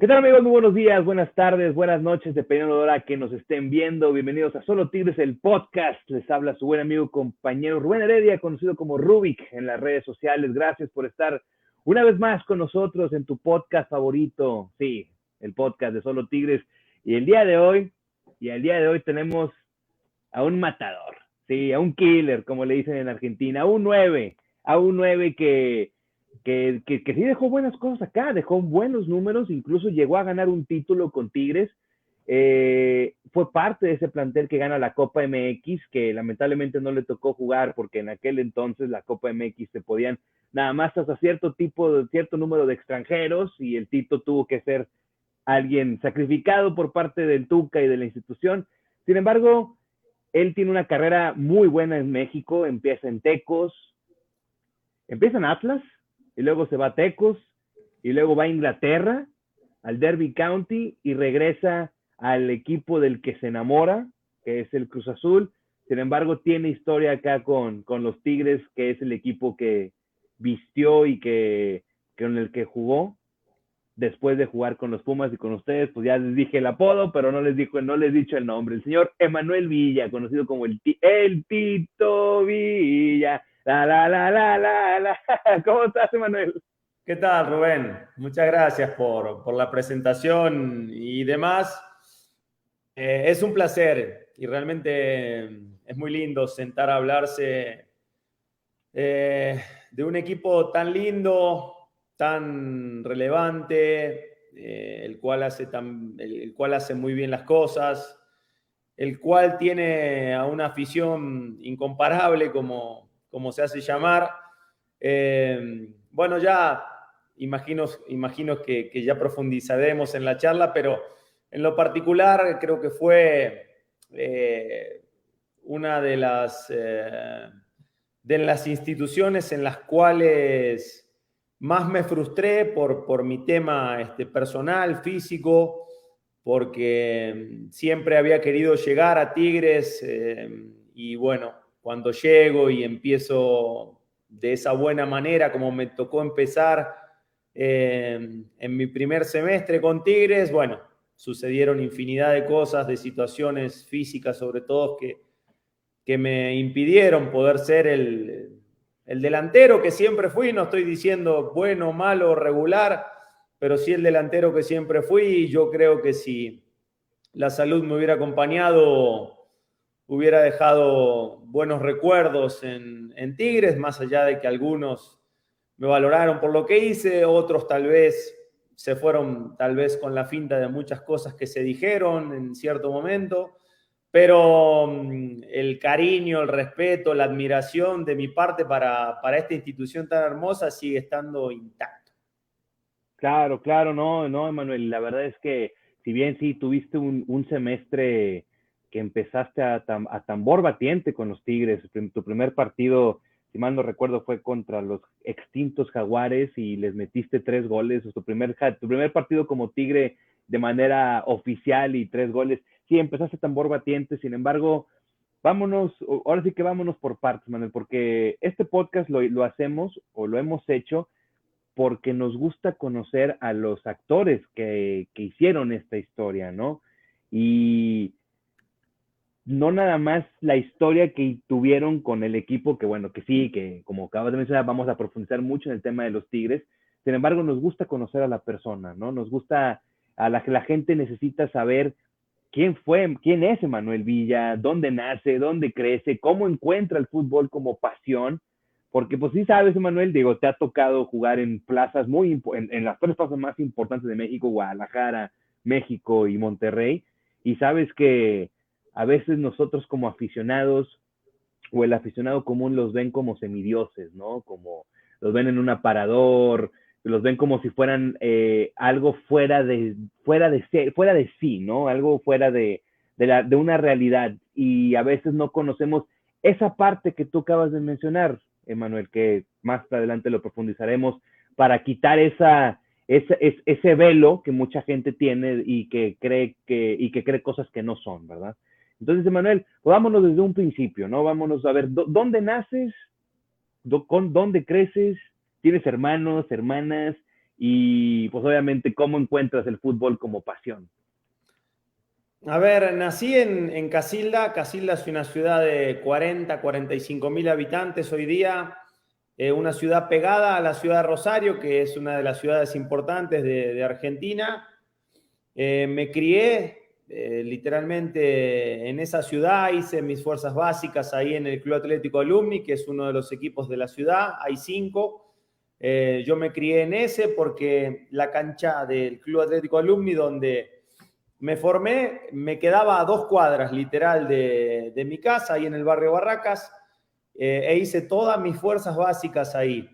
¿Qué tal amigos? Muy buenos días, buenas tardes, buenas noches, dependiendo de la hora que nos estén viendo. Bienvenidos a Solo Tigres, el podcast. Les habla su buen amigo compañero Rubén Heredia, conocido como Rubik en las redes sociales. Gracias por estar una vez más con nosotros en tu podcast favorito. Sí, el podcast de Solo Tigres. Y el día de hoy, y el día de hoy tenemos a un matador, sí, a un killer, como le dicen en Argentina, a un 9, a un 9 que que, que, sí dejó buenas cosas acá, dejó buenos números, incluso llegó a ganar un título con Tigres. Eh, fue parte de ese plantel que gana la Copa MX, que lamentablemente no le tocó jugar porque en aquel entonces la Copa MX se podían nada más hasta cierto tipo, cierto número de extranjeros y el Tito tuvo que ser alguien sacrificado por parte del Tuca y de la institución. Sin embargo, él tiene una carrera muy buena en México, empieza en Tecos, empieza en Atlas, y luego se va a Tecos, y luego va a Inglaterra, al Derby County, y regresa al equipo del que se enamora, que es el Cruz Azul. Sin embargo, tiene historia acá con, con los Tigres, que es el equipo que vistió y que, con el que jugó después de jugar con los Pumas y con ustedes, pues ya les dije el apodo, pero no les dijo, no les dicho el nombre. El señor Emanuel Villa, conocido como el, el Tito Villa. La, la, la, la, la, la. ¿Cómo estás, Emanuel? ¿Qué tal, Rubén? Muchas gracias por, por la presentación y demás. Eh, es un placer y realmente es muy lindo sentar a hablarse eh, de un equipo tan lindo, tan relevante, eh, el, cual hace tan, el cual hace muy bien las cosas, el cual tiene a una afición incomparable como, como se hace llamar. Eh, bueno, ya imagino, imagino que, ya profundizaremos en la charla, pero en lo particular creo que fue eh, una de las, eh, de las instituciones en las cuales más me frustré por, por mi tema este, personal, físico, porque siempre había querido llegar a Tigres y bueno, cuando llego y empiezo de esa buena manera como me tocó empezar eh, en mi primer semestre con Tigres, bueno, sucedieron infinidad de cosas, de situaciones físicas sobre todo que, que me impidieron poder ser el, el delantero que siempre fui, no estoy diciendo bueno, malo, regular, pero sí el delantero que siempre fui. Y yo creo que si la salud me hubiera acompañado hubiera dejado buenos recuerdos en, Tigres, más allá de que algunos me valoraron por lo que hice, otros tal vez se fueron tal vez con la finta de muchas cosas que se dijeron en cierto momento, pero mm, el cariño, el respeto, la admiración de mi parte para, para esta institución tan hermosa sigue estando intacto. Claro, claro, no, no, Emanuel, la verdad es que si bien sí tuviste un semestre que empezaste a, tambor batiente con los Tigres. Tu primer partido, si mal no recuerdo, fue contra los extintos Jaguares y les metiste tres goles. tu, primer, tu primer partido como Tigre de manera oficial y tres goles. Sí, empezaste tambor batiente, sin embargo, vámonos, ahora sí que vámonos por partes, Manuel, porque este podcast lo, lo hacemos o lo hemos hecho porque nos gusta conocer a los actores que, que hicieron esta historia, ¿no? Y no nada más la historia que tuvieron con el equipo, que bueno, que sí, que como acabas de mencionar, vamos a profundizar mucho en el tema de los Tigres. Sin embargo, nos gusta conocer a la persona, ¿no? Nos gusta a la la gente necesita saber quién fue, quién es Emanuel Villa, dónde nace, dónde crece, cómo encuentra el fútbol como pasión. Porque pues sí sabes, Emanuel, digo, te ha tocado jugar en plazas muy, en, en las tres plazas más importantes de México, Guadalajara, México y Monterrey. Y sabes que a veces nosotros como aficionados o el aficionado común los ven como semidioses, ¿no? Como los ven en un aparador, los ven como si fueran eh, algo fuera de, fuera, de fuera de sí, ¿no? Algo fuera de, de, la, de una realidad. Y a veces no conocemos esa parte que tú acabas de mencionar, Emanuel, que más adelante lo profundizaremos, para quitar esa, ese, ese velo que mucha gente tiene y que cree que, y que cree cosas que no son, ¿verdad? Entonces, Emanuel, vámonos desde un principio, ¿no? Vámonos a ver, ¿dónde naces? ¿Dónde creces? ¿Tienes hermanos, hermanas? y pues obviamente cómo encuentras el fútbol como pasión. A ver, nací en, Casilda. Casilda es una ciudad de 40, 45 mil habitantes hoy día. Eh, una ciudad pegada a la ciudad de Rosario, que es una de las ciudades importantes de, Argentina. Eh, me crié eh, literalmente en esa ciudad, hice mis fuerzas básicas ahí en el Club Atlético Alumni, que es uno de los equipos de la ciudad. Hay cinco. yo me crié en ese porque la cancha del Club Atlético Alumni, donde me formé, me quedaba a dos cuadras literal de, mi casa, ahí en el barrio Barracas, eh, e hice todas mis fuerzas básicas ahí.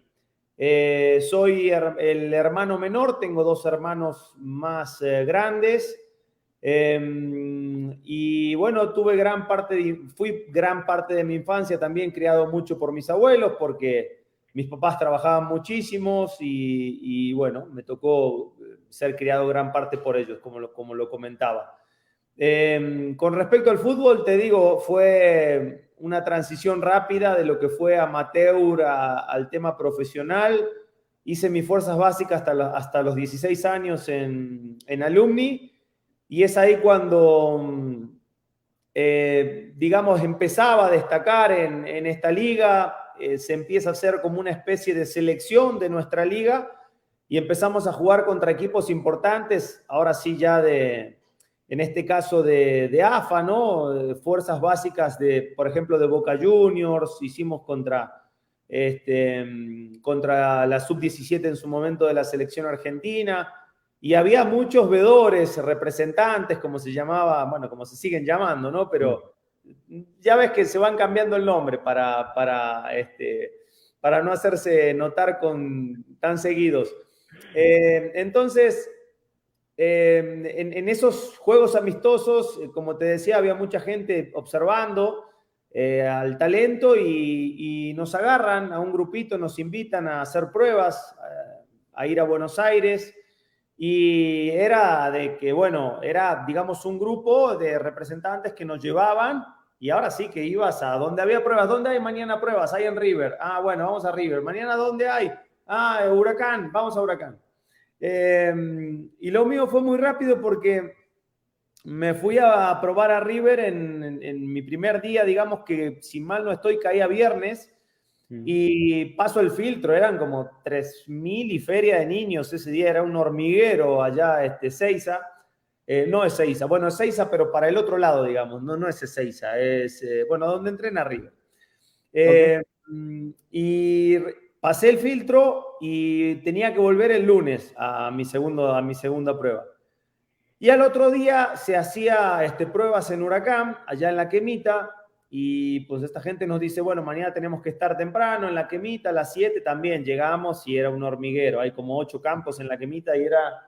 Eh, soy el hermano menor, tengo dos hermanos más eh, grandes. Em, y bueno, tuve gran parte, fui gran parte de mi infancia también criado mucho por mis abuelos, porque mis papás trabajaban muchísimos y, bueno, me tocó ser criado gran parte por ellos, como lo, como lo comentaba. Em, con respecto al fútbol, te digo, fue una transición rápida de lo que fue amateur al tema profesional. Hice mis fuerzas básicas hasta, hasta los 16 años en, en Alumni y es ahí cuando, eh, digamos, empezaba a destacar en, esta liga eh, se empieza a hacer como una especie de selección de nuestra liga y empezamos a jugar contra equipos importantes, ahora sí ya de, en este caso de, AFA, ¿no? Fuerzas básicas de, por ejemplo, de Boca Juniors, hicimos contra, este, contra la sub-17 en su momento de la selección argentina, y había muchos vedores, representantes, como se llamaba, bueno, como se siguen llamando, ¿no? Pero ya ves que se van cambiando el nombre para, para, este, para no hacerse notar con, tan seguidos. Eh, entonces, eh, en, esos juegos amistosos, eh, como te decía, había mucha gente observando al talento y, nos agarran a un grupito, nos invitan a hacer pruebas, a ir a Buenos Aires. Y era de que, bueno, era, digamos, un grupo de representantes que nos llevaban y ahora sí que ibas a donde había pruebas. ¿Dónde hay mañana pruebas? Hay en River. Ah, bueno, vamos a River. ¿Mañana dónde hay? Ah, Huracán. Vamos a Huracán. Em, y lo mío fue muy rápido porque me fui a probar a River en, mi primer día, digamos que si mal no estoy, caía viernes y paso el filtro, eran como 3.000 y feria de niños ese día, era un hormiguero allá, este, Seiza. Eh, no es Seiza, bueno, es Seiza, pero para el otro lado, digamos, no, no es Seiza, es, eh, bueno, donde entrena arriba. Eh, y pasé el filtro y tenía que volver el lunes a mi, segundo, a mi segunda prueba. Y al otro día se hacía este, pruebas en Huracán, allá en la Quemita, y pues esta gente nos dice, bueno, mañana tenemos que estar temprano en la Quemita, a las 7 también llegamos y era un hormiguero, hay como ocho campos en la Quemita y era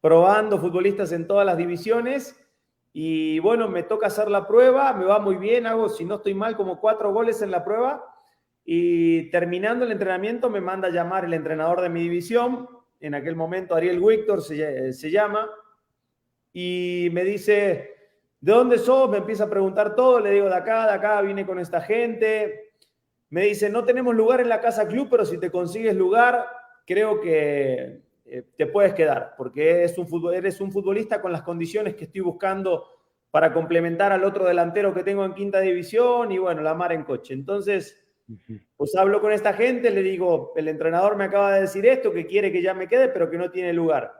probando futbolistas en todas las divisiones. Y bueno, me toca hacer la prueba, me va muy bien, hago, si no estoy mal, como cuatro goles en la prueba. Y terminando el entrenamiento me manda a llamar el entrenador de mi división, en aquel momento Ariel Víctor se, se llama, y me dice, ¿de dónde sos? Me empieza a preguntar todo, le digo, de acá, de acá, vine con esta gente. Me dice, no tenemos lugar en la casa club, pero si te consigues lugar, creo que eh, te puedes quedar, porque eres un, eres un futbolista con las condiciones que estoy buscando para complementar al otro delantero que tengo en quinta división y bueno, la mar en coche. Entonces, pues hablo con esta gente, le digo, el entrenador me acaba de decir esto, que quiere que ya me quede, pero que no tiene lugar.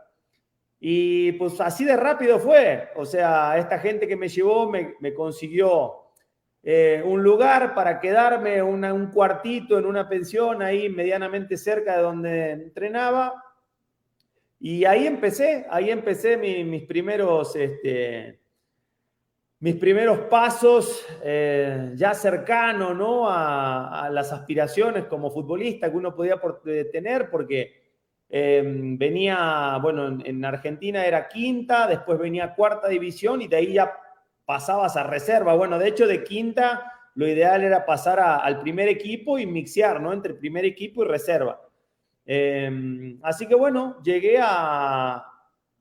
Y pues así de rápido fue. O sea, esta gente que me llevó me, consiguió eh, un lugar para quedarme, un cuartito en una pensión ahí medianamente cerca de donde entrenaba. Y ahí empecé, ahí empecé mis primeros, este, mis primeros pasos eh, ya cercano ¿no? A, las aspiraciones como futbolista que uno podía eh, tener, porque em, venía, bueno, en, Argentina era quinta, después venía cuarta división y de ahí ya pasabas a reserva. Bueno, de hecho de quinta lo ideal era pasar al primer equipo y mixear, ¿no? Entre primer equipo y reserva. Em, así que bueno, llegué a,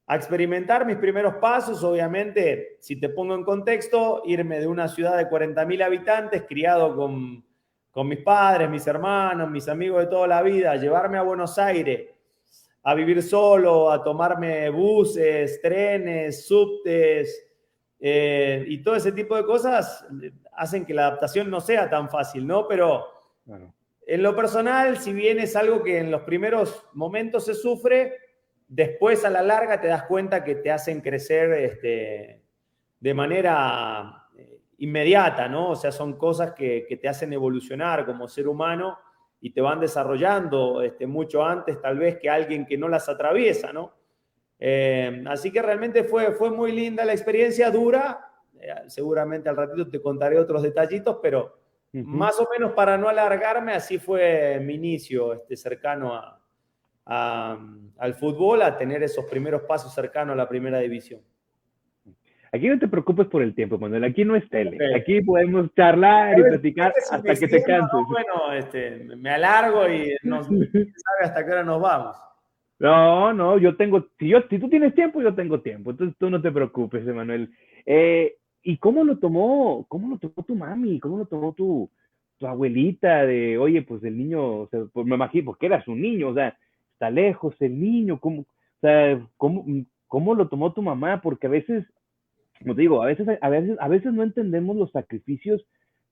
experimentar mis primeros pasos. Obviamente, si te pongo en contexto, irme de una ciudad de 40.000 habitantes, criado con, mis padres, mis hermanos, mis amigos de toda la vida, llevarme a Buenos Aires a vivir solo, a tomarme buses, trenes, subtes eh, y todo ese tipo de cosas hacen que la adaptación no sea tan fácil, ¿no? Pero en lo personal, si bien es algo que en los primeros momentos se sufre, después a la larga te das cuenta que te hacen crecer este, de manera eh, inmediata, ¿no? O sea, son cosas que, te hacen evolucionar como ser humano y te van desarrollando este, mucho antes tal vez que alguien que no las atraviesa, ¿no? Eh, así que realmente fue, fue muy linda la experiencia, dura. Eh, seguramente al ratito te contaré otros detallitos, pero más o menos para no alargarme, así fue mi inicio este, cercano a, al fútbol, a tener esos primeros pasos cercanos a la primera división. Aquí no te preocupes por el tiempo, Manuel. Aquí no es tele. Aquí podemos charlar y platicar hasta que te canses. bueno, este, me alargo y no sabe hasta qué hora nos vamos. No, no, yo tengo, si, yo, si tú tienes tiempo, yo tengo tiempo. Entonces tú no te preocupes, Emanuel. Eh, ¿Y cómo lo tomó, cómo lo tomó tu mami? ¿Cómo lo tomó tu, tu abuelita de, oye, pues el niño, o sea, pues me imagino, porque eras un niño, o sea, está lejos el niño, ¿cómo, o sea, cómo, cómo lo tomó tu mamá? Porque a veces, como te digo, a veces, a veces, a veces no entendemos los sacrificios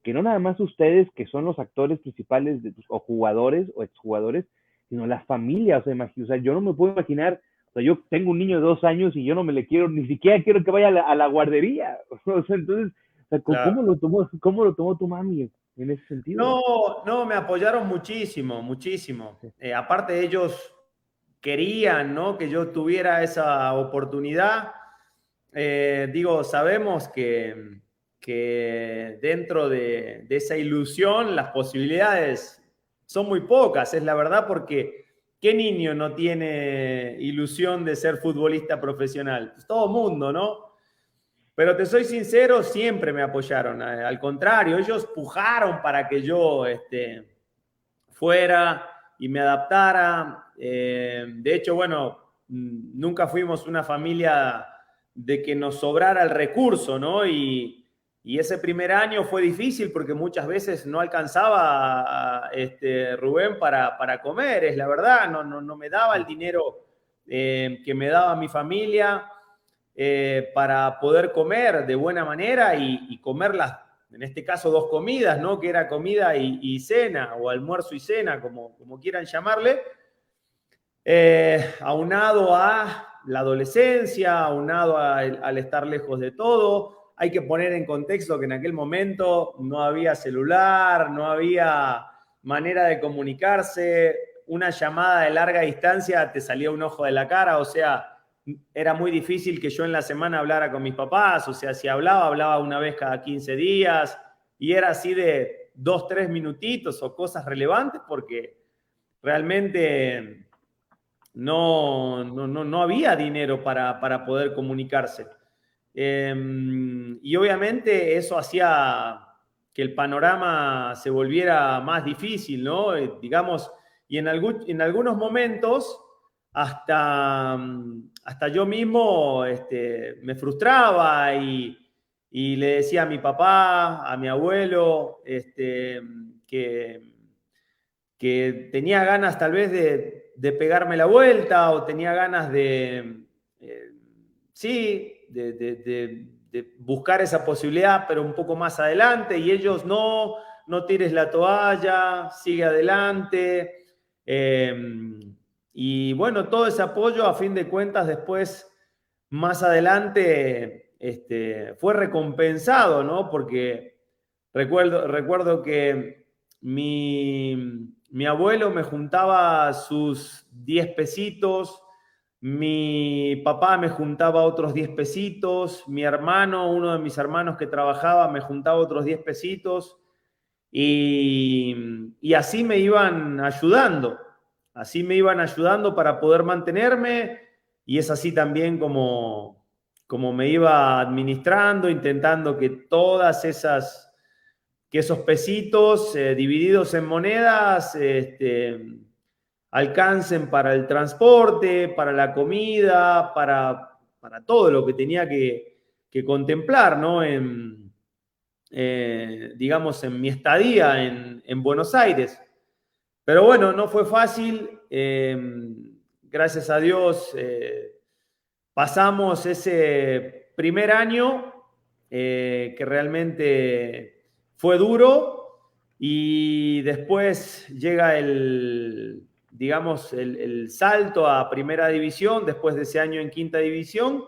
que no nada más ustedes, que son los actores principales de, o jugadores o exjugadores, sino la familia, o sea, o sea, yo no me puedo imaginar, o sea, yo tengo un niño de dos años y yo no me le quiero, ni siquiera quiero que vaya a la, guardería, o sea, entonces, ¿cómo, lo tomó, ¿cómo lo tomó tu mami en ese sentido? No, no, me apoyaron muchísimo, muchísimo. Eh, aparte ellos querían, ¿no? Que yo tuviera esa oportunidad. Eh, digo, sabemos que, que dentro de, de esa ilusión las posibilidades son muy pocas, es la verdad, porque ¿qué niño no tiene ilusión de ser futbolista profesional? Pues todo mundo, ¿no? Pero te soy sincero, siempre me apoyaron. Al contrario, ellos pujaron para que yo este, fuera y me adaptara. Eh, de hecho, bueno, nunca fuimos una familia de que nos sobrara el recurso, ¿no? Y, y ese primer año fue difícil porque muchas veces no alcanzaba este, Rubén para, para, comer, es la verdad, no, no, no me daba el dinero eh, que me daba mi familia eh, para poder comer de buena manera y, y, comer las, en este caso, dos comidas, ¿no? Que era comida y, cena, o almuerzo y cena, como, como quieran llamarle, eh, aunado a la adolescencia, aunado al estar lejos de todo, hay que poner en contexto que en aquel momento no había celular, no había manera de comunicarse, una llamada de larga distancia te salía un ojo de la cara, o sea, era muy difícil que yo en la semana hablara con mis papás, o sea, si hablaba, hablaba una vez cada 15 días, y era así de dos, tres minutitos o cosas relevantes, porque realmente no, no, no, había dinero para, para poder comunicarse. Em, y obviamente eso hacía que el panorama se volviera más difícil, ¿no? Eh, digamos, y en, en algunos momentos hasta, hasta yo mismo este, me frustraba y, le decía a mi papá, a mi abuelo, este, que, que tenía ganas tal vez de, pegarme la vuelta o tenía ganas de, eh, sí, de, buscar esa posibilidad, pero un poco más adelante, y ellos no, no tires la toalla, sigue adelante. Em, y bueno, todo ese apoyo, a fin de cuentas, después, más adelante, este, fue recompensado, ¿no? Porque recuerdo, recuerdo que mi, mi abuelo me juntaba sus 10 pesitos mi papá me juntaba otros 10 pesitos, mi hermano, uno de mis hermanos que trabajaba, me juntaba otros 10 pesitos y, así me iban ayudando, así me iban ayudando para poder mantenerme y es así también como, como me iba administrando, intentando que todas esas, que esos pesitos eh, divididos en monedas, este, alcancen para el transporte, para la comida, para, para todo lo que tenía que, contemplar, ¿no? En, eh, digamos, en mi estadía en, Buenos Aires. Pero bueno, no fue fácil. Eh, gracias a Dios, eh, pasamos ese primer año que realmente fue duro y después llega el, digamos, el, salto a primera división después de ese año en quinta división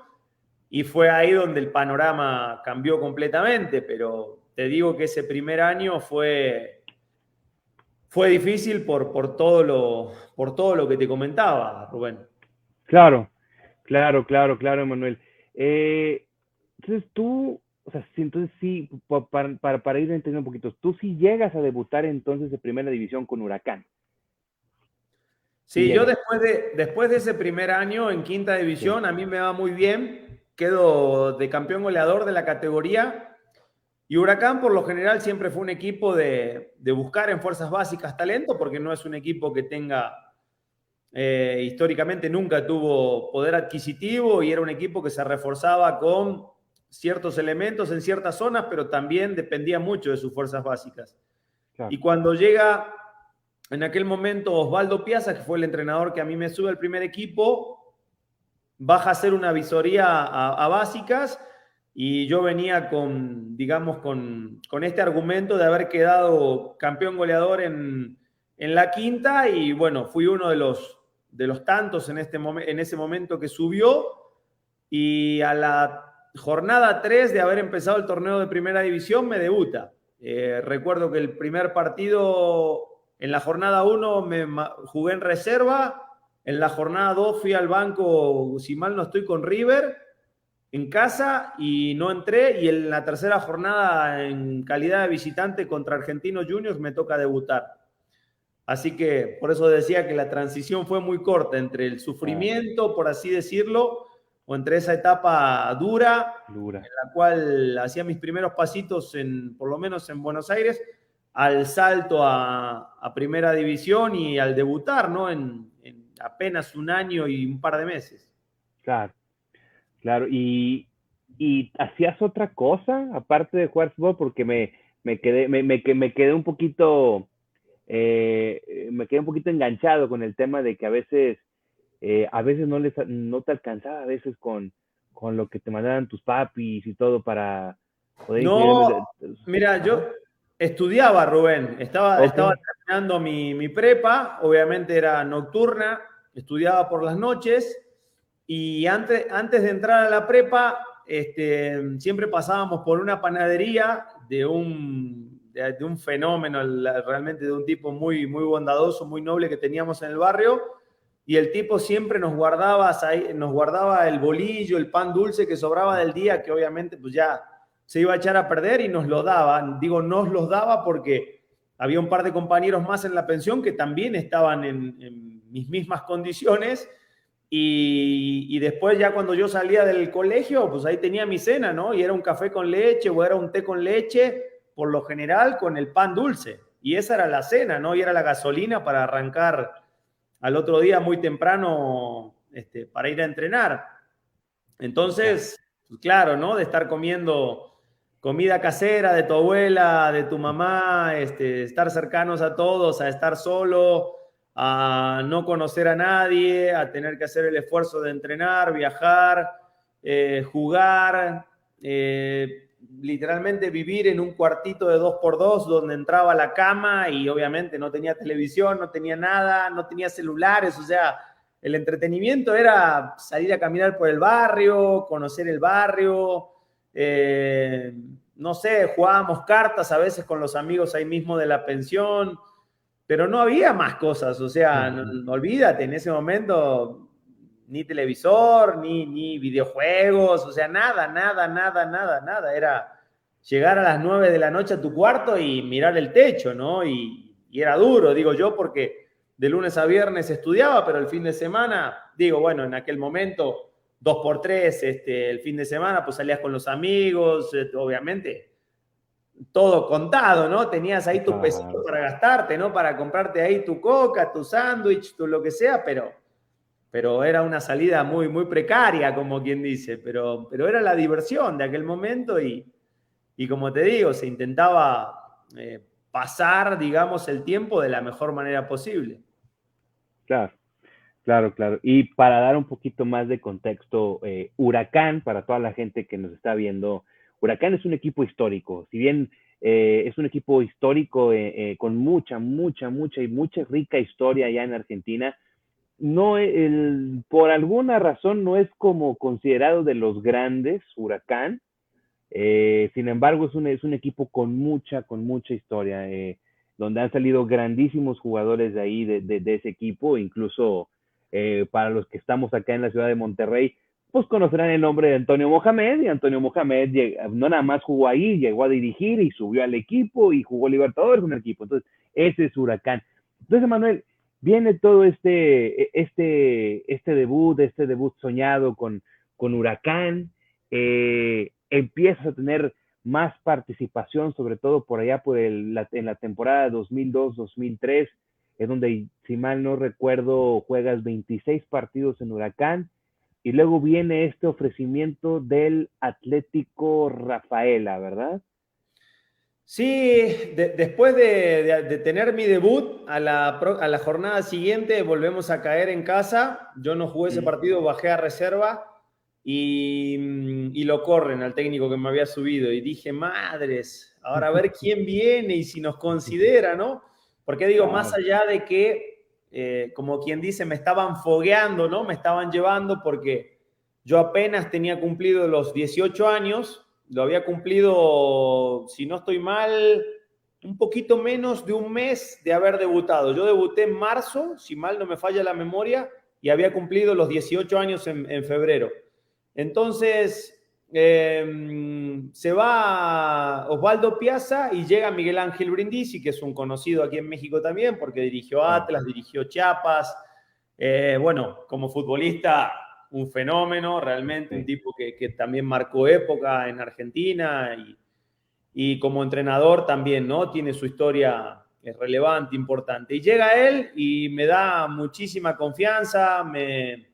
y fue ahí donde el panorama cambió completamente, pero te digo que ese primer año fue, fue difícil por, por, todo lo, por todo lo que te comentaba, Rubén. Claro, claro, claro, claro, Emanuel. Eh, entonces tú, o sea, entonces sí, para, para, para ir entendiendo un poquito, tú sí llegas a debutar entonces de primera división con Huracán. Sí, yo después de, después de ese primer año en quinta división, a mí me va muy bien. Quedo de campeón goleador de la categoría. Y Huracán, por lo general, siempre fue un equipo de, buscar en fuerzas básicas talento, porque no es un equipo que tenga, eh, históricamente nunca tuvo poder adquisitivo y era un equipo que se reforzaba con ciertos elementos en ciertas zonas, pero también dependía mucho de sus fuerzas básicas. Y cuando llega en aquel momento, Osvaldo Piazza, que fue el entrenador que a mí me sube al primer equipo, baja a hacer una visoría a, básicas y yo venía con, digamos, con, este argumento de haber quedado campeón goleador en, la quinta y bueno, fui uno de los, de los tantos en, este en ese momento que subió y a la jornada 3 de haber empezado el torneo de primera división me debuta. Eh, recuerdo que el primer partido en la jornada 1 me jugué en reserva. En la jornada 2 fui al banco, si mal no estoy, con River en casa y no entré. Y en la tercera jornada, en calidad de visitante contra Argentinos Juniors, me toca debutar. Así que por eso decía que la transición fue muy corta entre el sufrimiento, por así decirlo, o entre esa etapa dura, dura. en la cual hacía mis primeros pasitos, en, por lo menos en Buenos Aires, al salto a, primera división y al debutar, ¿no? En, apenas un año y un par de meses. Claro, claro. ¿Y, hacías otra cosa aparte de jugar fútbol? Porque me, me, quedé, me, me, quedé un poquito, eh, me quedé un poquito enganchado con el tema de que a veces, eh, a veces no, les, no te alcanzaba, a veces con, con lo que te mandaban tus papis y todo para poder... No, mira, yo, Estudiaba, Rubén. Estaba, estaba terminando mi, prepa, obviamente era nocturna, estudiaba por las noches y antes, antes de entrar a la prepa, este, siempre pasábamos por una panadería de un, de, un fenómeno, realmente de un tipo muy, muy bondadoso, muy noble que teníamos en el barrio. Y el tipo siempre nos guardaba, nos guardaba el bolillo, el pan dulce que sobraba del día, que obviamente pues ya se iba a echar a perder y nos lo daba. Digo, nos los daba porque había un par de compañeros más en la pensión que también estaban en, mis mismas condiciones. Y, después ya cuando yo salía del colegio, pues ahí tenía mi cena, ¿no? Y era un café con leche o era un té con leche, por lo general con el pan dulce. Y esa era la cena, ¿no? Y era la gasolina para arrancar al otro día muy temprano este, para ir a entrenar. Entonces, pues claro, ¿no? De estar comiendo comida casera de tu abuela, de tu mamá, este, estar cercanos a todos, a estar solo, a no conocer a nadie, a tener que hacer el esfuerzo de entrenar, viajar, eh, jugar, eh, literalmente vivir en un cuartito de dos por dos donde entraba la cama y obviamente no tenía televisión, no tenía nada, no tenía celulares, o sea, el entretenimiento era salir a caminar por el barrio, conocer el barrio, eh, no sé, jugábamos cartas a veces con los amigos ahí mismo de la pensión, pero no había más cosas, o sea, no, olvídate, en ese momento ni televisor, ni, ni videojuegos, o sea, nada, nada, nada, nada, nada, era llegar a las nueve de la noche a tu cuarto y mirar el techo, ¿no? Y, y era duro, digo yo, porque de lunes a viernes estudiaba, pero el fin de semana, digo, bueno, en aquel momento dos por tres este, el fin de semana, pues salías con los amigos, eh, obviamente, todo contado, ¿no? Tenías ahí tu pesito para gastarte, ¿no? Para comprarte ahí tu coca, tu sándwich, tu lo que sea, pero, pero era una salida muy, muy precaria, como quien dice, pero, pero era la diversión de aquel momento y, y como te digo, se intentaba eh, pasar, digamos, el tiempo de la mejor manera posible. Claro. Claro, claro. Y para dar un poquito más de contexto, eh, Huracán, para toda la gente que nos está viendo, Huracán es un equipo histórico. Si bien eh, es un equipo histórico con mucha, mucha, mucha y mucha rica historia allá en Argentina, no el, por alguna razón no es como considerado de los grandes, Huracán. sin embargo, es un, es un equipo con mucha, con mucha historia, donde han salido grandísimos jugadores de ahí, de, de ese equipo, incluso eh, para los que estamos acá en la ciudad de Monterrey, pues conocerán el nombre de Antonio Mohamed y Antonio Mohamed no nada más jugó ahí, llegó a dirigir y subió al equipo y jugó Libertadores con el equipo. Entonces, ese es Huracán. Entonces, Manuel, viene todo este, e, este, este debut, este debut soñado con, con Huracán, eh, empiezas a tener más participación, sobre todo por allá por el, en la temporada 2002-2003 es donde, si mal no recuerdo, juegas 26 partidos en Huracán y luego viene este ofrecimiento del Atlético Rafaela, ¿verdad? Sí, después de, tener mi debut, a la, a la, jornada siguiente volvemos a caer en casa. Yo no jugué ese partido, bajé a reserva y, y, lo corren al técnico que me había subido. Y dije, madres, ahora a ver quién viene y si nos considera, ¿no? Porque digo, más allá de que, eh, como quien dice, me estaban fogueando, ¿no? Me estaban llevando porque yo apenas tenía cumplido los 18 años, lo había cumplido, si no estoy mal, un poquito menos de un mes de haber debutado. Yo debuté en marzo, si mal no me falla la memoria, y había cumplido los 18 años en, en febrero. Entonces, Em, se va Osvaldo Piazza y llega Miguel Ángel Brindisi, que es un conocido aquí en México también, porque dirigió Atlas, dirigió Chiapas. Eh, bueno, como futbolista, un fenómeno, realmente, un tipo que, también marcó época en Argentina y, y, como entrenador también, ¿no? Tiene su historia relevante, importante. Y llega él y me da muchísima confianza, me,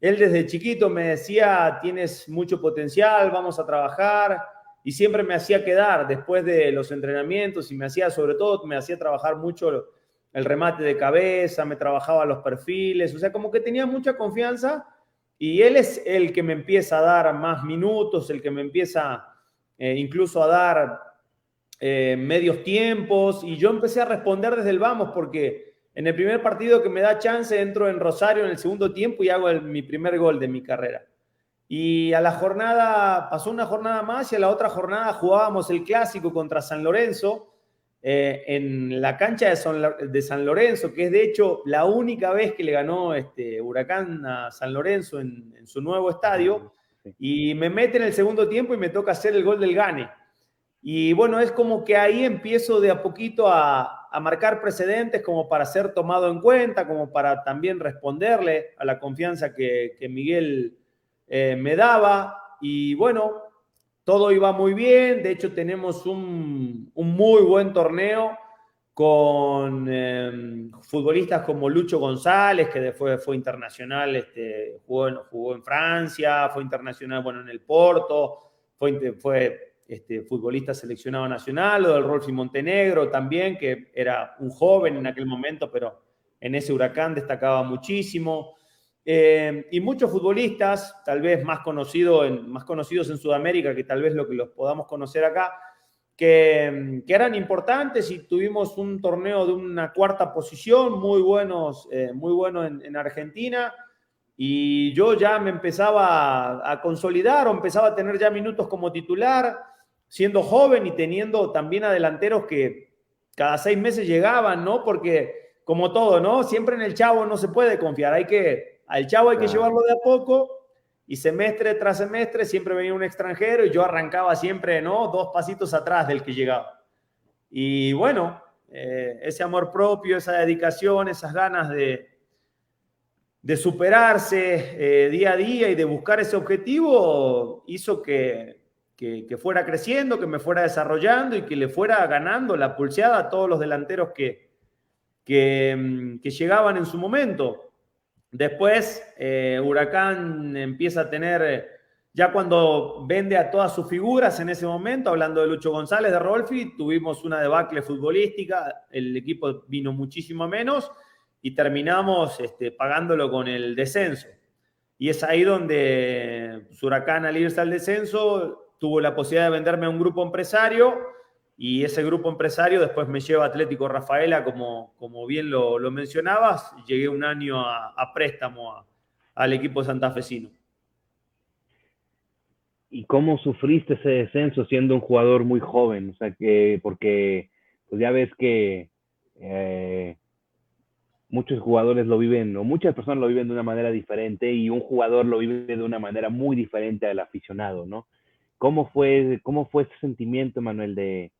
él desde chiquito me decía, tienes mucho potencial, vamos a trabajar, y siempre me hacía quedar después de los entrenamientos y me hacía, sobre todo, me hacía trabajar mucho el remate de cabeza, me trabajaba los perfiles, o sea, como que tenía mucha confianza y él es el que me empieza a dar más minutos, el que me empieza eh, incluso a dar eh, medios tiempos y yo empecé a responder desde el vamos porque en el primer partido que me da chance, entro en Rosario en el segundo tiempo y hago mi primer gol de mi carrera. Y a la jornada, pasó una jornada más y a la otra jornada jugábamos el clásico contra San Lorenzo eh, en la cancha de San, Lorenzo, que es de hecho la única vez que le ganó este Huracán a San Lorenzo en, en su nuevo estadio. Y me mete en el segundo tiempo y me toca hacer el gol del Gane. Y bueno, es como que ahí empiezo de a poquito a, a marcar precedentes como para ser tomado en cuenta, como para también responderle a la confianza que, Miguel eh, me daba. Y bueno, todo iba muy bien. De hecho, tenemos un, muy buen torneo con em, futbolistas como Lucho González, que fue, fue internacional, este, jugó, en Francia, fue internacional bueno, en el Porto, fue, fue este, futbolista seleccionado nacional, o del Rolfi Montenegro también, que era un joven en aquel momento, pero en ese huracán destacaba muchísimo. Eh, y muchos futbolistas, tal vez más, conocido en, más conocidos en Sudamérica que tal vez lo que los podamos conocer acá, que, que eran importantes y tuvimos un torneo de una cuarta posición, muy buenos, eh, muy bueno en, en Argentina y yo ya me empezaba a, consolidar o empezaba a tener ya minutos como titular siendo joven y teniendo también a delanteros que cada seis meses llegaban, ¿no? Porque como todo, ¿no? Siempre en el chavo no se puede confiar, hay que, al chavo hay que llevarlo de a poco y semestre tras semestre siempre venía un extranjero y yo arrancaba siempre, ¿no? Dos pasitos atrás del que llegaba. Y bueno, eh, ese amor propio, esa dedicación, esas ganas de, de superarse eh, día a día y de buscar ese objetivo hizo que, que, fuera creciendo, que me fuera desarrollando y que le fuera ganando la pulseada a todos los delanteros que, que, mm, llegaban en su momento. Después, eh, Huracán empieza a tener, ya cuando vende a todas sus figuras en ese momento, hablando de Lucho González, de Rolfi, tuvimos una debacle futbolística, el equipo vino muchísimo menos y terminamos este, pagándolo con el descenso. Y es ahí donde Huracán al irse al descenso tuvo la posibilidad de venderme a un grupo empresario y ese grupo empresario después me lleva Atlético Rafaela, como, como bien lo, lo mencionabas, llegué un año a, préstamo al equipo santafesino. ¿Y cómo sufriste ese descenso siendo un jugador muy joven? O sea, que porque pues ya ves que eh, muchos jugadores lo viven, o muchas personas lo viven de una manera diferente y un jugador lo vive de una manera muy diferente al aficionado, ¿no? ¿Cómo fue, cómo fue ese sentimiento, Manuel, de,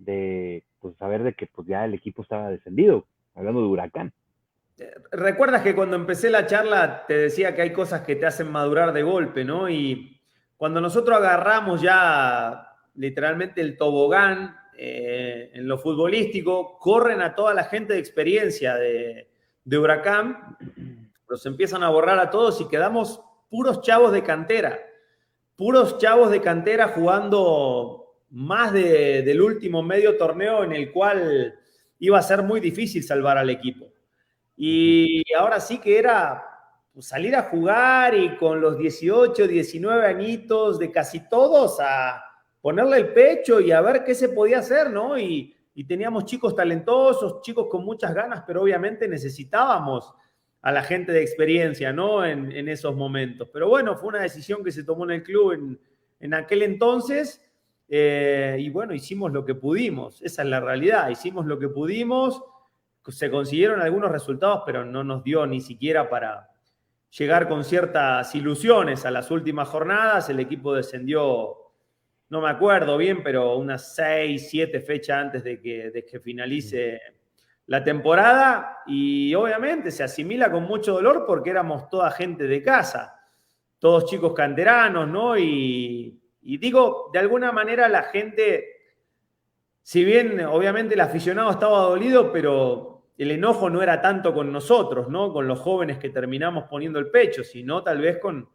de pues, saber de que pues, ya el equipo estaba descendido, hablando de Huracán? Recuerdas que cuando empecé la charla te decía que hay cosas que te hacen madurar de golpe, ¿no? Y cuando nosotros agarramos ya literalmente el tobogán eh, en lo futbolístico, corren a toda la gente de experiencia de, Huracán, los empiezan a borrar a todos y quedamos puros chavos de cantera, puros chavos de cantera jugando más del último medio torneo en el cual iba a ser muy difícil salvar al equipo. Y ahora sí que era pues, salir a jugar y con los 18, 19 añitos de casi todos a ponerle el pecho y a ver qué se podía hacer, ¿no? Y, teníamos chicos talentosos, chicos con muchas ganas, pero obviamente necesitábamos a la gente de experiencia, ¿no? En, esos momentos. Pero bueno, fue una decisión que se tomó en el club en, aquel entonces. Eh, y bueno, hicimos lo que pudimos, esa es la realidad, hicimos lo que pudimos, se consiguieron algunos resultados, pero no nos dio ni siquiera para llegar con ciertas ilusiones a las últimas jornadas, el equipo descendió no me acuerdo bien, pero unas seis, siete fechas antes de que, de que finalice la temporada y obviamente se asimila con mucho dolor porque éramos toda gente de casa, todos chicos canteranos, ¿no? Y, y digo, de alguna manera la gente, si bien obviamente el aficionado estaba dolido, pero el enojo no era tanto con nosotros, ¿no? Con los jóvenes que terminamos poniendo el pecho, sino tal vez con,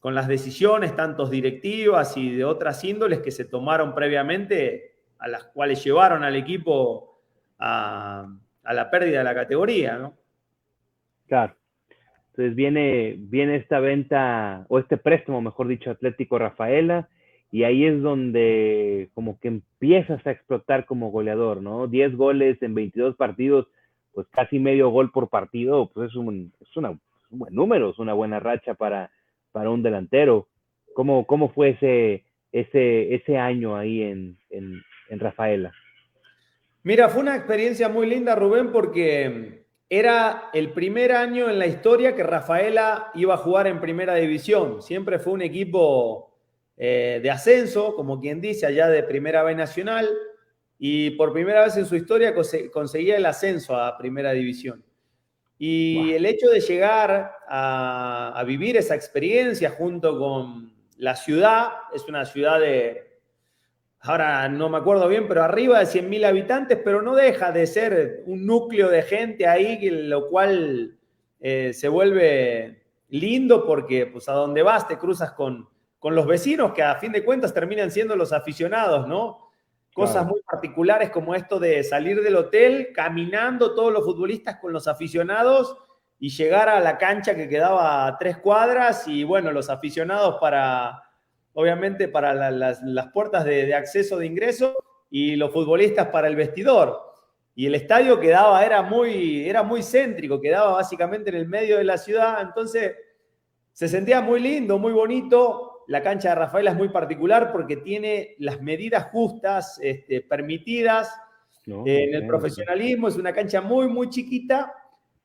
con las decisiones, tantos directivas y de otras índoles que se tomaron previamente, a las cuales llevaron al equipo a, la pérdida de la categoría, ¿no? Claro. Entonces viene, viene esta venta, o este préstamo, mejor dicho, Atlético Rafaela, y ahí es donde como que empiezas a explotar como goleador, ¿no? 10 goles en 22 partidos, pues casi medio gol por partido, pues es un, es una, buen número, es una buena racha para, para un delantero. ¿Cómo, cómo fue ese, ese, ese año ahí en, en Rafaela? Mira, fue una experiencia muy linda, Rubén, porque era el primer año en la historia que Rafaela iba a jugar en primera división. Siempre fue un equipo eh, de ascenso, como quien dice, allá de primera B nacional, y por primera vez en su historia conseguía el ascenso a primera división. Y el hecho de llegar a, vivir esa experiencia junto con la ciudad, es una ciudad de, ahora no me acuerdo bien, pero arriba de 100.000 habitantes, pero no deja de ser un núcleo de gente ahí, lo cual eh, se vuelve lindo porque pues a donde vas te cruzas con, con los vecinos que a fin de cuentas terminan siendo los aficionados, ¿no? Cosas muy particulares como esto de salir del hotel caminando todos los futbolistas con los aficionados y llegar a la cancha que quedaba a tres cuadras y bueno, los aficionados para, obviamente, para las, puertas de, acceso de ingreso y los futbolistas para el vestidor. Y el estadio quedaba, era muy, era muy céntrico, quedaba básicamente en el medio de la ciudad, entonces se sentía muy lindo, muy bonito la cancha de Rafaela es muy particular porque tiene las medidas justas, este, permitidas en el profesionalismo. Es una cancha muy, muy chiquita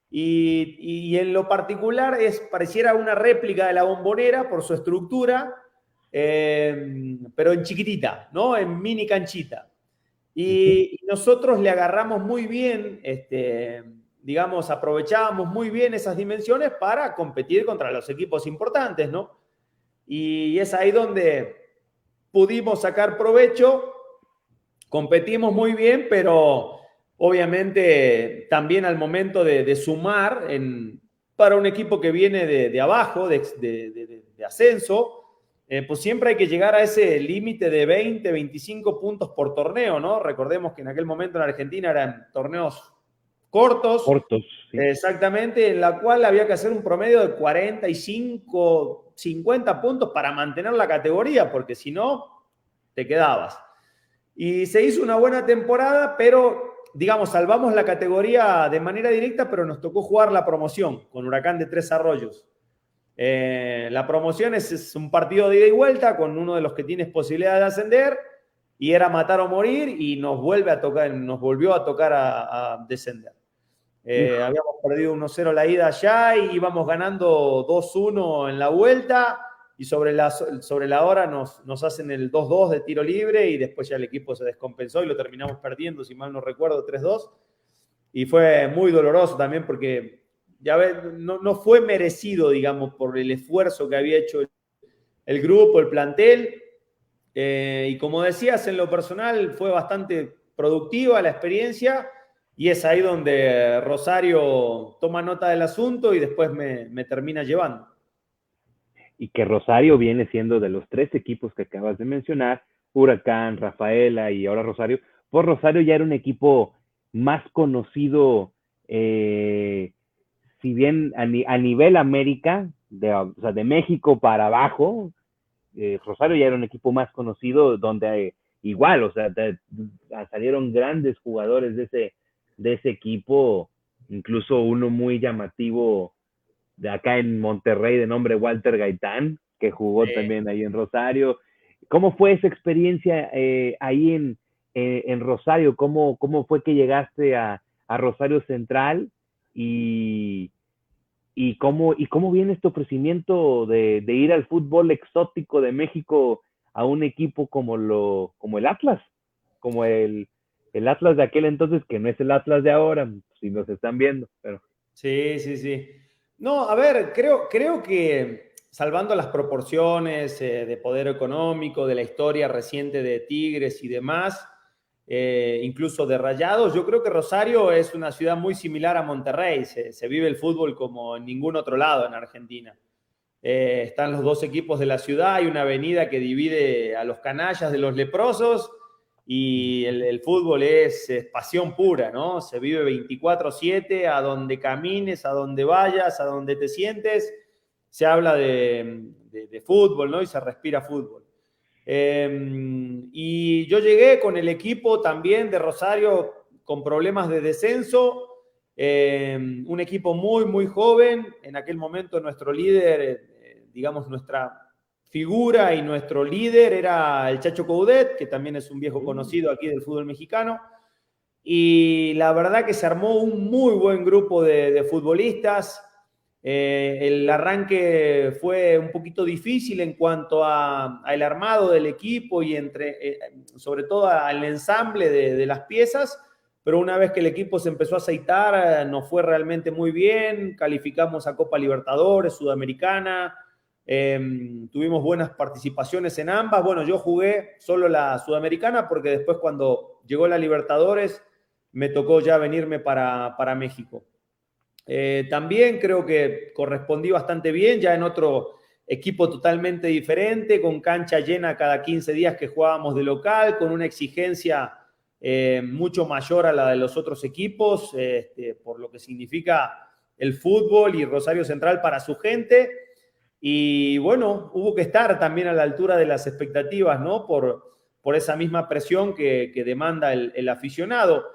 y, en lo particular es, pareciera una réplica de la bombonera por su estructura, em, pero en chiquitita, ¿no? En mini canchita. Y, nosotros le agarramos muy bien, este, digamos, aprovechábamos muy bien esas dimensiones para competir contra los equipos importantes, ¿no? y es ahí donde pudimos sacar provecho, competimos muy bien, pero obviamente también al momento de, sumar en, para un equipo que viene de, abajo, de, ascenso, eh, pues siempre hay que llegar a ese límite de 20, 25 puntos por torneo, ¿no? Recordemos que en aquel momento en Argentina eran torneos cortos. Cortos. Exactamente, en la cual había que hacer un promedio de 45, 50 puntos para mantener la categoría, porque si no, te quedabas. Y se hizo una buena temporada, pero digamos, salvamos la categoría de manera directa, pero nos tocó jugar la promoción con Huracán de Tres Arroyos. Eh, la promoción es, un partido de ida y vuelta con uno de los que tienes posibilidad de ascender y era matar o morir y nos vuelve a tocar, nos volvió a tocar a, descender. Eh, habíamos perdido 1-0 la ida allá y íbamos ganando 2-1 en la vuelta y sobre la, sobre la hora nos, nos hacen el 2-2 de tiro libre y después ya el equipo se descompensó y lo terminamos perdiendo, si mal no recuerdo, 3-2. Y fue muy doloroso también porque ya no, no, fue merecido, digamos, por el esfuerzo que había hecho el, grupo, el plantel. Eh, y como decías, en lo personal fue bastante productiva la experiencia y es ahí donde Rosario toma nota del asunto y después me, me termina llevando y que Rosario viene siendo de los tres equipos que acabas de mencionar, Huracán, Rafaela y ahora Rosario, pues Rosario ya era un equipo más conocido, eh, si bien a, nivel América, de, o sea, de México para abajo, eh, Rosario ya era un equipo más conocido donde igual, o sea, salieron grandes jugadores de ese, de ese equipo, incluso uno muy llamativo de acá en Monterrey de nombre Walter Gaitán, que jugó también ahí en Rosario. ¿Cómo fue esa experiencia eh, ahí en, eh, en Rosario? ¿Cómo, ¿Cómo fue que llegaste a, a Rosario Central? Y, y, cómo, ¿Y cómo viene este ofrecimiento de, ir al fútbol exótico de México a un equipo como, lo, como el Atlas? Como el, el Atlas de aquel entonces, que no es el Atlas de ahora, si nos están viendo. Pero... Sí, sí, sí. No, a ver, creo, creo que salvando las proporciones eh, de poder económico, de la historia reciente de Tigres y demás, eh, incluso de Rayados, yo creo que Rosario es una ciudad muy similar a Monterrey. Se, vive el fútbol como en ningún otro lado en Argentina. Eh, están los dos equipos de la ciudad, hay una avenida que divide a los canallas de los leprosos y el, fútbol es, pasión pura, ¿no? Se vive 24/7, a donde camines, a donde vayas, a donde te sientes, se habla de, fútbol, ¿no? Y se respira fútbol. Em, y yo llegué con el equipo también de Rosario con problemas de descenso, em, un equipo muy, muy joven, en aquel momento nuestro líder, eh, digamos, nuestra figura y nuestro líder era el Chacho Coudet, que también es un viejo conocido aquí del fútbol mexicano. Y la verdad que se armó un muy buen grupo de, futbolistas. Eh, el arranque fue un poquito difícil en cuanto al armado del equipo y entre, eh, sobre todo al ensamble de, las piezas, pero una vez que el equipo se empezó a aceitar, nos fue realmente muy bien, calificamos a Copa Libertadores, Sudamericana, Em, tuvimos buenas participaciones en ambas. Bueno, yo jugué solo la Sudamericana porque después cuando llegó la Libertadores me tocó ya venirme para, para México. Eh, también creo que correspondí bastante bien, ya en otro equipo totalmente diferente, con cancha llena cada 15 días que jugábamos de local, con una exigencia eh, mucho mayor a la de los otros equipos, este, por lo que significa el fútbol y Rosario Central para su gente. Y bueno, hubo que estar también a la altura de las expectativas, ¿no? Por, por esa misma presión que, demanda el, aficionado.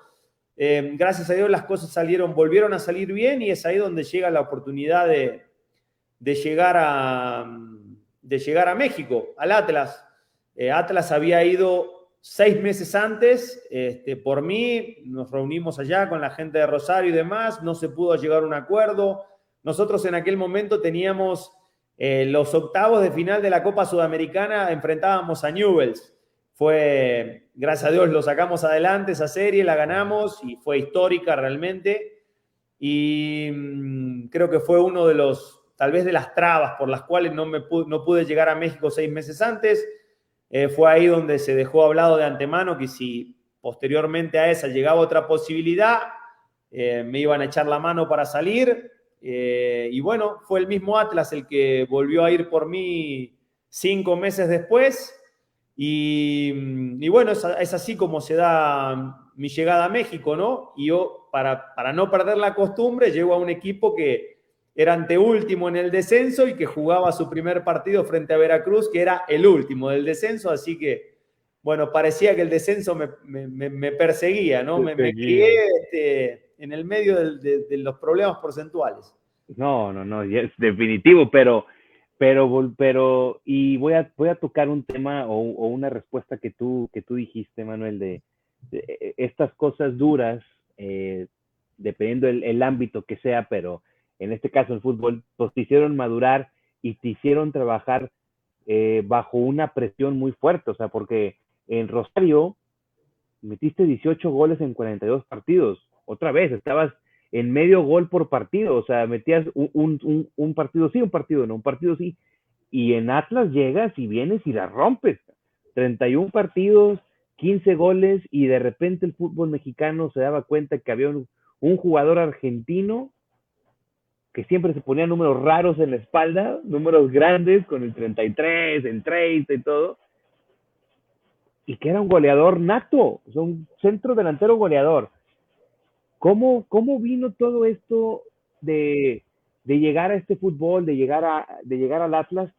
Eh, gracias a Dios las cosas salieron, volvieron a salir bien y es ahí donde llega la oportunidad de, llegar, a, de llegar a México, al Atlas. Eh, Atlas había ido seis meses antes este, por mí, nos reunimos allá con la gente de Rosario y demás, no se pudo llegar a un acuerdo. Nosotros en aquel momento teníamos eh, los octavos de final de la Copa Sudamericana enfrentábamos a Newells. Fue, gracias a Dios, lo sacamos adelante esa serie, la ganamos y fue histórica realmente. Y mm, creo que fue uno de los, tal vez de las trabas por las cuales no, me pude, no pude llegar a México seis meses antes. Eh, fue ahí donde se dejó hablado de antemano que si posteriormente a esa llegaba otra posibilidad, eh, me iban a echar la mano para salir eh, y bueno, fue el mismo Atlas el que volvió a ir por mí cinco meses después. Y, bueno, es, así como se da mi llegada a México, ¿no? Y yo para, para no perder la costumbre, llego a un equipo que era anteúltimo en el descenso y que jugaba su primer partido frente a Veracruz, que era el último del descenso, así que, bueno, parecía que el descenso me, perseguía, ¿no? Me, crié este, en el medio de, de los problemas porcentuales. No, no, no, es definitivo, pero pero, pero, y voy a, voy a tocar un tema o, una respuesta que tú, que tú dijiste, Manuel, de, e, estas cosas duras, eh, dependiendo el, el, ámbito que sea, pero en este caso el fútbol, pues te hicieron madurar y te hicieron trabajar eh, bajo una presión muy fuerte, o sea, porque en Rosario metiste 18 goles en 42 partidos, otra vez, estabas en medio gol por partido, o sea, metías un, un, partido sí, un partido no, un partido sí, y en Atlas llegas y vienes y la rompes. 31 partidos, 15 goles, y de repente el fútbol mexicano se daba cuenta que había un, un jugador argentino que siempre se ponía números raros en la espalda, números grandes con el 33, el 30 y todo, y que era un goleador nato, o sea, un centro delantero goleador. ¿Cómo, cómo vino todo esto de, llegar a este fútbol, de llegar, a, de llegar al Atlas?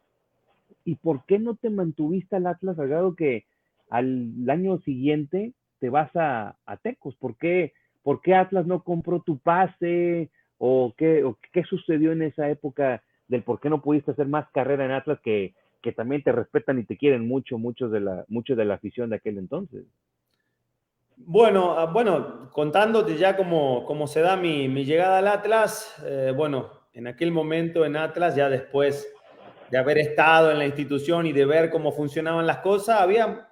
¿Y por qué no te mantuviste al Atlas al grado que al año siguiente te vas a, a Tecos? ¿Por qué, ¿Por qué Atlas no compró tu pase? ¿O qué, o qué sucedió en esa época del por qué no pudiste hacer más carrera en Atlas que, que también te respetan y te quieren mucho, muchos de la, de la afición de aquel entonces? Bueno, ah, bueno, contándote ya cómo, cómo se da mi, llegada al Atlas, eh, bueno, en aquel momento en Atlas, ya después de haber estado en la institución y de ver cómo funcionaban las cosas, había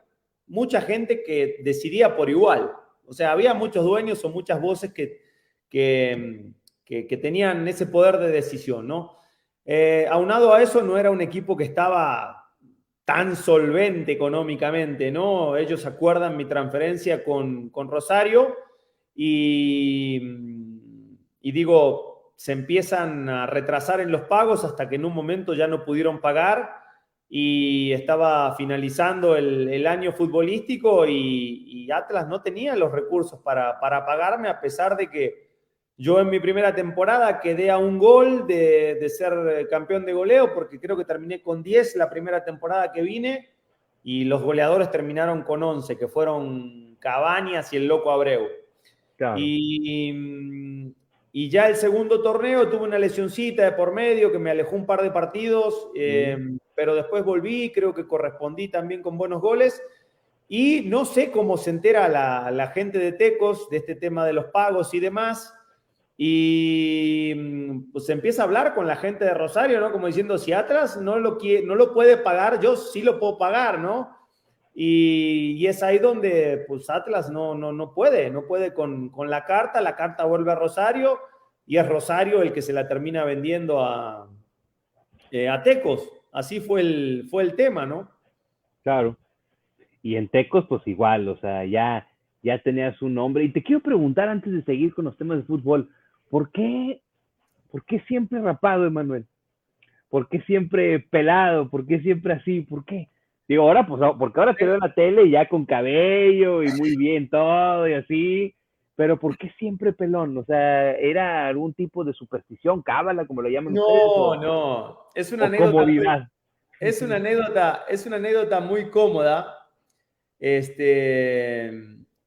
mucha gente que decidía por igual. O sea, había muchos dueños o muchas voces que, que, que, tenían ese poder de decisión, ¿no? Eh, aunado a eso, no era un equipo que estaba tan solvente económicamente, ¿no? Ellos acuerdan mi transferencia con, Rosario y, y, digo, se empiezan a retrasar en los pagos hasta que en un momento ya no pudieron pagar y estaba finalizando el, año futbolístico y, Atlas no tenía los recursos para, para pagarme a pesar de que yo en mi primera temporada quedé a un gol de, ser campeón de goleo, porque creo que terminé con 10 la primera temporada que vine, y los goleadores terminaron con 11, que fueron Cabañas y el Loco Abreu. Y, y, ya el segundo torneo tuve una lesioncita de por medio que me alejó un par de partidos, eh, pero después volví, creo que correspondí también con buenos goles. Y no sé cómo se entera la, la gente de Tecos de este tema de los pagos y demás y mm, pues empieza a hablar con la gente de Rosario, ¿no? Como diciendo, si Atlas no lo, quiere, no lo puede pagar, yo sí lo puedo pagar, ¿no? Y, es ahí donde pues Atlas no, no, no puede, no puede con, con, la carta, la carta vuelve a Rosario y es Rosario el que se la termina vendiendo a, eh, a Tecos. Así fue el, fue el tema, ¿no? Claro. Y en Tecos pues igual, o sea, ya, ya tenía su nombre. Y te quiero preguntar antes de seguir con los temas de fútbol, ¿por qué, ¿por qué siempre rapado, Emanuel? ¿Por qué siempre pelado? ¿Por qué siempre así? ¿Por qué? Digo, ahora, pues, porque ahora te veo en la tele ya con cabello y muy bien todo y así, pero ¿por qué siempre pelón? O sea, ¿era algún tipo de superstición, cábala, como lo llaman no, ustedes? No, no, es una anécdota. es una anécdota, es una anécdota muy cómoda, este,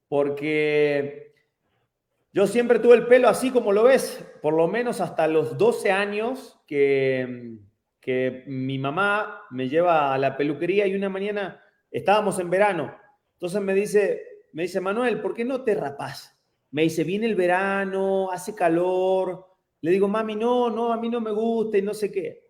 porque yo siempre tuve el pelo así como lo ves, por lo menos hasta los 12 años que, que mi mamá me lleva a la peluquería y una mañana estábamos en verano. Entonces me dice, me dice, Manuel, ¿por qué no te rapás? Me dice, viene el verano, hace calor. Le digo, mami, no, no, a mí no me gusta y no sé qué.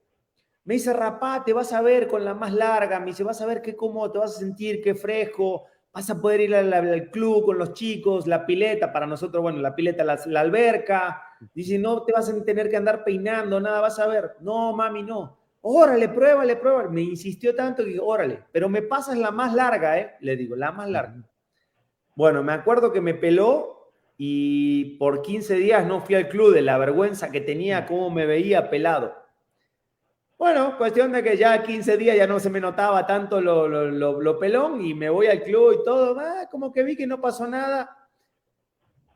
Me dice, rapá, te vas a ver con la más larga. Me dice, vas a ver qué cómodo te vas a sentir, qué fresco vas a poder ir al, club con los chicos, la pileta, para nosotros, bueno, la pileta, la, alberca. Dice, no te vas a tener que andar peinando, nada, vas a ver. No, mami, no. Órale, pruébale, pruébale. Me insistió tanto que, órale, pero me pasas la más larga, ¿eh? Le digo, la más larga. Bueno, me acuerdo que me peló y por 15 días no fui al club de la vergüenza que tenía, cómo me veía pelado. Bueno, cuestión de que ya 15 días ya no se me notaba tanto lo, pelón y me voy al club y todo, ah, como que vi que no pasó nada.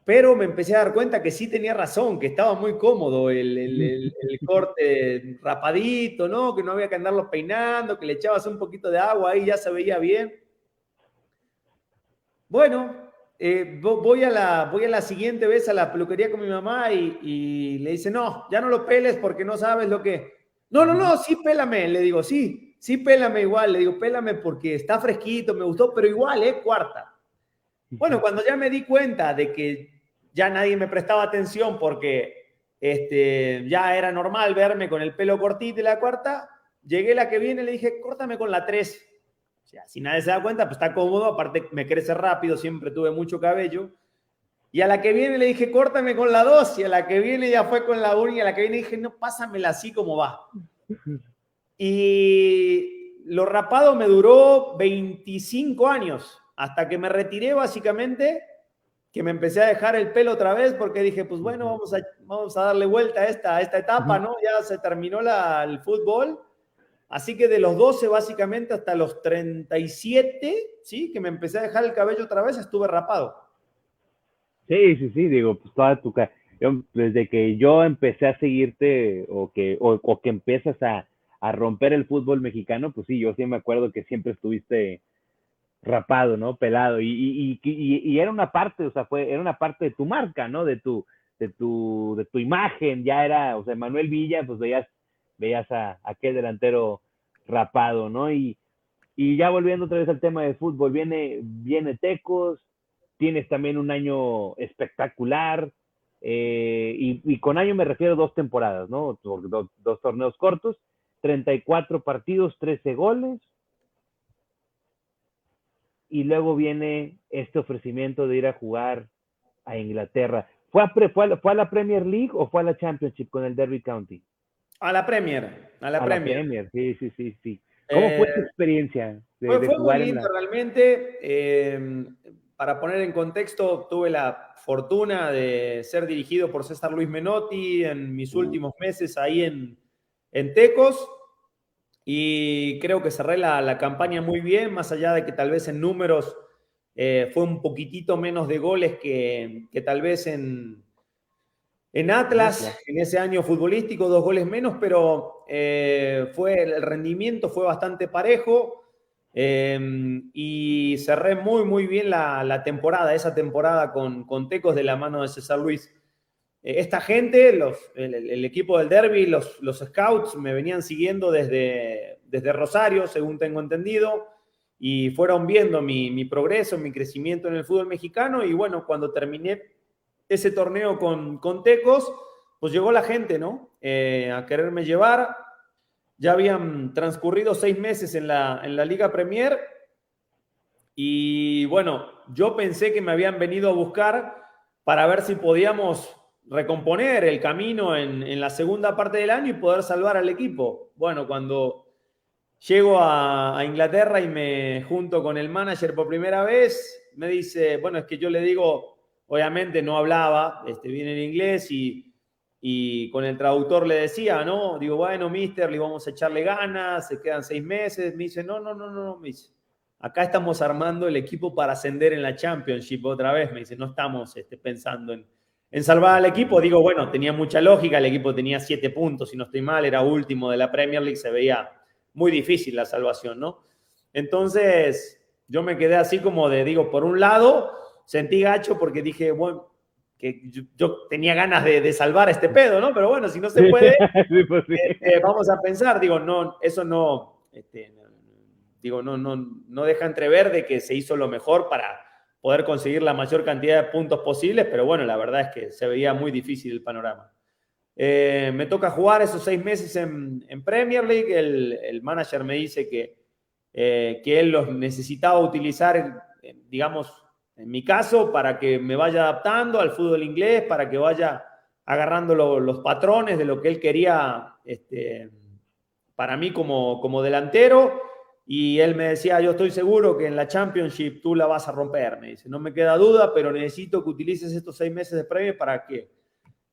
pero me empecé a dar cuenta que sí tenía razón, que estaba muy cómodo el, el, corte rapadito, ¿no? Que no había que andarlo peinando, que le echabas un poquito de agua ahí, ya se veía bien. Bueno, eh, voy, a la, voy a la siguiente vez a la peluquería con mi mamá y, y, le dice, no, ya no lo peles porque no sabes lo que... No, no, no, sí, pélame. Le digo, sí, sí, pélame igual. Le digo, pélame porque está fresquito, me gustó, pero igual, ¿eh? Cuarta. Bueno, cuando ya me di cuenta de que ya nadie me prestaba atención porque este, ya era normal verme con el pelo cortito y la cuarta, llegué la que viene y le dije, córtame con la tres. O sea, si nadie se da cuenta, pues está cómodo, aparte me crece rápido, siempre tuve mucho cabello. Y a la que viene le dije, córtame con la dos, y a la que viene ya fue con la 1, y a la que viene dije, no, pásamela así como va. Y lo rapado me duró 25 años, hasta que me retiré básicamente, que me empecé a dejar el pelo otra vez, porque dije, pues bueno, vamos a, vamos a darle vuelta a esta, esta etapa, ¿no? Ya se terminó la, el fútbol. Así que de los 12 básicamente hasta los 37, ¿sí? Que me empecé a dejar el cabello otra vez, estuve rapado. Sí, sí, sí, digo, pues toda tu... desde que yo empecé a seguirte o que, o, que empiezas a, a, romper el fútbol mexicano, pues sí, yo sí me acuerdo que siempre estuviste rapado, ¿no? Pelado. Y, y, y, y, era una parte, o sea, fue, era una parte de tu marca, ¿no? De tu, de tu, de tu imagen, ya era, o sea, Manuel Villa, pues veías, veías a, aquel delantero rapado, ¿no? Y, y ya volviendo otra vez al tema de fútbol, viene, viene Tecos, tienes también un año espectacular, eh, y, con año me refiero a dos temporadas, ¿no? Dos, dos, torneos cortos, 34 partidos, 13 goles, y luego viene este ofrecimiento de ir a jugar a Inglaterra. ¿Fue a, fue, fue a, la Premier League o fue a la Championship con el Derby County? A la Premier, a la, Premier. Sí, sí, sí, sí. ¿Cómo fue tu eh, experiencia? De, fue, muy lindo realmente. Eh, para poner en contexto, tuve la fortuna de ser dirigido por César Luis Menotti en mis últimos meses ahí en, en Tecos. Y creo que cerré la, campaña muy bien, más allá de que tal vez en números eh, fue un poquitito menos de goles que, tal vez en, en Atlas, en ese año futbolístico, dos goles menos, pero eh, fue, el rendimiento fue bastante parejo. Em, y cerré muy, muy bien la, temporada, esa temporada con, con, Tecos de la mano de César Luis. Eh, esta gente, los, el, equipo del Derby, los, los scouts, me venían siguiendo desde, desde Rosario, según tengo entendido, y fueron viendo mi, mi, progreso, mi crecimiento en el fútbol mexicano. Y bueno, cuando terminé ese torneo con, con Tecos, pues llegó la gente, ¿no? Eh, a quererme llevar ya habían transcurrido seis meses en la, en la Liga Premier y bueno, yo pensé que me habían venido a buscar para ver si podíamos recomponer el camino en, la segunda parte del año y poder salvar al equipo. Bueno, cuando llego a, Inglaterra y me junto con el manager por primera vez, me dice, bueno, es que yo le digo, obviamente no hablaba, este, bien en inglés y y con el traductor le decía, ¿no? Digo, bueno, mister, le vamos a echarle ganas, se quedan seis meses. Me dice, no, no, no, no, me acá estamos armando el equipo para ascender en la Championship otra vez. Me dice, no estamos este, pensando en, en salvar al equipo. Digo, bueno, tenía mucha lógica, el equipo tenía siete puntos, si no estoy mal, era último de la Premier League, se veía muy difícil la salvación, ¿no? Entonces, yo me quedé así como de, digo, por un lado, sentí gacho porque dije, bueno, que yo, tenía ganas de, salvar este pedo, ¿no? Pero bueno, si no se puede, pues eh, eh, vamos a pensar, digo, no, eso no, este, digo, no, no, no deja entrever de que se hizo lo mejor para poder conseguir la mayor cantidad de puntos posibles, pero bueno, la verdad es que se veía muy difícil el panorama. Eh, me toca jugar esos seis meses en, Premier League, el, el, manager me dice que, que él los necesitaba utilizar, digamos, en mi caso, para que me vaya adaptando al fútbol inglés, para que vaya agarrando los patrones de lo que él quería este, para mí como, como delantero. Y él me decía, yo estoy seguro que en la Championship tú la vas a romper. Me dice, no me queda duda, pero necesito que utilices estos seis meses de premio para que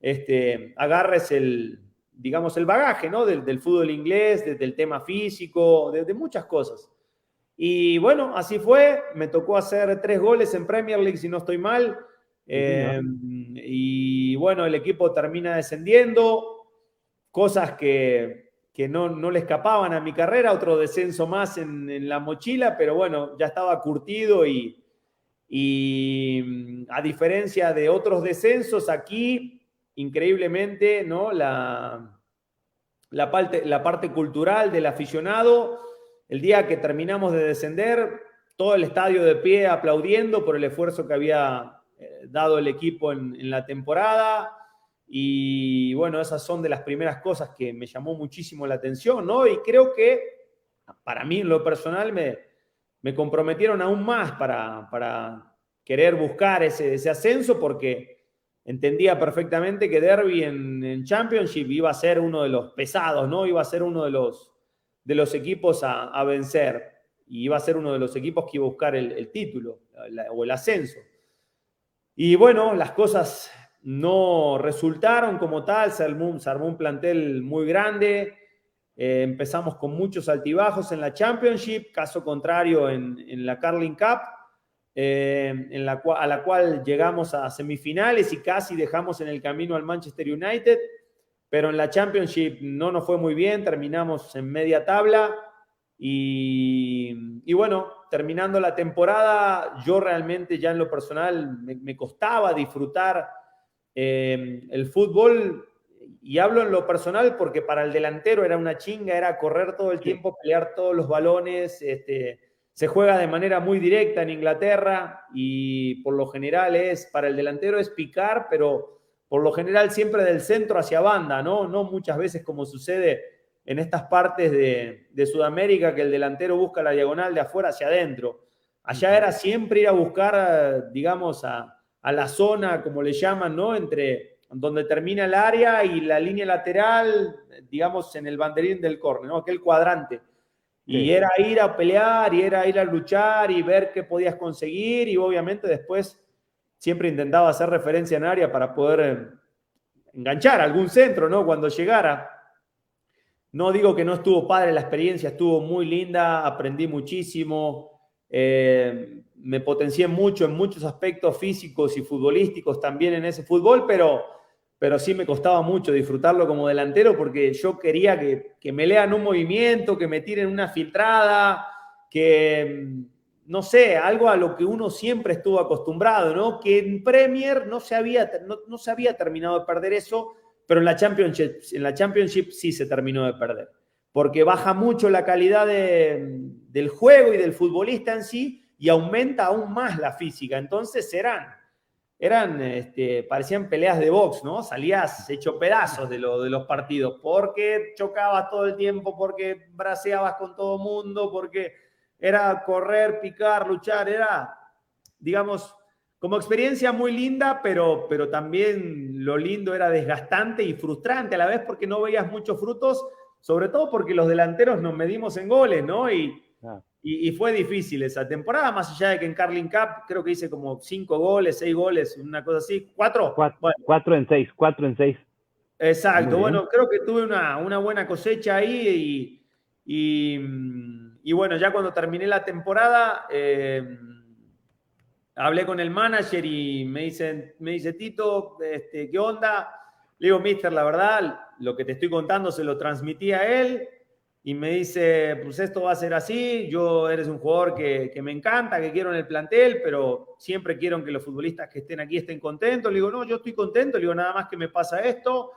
este, agarres el, digamos, el bagaje ¿no? del, fútbol inglés, desde el tema físico, de muchas cosas. Y bueno, así fue. Me tocó hacer tres goles en Premier League, si no estoy mal. Em, y bueno, el equipo termina descendiendo, cosas que, no, le escapaban a mi carrera, otro descenso más en, la mochila, pero bueno, ya estaba curtido y, y mm, a diferencia de otros descensos, aquí, increíblemente, ¿no? La, la, parte, la parte cultural del aficionado, el día que terminamos de descender, todo el estadio de pie aplaudiendo por el esfuerzo que había eh, dado el equipo en, la temporada. Y bueno, esas son de las primeras cosas que me llamó muchísimo la atención, ¿no? Y creo que para mí, en lo personal, me, me comprometieron aún más para, para querer buscar ese, ese, ascenso porque entendía perfectamente que Derby en, Championship iba a ser uno de los pesados, ¿no? Iba a ser uno de los, de los equipos a, vencer. Y iba a ser uno de los equipos que iba a buscar el, el título o el ascenso. Y bueno, las cosas no resultaron como tal, se armó, un plantel muy grande, eh, empezamos con muchos altibajos en la Championship, caso contrario en, la Carling Cup, eh, en la, a la cual llegamos a semifinales y casi dejamos en el camino al Manchester United, pero en la Championship no nos fue muy bien, terminamos en media tabla y, bueno, terminando la temporada, yo realmente ya en lo personal me, costaba disfrutar eh, el fútbol y hablo en lo personal porque para el delantero era una chinga, era correr todo el tiempo, pelear todos los balones. Este, se juega de manera muy directa en Inglaterra y por lo general es, para el delantero es picar, pero por lo general siempre del centro hacia banda, ¿no? No muchas veces como sucede en estas partes de, Sudamérica que el delantero busca la diagonal de afuera hacia adentro. Allá era siempre ir a buscar, digamos, a, la zona, como le llaman, ¿no? Entre donde termina el área y la línea lateral, digamos, en el banderín del córner, ¿no? Aquel cuadrante. Y era ir a pelear, y era ir a luchar y ver qué podías conseguir, y obviamente después siempre intentaba hacer referencia en área para poder eh, enganchar algún centro, ¿no? Cuando llegara. No digo que no estuvo padre la experiencia, estuvo muy linda, aprendí muchísimo, eh, me potencié mucho en muchos aspectos físicos y futbolísticos también en ese fútbol, pero, pero sí me costaba mucho disfrutarlo como delantero porque yo quería que, que me lean un movimiento, que me tiren una filtrada, que, no sé, algo a lo que uno siempre estuvo acostumbrado, ¿no? Que en Premier no se había, no, no se había terminado de perder eso pero en la Championship, en la sí se terminó de perder, porque baja mucho la calidad del juego y del futbolista en sí y aumenta aún más la física. Entonces eran, eran este, parecían peleas de box, ¿no? Salías hecho pedazos de, lo, de los partidos, porque chocabas todo el tiempo, porque braceabas con todo mundo, porque era correr, picar, luchar, era, digamos, como experiencia muy linda, pero, pero también lo lindo era desgastante y frustrante a la vez porque no veías muchos frutos, sobre todo porque los delanteros nos medimos en goles, ¿no? Y, ah. y, fue difícil esa temporada, más allá de que en Carling Cup creo que hice como cinco goles, seis goles, una cosa así. ¿Cuatro? Cuatro, en seis, cuatro en seis. Exacto, bueno, creo que tuve una, una buena cosecha ahí y, y, bueno, ya cuando terminé la temporada... Eh, hablé con el manager y me, dicen, me dice, Tito, este, ¿qué onda? Le digo, mister, la verdad, lo que te estoy contando se lo transmití a él y me dice, pues esto va a ser así, yo eres un jugador que, me encanta, que quiero en el plantel, pero siempre quiero que los futbolistas que estén aquí estén contentos. Le digo, no, yo estoy contento, le digo, nada más que me pasa esto.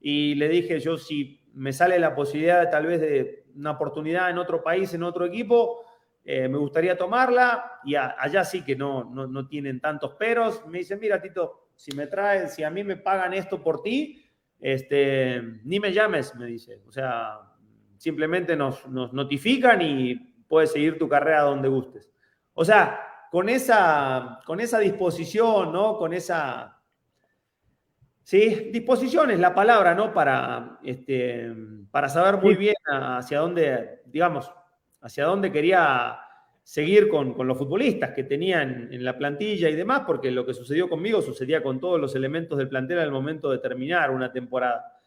Y le dije, yo si me sale la posibilidad tal vez de una oportunidad en otro país, en otro equipo, eh, me gustaría tomarla y allá sí que no, no, tienen tantos peros. Me dicen, mira, Tito, si me traen, si a mí me pagan esto por ti, este, ni me llames, me dice. O sea, simplemente nos, nos notifican y puedes seguir tu carrera donde gustes. O sea, con esa, con esa disposición, ¿no? Con esa... Sí, disposición es la palabra, ¿no? Para, este, para saber muy bien hacia dónde, digamos, hacia dónde quería seguir con, los futbolistas que tenían en la plantilla y demás, porque lo que sucedió conmigo sucedía con todos los elementos del plantel al momento de terminar una temporada.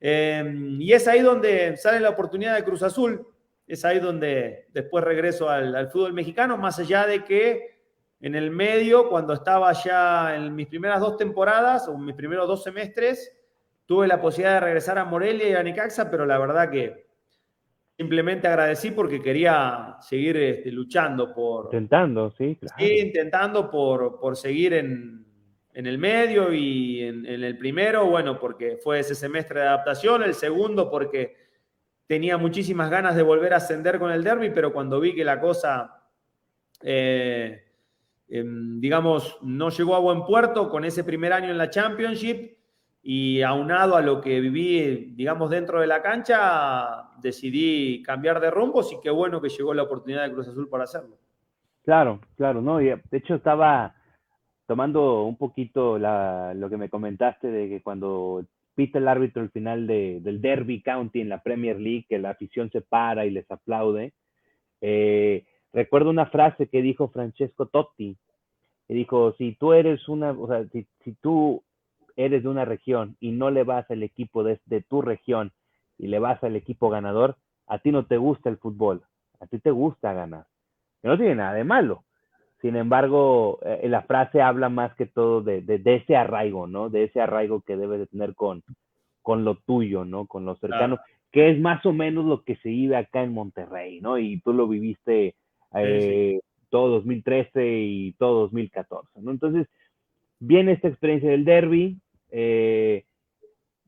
Em, y es ahí donde sale la oportunidad de Cruz Azul, es ahí donde después regreso al, fútbol mexicano, más allá de que en el medio, cuando estaba ya en mis primeras dos temporadas, o mis primeros dos semestres, tuve la posibilidad de regresar a Morelia y a Necaxa, pero la verdad que simplemente agradecí porque quería seguir este, luchando por... Intentando, sí, claro. Sí, intentando por, por seguir en, en, el medio y en, en, el primero, bueno, porque fue ese semestre de adaptación, el segundo porque tenía muchísimas ganas de volver a ascender con el derby, pero cuando vi que la cosa, eh, em, digamos, no llegó a buen puerto con ese primer año en la Championship y aunado a lo que viví, digamos, dentro de la cancha, decidí cambiar de rumbo, y qué bueno que llegó la oportunidad de Cruz Azul para hacerlo. Claro, claro, ¿no? de hecho estaba tomando un poquito lo que me comentaste de que cuando pita el árbitro al final del Derby County en la Premier League, que la afición se para y les aplaude. Eh, recuerdo una frase que dijo Francesco Totti, que dijo, si tú eres una, o sea, si, tú eres de una región y no le vas al equipo de, de tu región y le vas al equipo ganador, a ti no te gusta el fútbol, a ti te gusta ganar. Que no tiene nada de malo. Sin embargo, eh, la frase habla más que todo de, ese arraigo, ¿no? De ese arraigo que debes de tener con, con lo tuyo, ¿no? Con lo cercano, que es más o menos lo que se vive acá en Monterrey, ¿no? Y tú lo viviste eh, todo 2013 y todo 2014, ¿no? Entonces, viene esta experiencia del derby. Eh,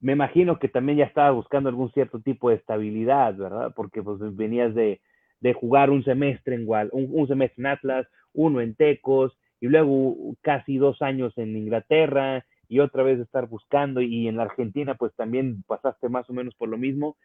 me imagino que también ya estaba buscando algún cierto tipo de estabilidad, ¿verdad? Porque pues venías de, jugar un semestre en un semestre en Atlas, uno en Tecos y luego casi dos años en Inglaterra y otra vez estar buscando y en la Argentina pues también pasaste más o menos por lo mismo.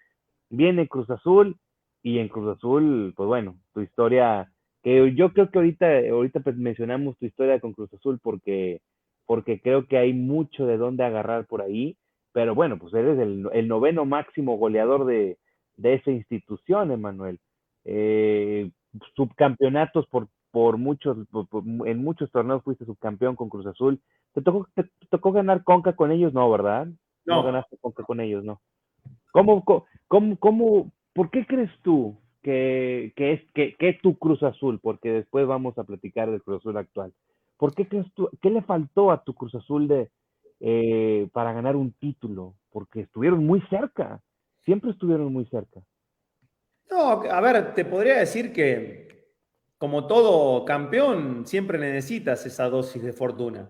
Viene Cruz Azul y en Cruz Azul, pues bueno, tu historia, que yo creo que ahorita, ahorita pues mencionamos tu historia con Cruz Azul porque, porque creo que hay mucho de dónde agarrar por ahí, pero bueno, pues eres el, noveno máximo goleador de, esa institución, Emanuel. Eh, subcampeonatos por por muchos, en muchos torneos fuiste subcampeón con Cruz Azul. ¿Te tocó, te, tocó ganar Conca con ellos? No, ¿verdad? No. no ganaste Conca con ellos, no. ¿Cómo, cómo, cómo, por qué crees tú que, es, que, es tu Cruz Azul? Porque después vamos a platicar del Cruz Azul actual. ¿Por qué crees tú, le faltó a tu Cruz Azul de, eh, para ganar un título? Porque estuvieron muy cerca, siempre estuvieron muy cerca. No, a ver, te podría decir que como todo campeón, siempre necesitas esa dosis de fortuna.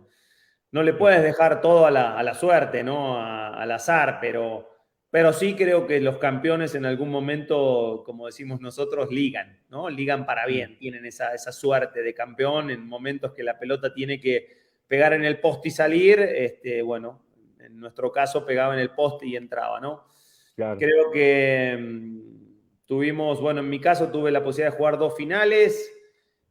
No le puedes dejar todo a la, suerte, ¿no? al azar, pero, pero sí creo que los campeones en algún momento, como decimos nosotros, ligan, ¿no? Ligan para bien, tienen esa, esa suerte de campeón en momentos que la pelota tiene que pegar en el poste y salir, este, bueno, en nuestro caso pegaba en el poste y entraba, ¿no? Creo que mm, tuvimos, bueno, en mi caso tuve la posibilidad de jugar dos finales,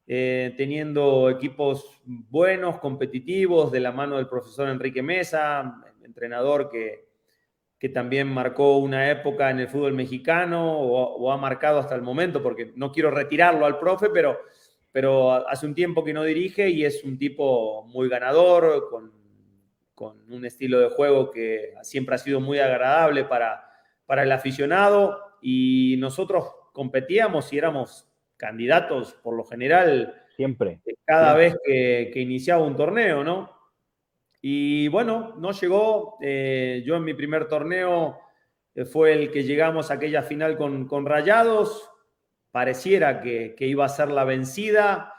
eh, teniendo equipos buenos, competitivos, de la mano del profesor Enrique Mesa, entrenador que, que también marcó una época en el fútbol mexicano o, ha marcado hasta el momento, porque no quiero retirarlo al profe, pero, pero hace un tiempo que no dirige y es un tipo muy ganador, con, con un estilo de juego que siempre ha sido muy agradable para, para el aficionado y nosotros competíamos y éramos candidatos por lo general. Siempre. Cada vez que, iniciaba un torneo, ¿no? Y bueno, no llegó. Eh, yo en mi primer torneo eh, fue el que llegamos a aquella final con, con Rayados. Pareciera que, iba a ser la vencida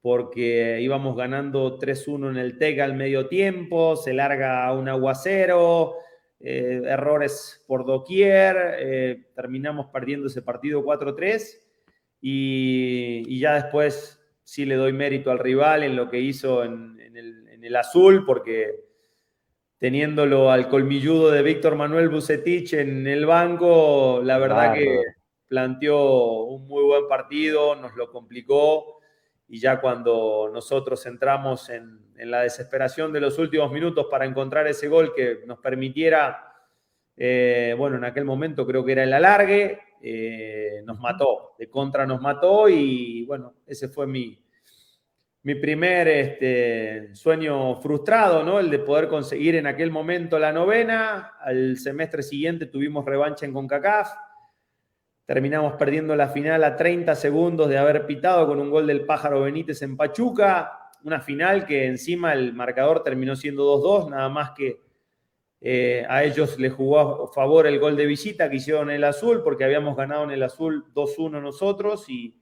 porque íbamos ganando 3-1 en el TEC al medio tiempo, se larga un aguacero, eh, errores por doquier, terminamos perdiendo ese partido 4-3 y, ya después sí le doy mérito al rival en lo que hizo en, el, azul, porque teniéndolo al colmilludo de Víctor Manuel Bucetich en el banco, la verdad que planteó un muy buen partido, nos lo complicó y ya cuando nosotros entramos en, la desesperación de los últimos minutos para encontrar ese gol que nos permitiera, eh, bueno, en aquel momento creo que era el alargue, eh, nos mató, de contra nos mató y bueno, ese fue mi, mi primer este, sueño frustrado, ¿no? El de poder conseguir en aquel momento la novena. Al semestre siguiente tuvimos revancha en CONCACAF. Terminamos perdiendo la final a 30 segundos de haber pitado con un gol del pájaro Benítez en Pachuca. una final que encima el marcador terminó siendo 2-2, nada más que eh, a ellos les jugó a favor el gol de visita que hicieron en el azul, porque habíamos ganado en el azul 2-1 nosotros y,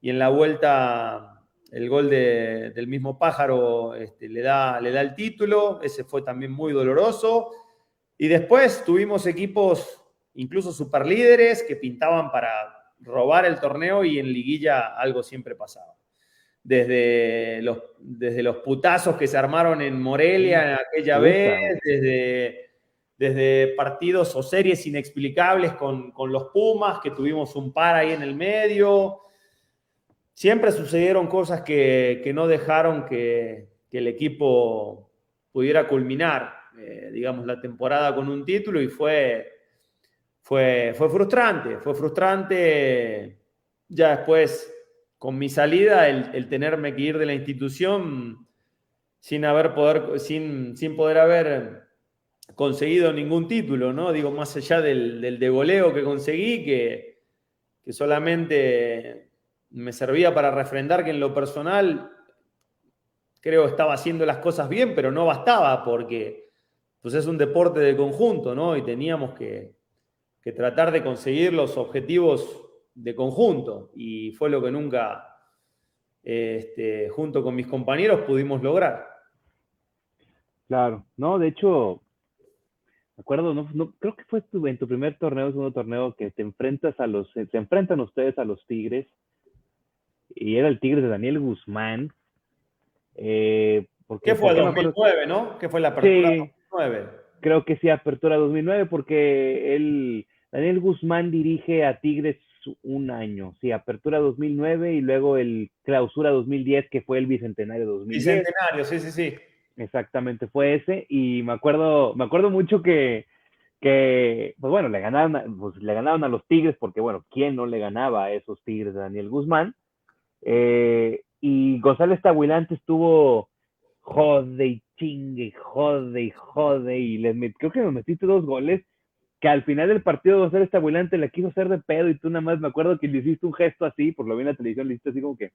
en la vuelta el gol del mismo pájaro este, le, da, le da el título, ese fue también muy doloroso. Y después tuvimos equipos, incluso superlíderes, que pintaban para robar el torneo y en liguilla algo siempre pasaba. Desde los, desde los putazos que se armaron en Morelia en aquella vez, desde, desde partidos o series inexplicables con, los Pumas, que tuvimos un par ahí en el medio. Siempre sucedieron cosas que, no dejaron que, el equipo pudiera culminar, eh, digamos, la temporada con un título y fue fue, fue frustrante, fue frustrante ya después con mi salida el, tenerme que ir de la institución sin, haber poder, sin, sin poder haber conseguido ningún título, ¿no? Digo, más allá del, del de goleo que conseguí, que, que solamente me servía para refrendar que en lo personal creo estaba haciendo las cosas bien, pero no bastaba porque pues es un deporte de conjunto, ¿no? Y teníamos que, que tratar de conseguir los objetivos de conjunto. Y fue lo que nunca, este, junto con mis compañeros, pudimos lograr. Claro, no, de hecho, me acuerdo, creo que fue en tu primer torneo, segundo torneo, que te enfrentas a los, se enfrentan ustedes a los Tigres, y era el Tigres de Daniel Guzmán. Eh, porque, ¿Qué fue? 2009, ¿no? ¿Qué fue la apertura 2009? Creo que sí, apertura 2009, porque él Daniel Guzmán dirige a Tigres un año, sí, apertura 2009 y luego el clausura 2010, que fue el bicentenario 2010. Bicentenario, sí, sí, sí. Exactamente, fue ese. Y me acuerdo, me acuerdo mucho que, que pues bueno, le ganaron, pues le ganaron a los Tigres, porque bueno, ¿quién no le ganaba a esos Tigres de Daniel Guzmán? Eh, y González Tahuilante estuvo jode y chingue, jode y jode, y les creo que me metiste dos goles que al final del partido González Tabuilante le quiso hacer de pedo y tú nada más me acuerdo que le hiciste un gesto así, por lo vi en la televisión, le hiciste así como que,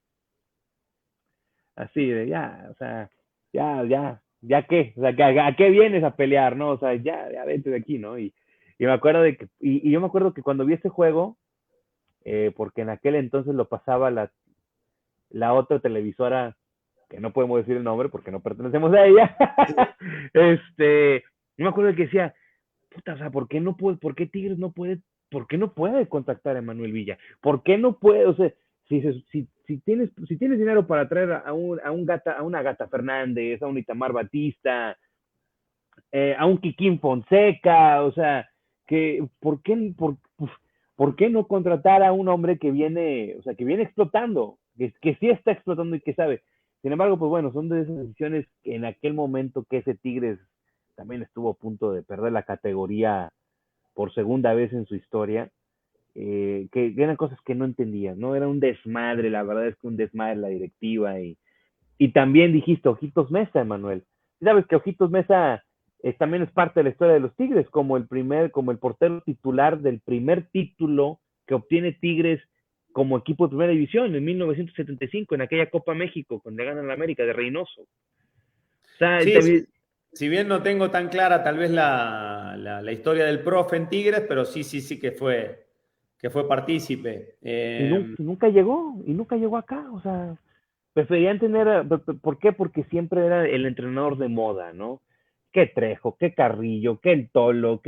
así de ya, o sea, ya, ya, ya qué, o sea, ¿a, qué vienes a pelear, no? O sea, ya, ya vete de aquí, ¿no? Y, y me acuerdo de que, y, yo me acuerdo que cuando vi ese juego, eh, porque en aquel entonces lo pasaba la, la otra televisora, que no podemos decir el nombre porque no pertenecemos a ella, este, me acuerdo que decía, o sea, ¿por qué no puede, por qué Tigres no puede, por qué no puede contactar a Manuel Villa? ¿Por qué no puede, o sea, si, si, si tienes, si tienes dinero para traer a un, a un gata, a una gata Fernández, a un Itamar Batista, eh, a un Kikín Fonseca, o sea, que, ¿por qué, por, ¿por qué no contratar a un hombre que viene, o sea, que viene explotando, que, sí está explotando y que sabe? Sin embargo, pues bueno, son de esas decisiones que en aquel momento que ese Tigres también estuvo a punto de perder la categoría por segunda vez en su historia, eh, que eran cosas que no entendía, ¿no? Era un desmadre, la verdad es que un desmadre la directiva y, y también dijiste Ojitos Mesa, Emanuel. Sabes que Ojitos Mesa también es parte de la historia de los Tigres, como el primer, como el portero titular del primer título que obtiene Tigres como equipo de primera división en 1975, en aquella Copa México, cuando ganan la América de Reynoso. O sea, sí, si bien no tengo tan clara tal vez la, historia del profe en Tigres, pero sí, sí, sí que fue, que fue partícipe. Y, nunca, llegó, y nunca llegó acá, o sea, preferían tener, ¿por qué? Porque siempre era el entrenador de moda, ¿no? Que Trejo, que Carrillo, que el Tolo,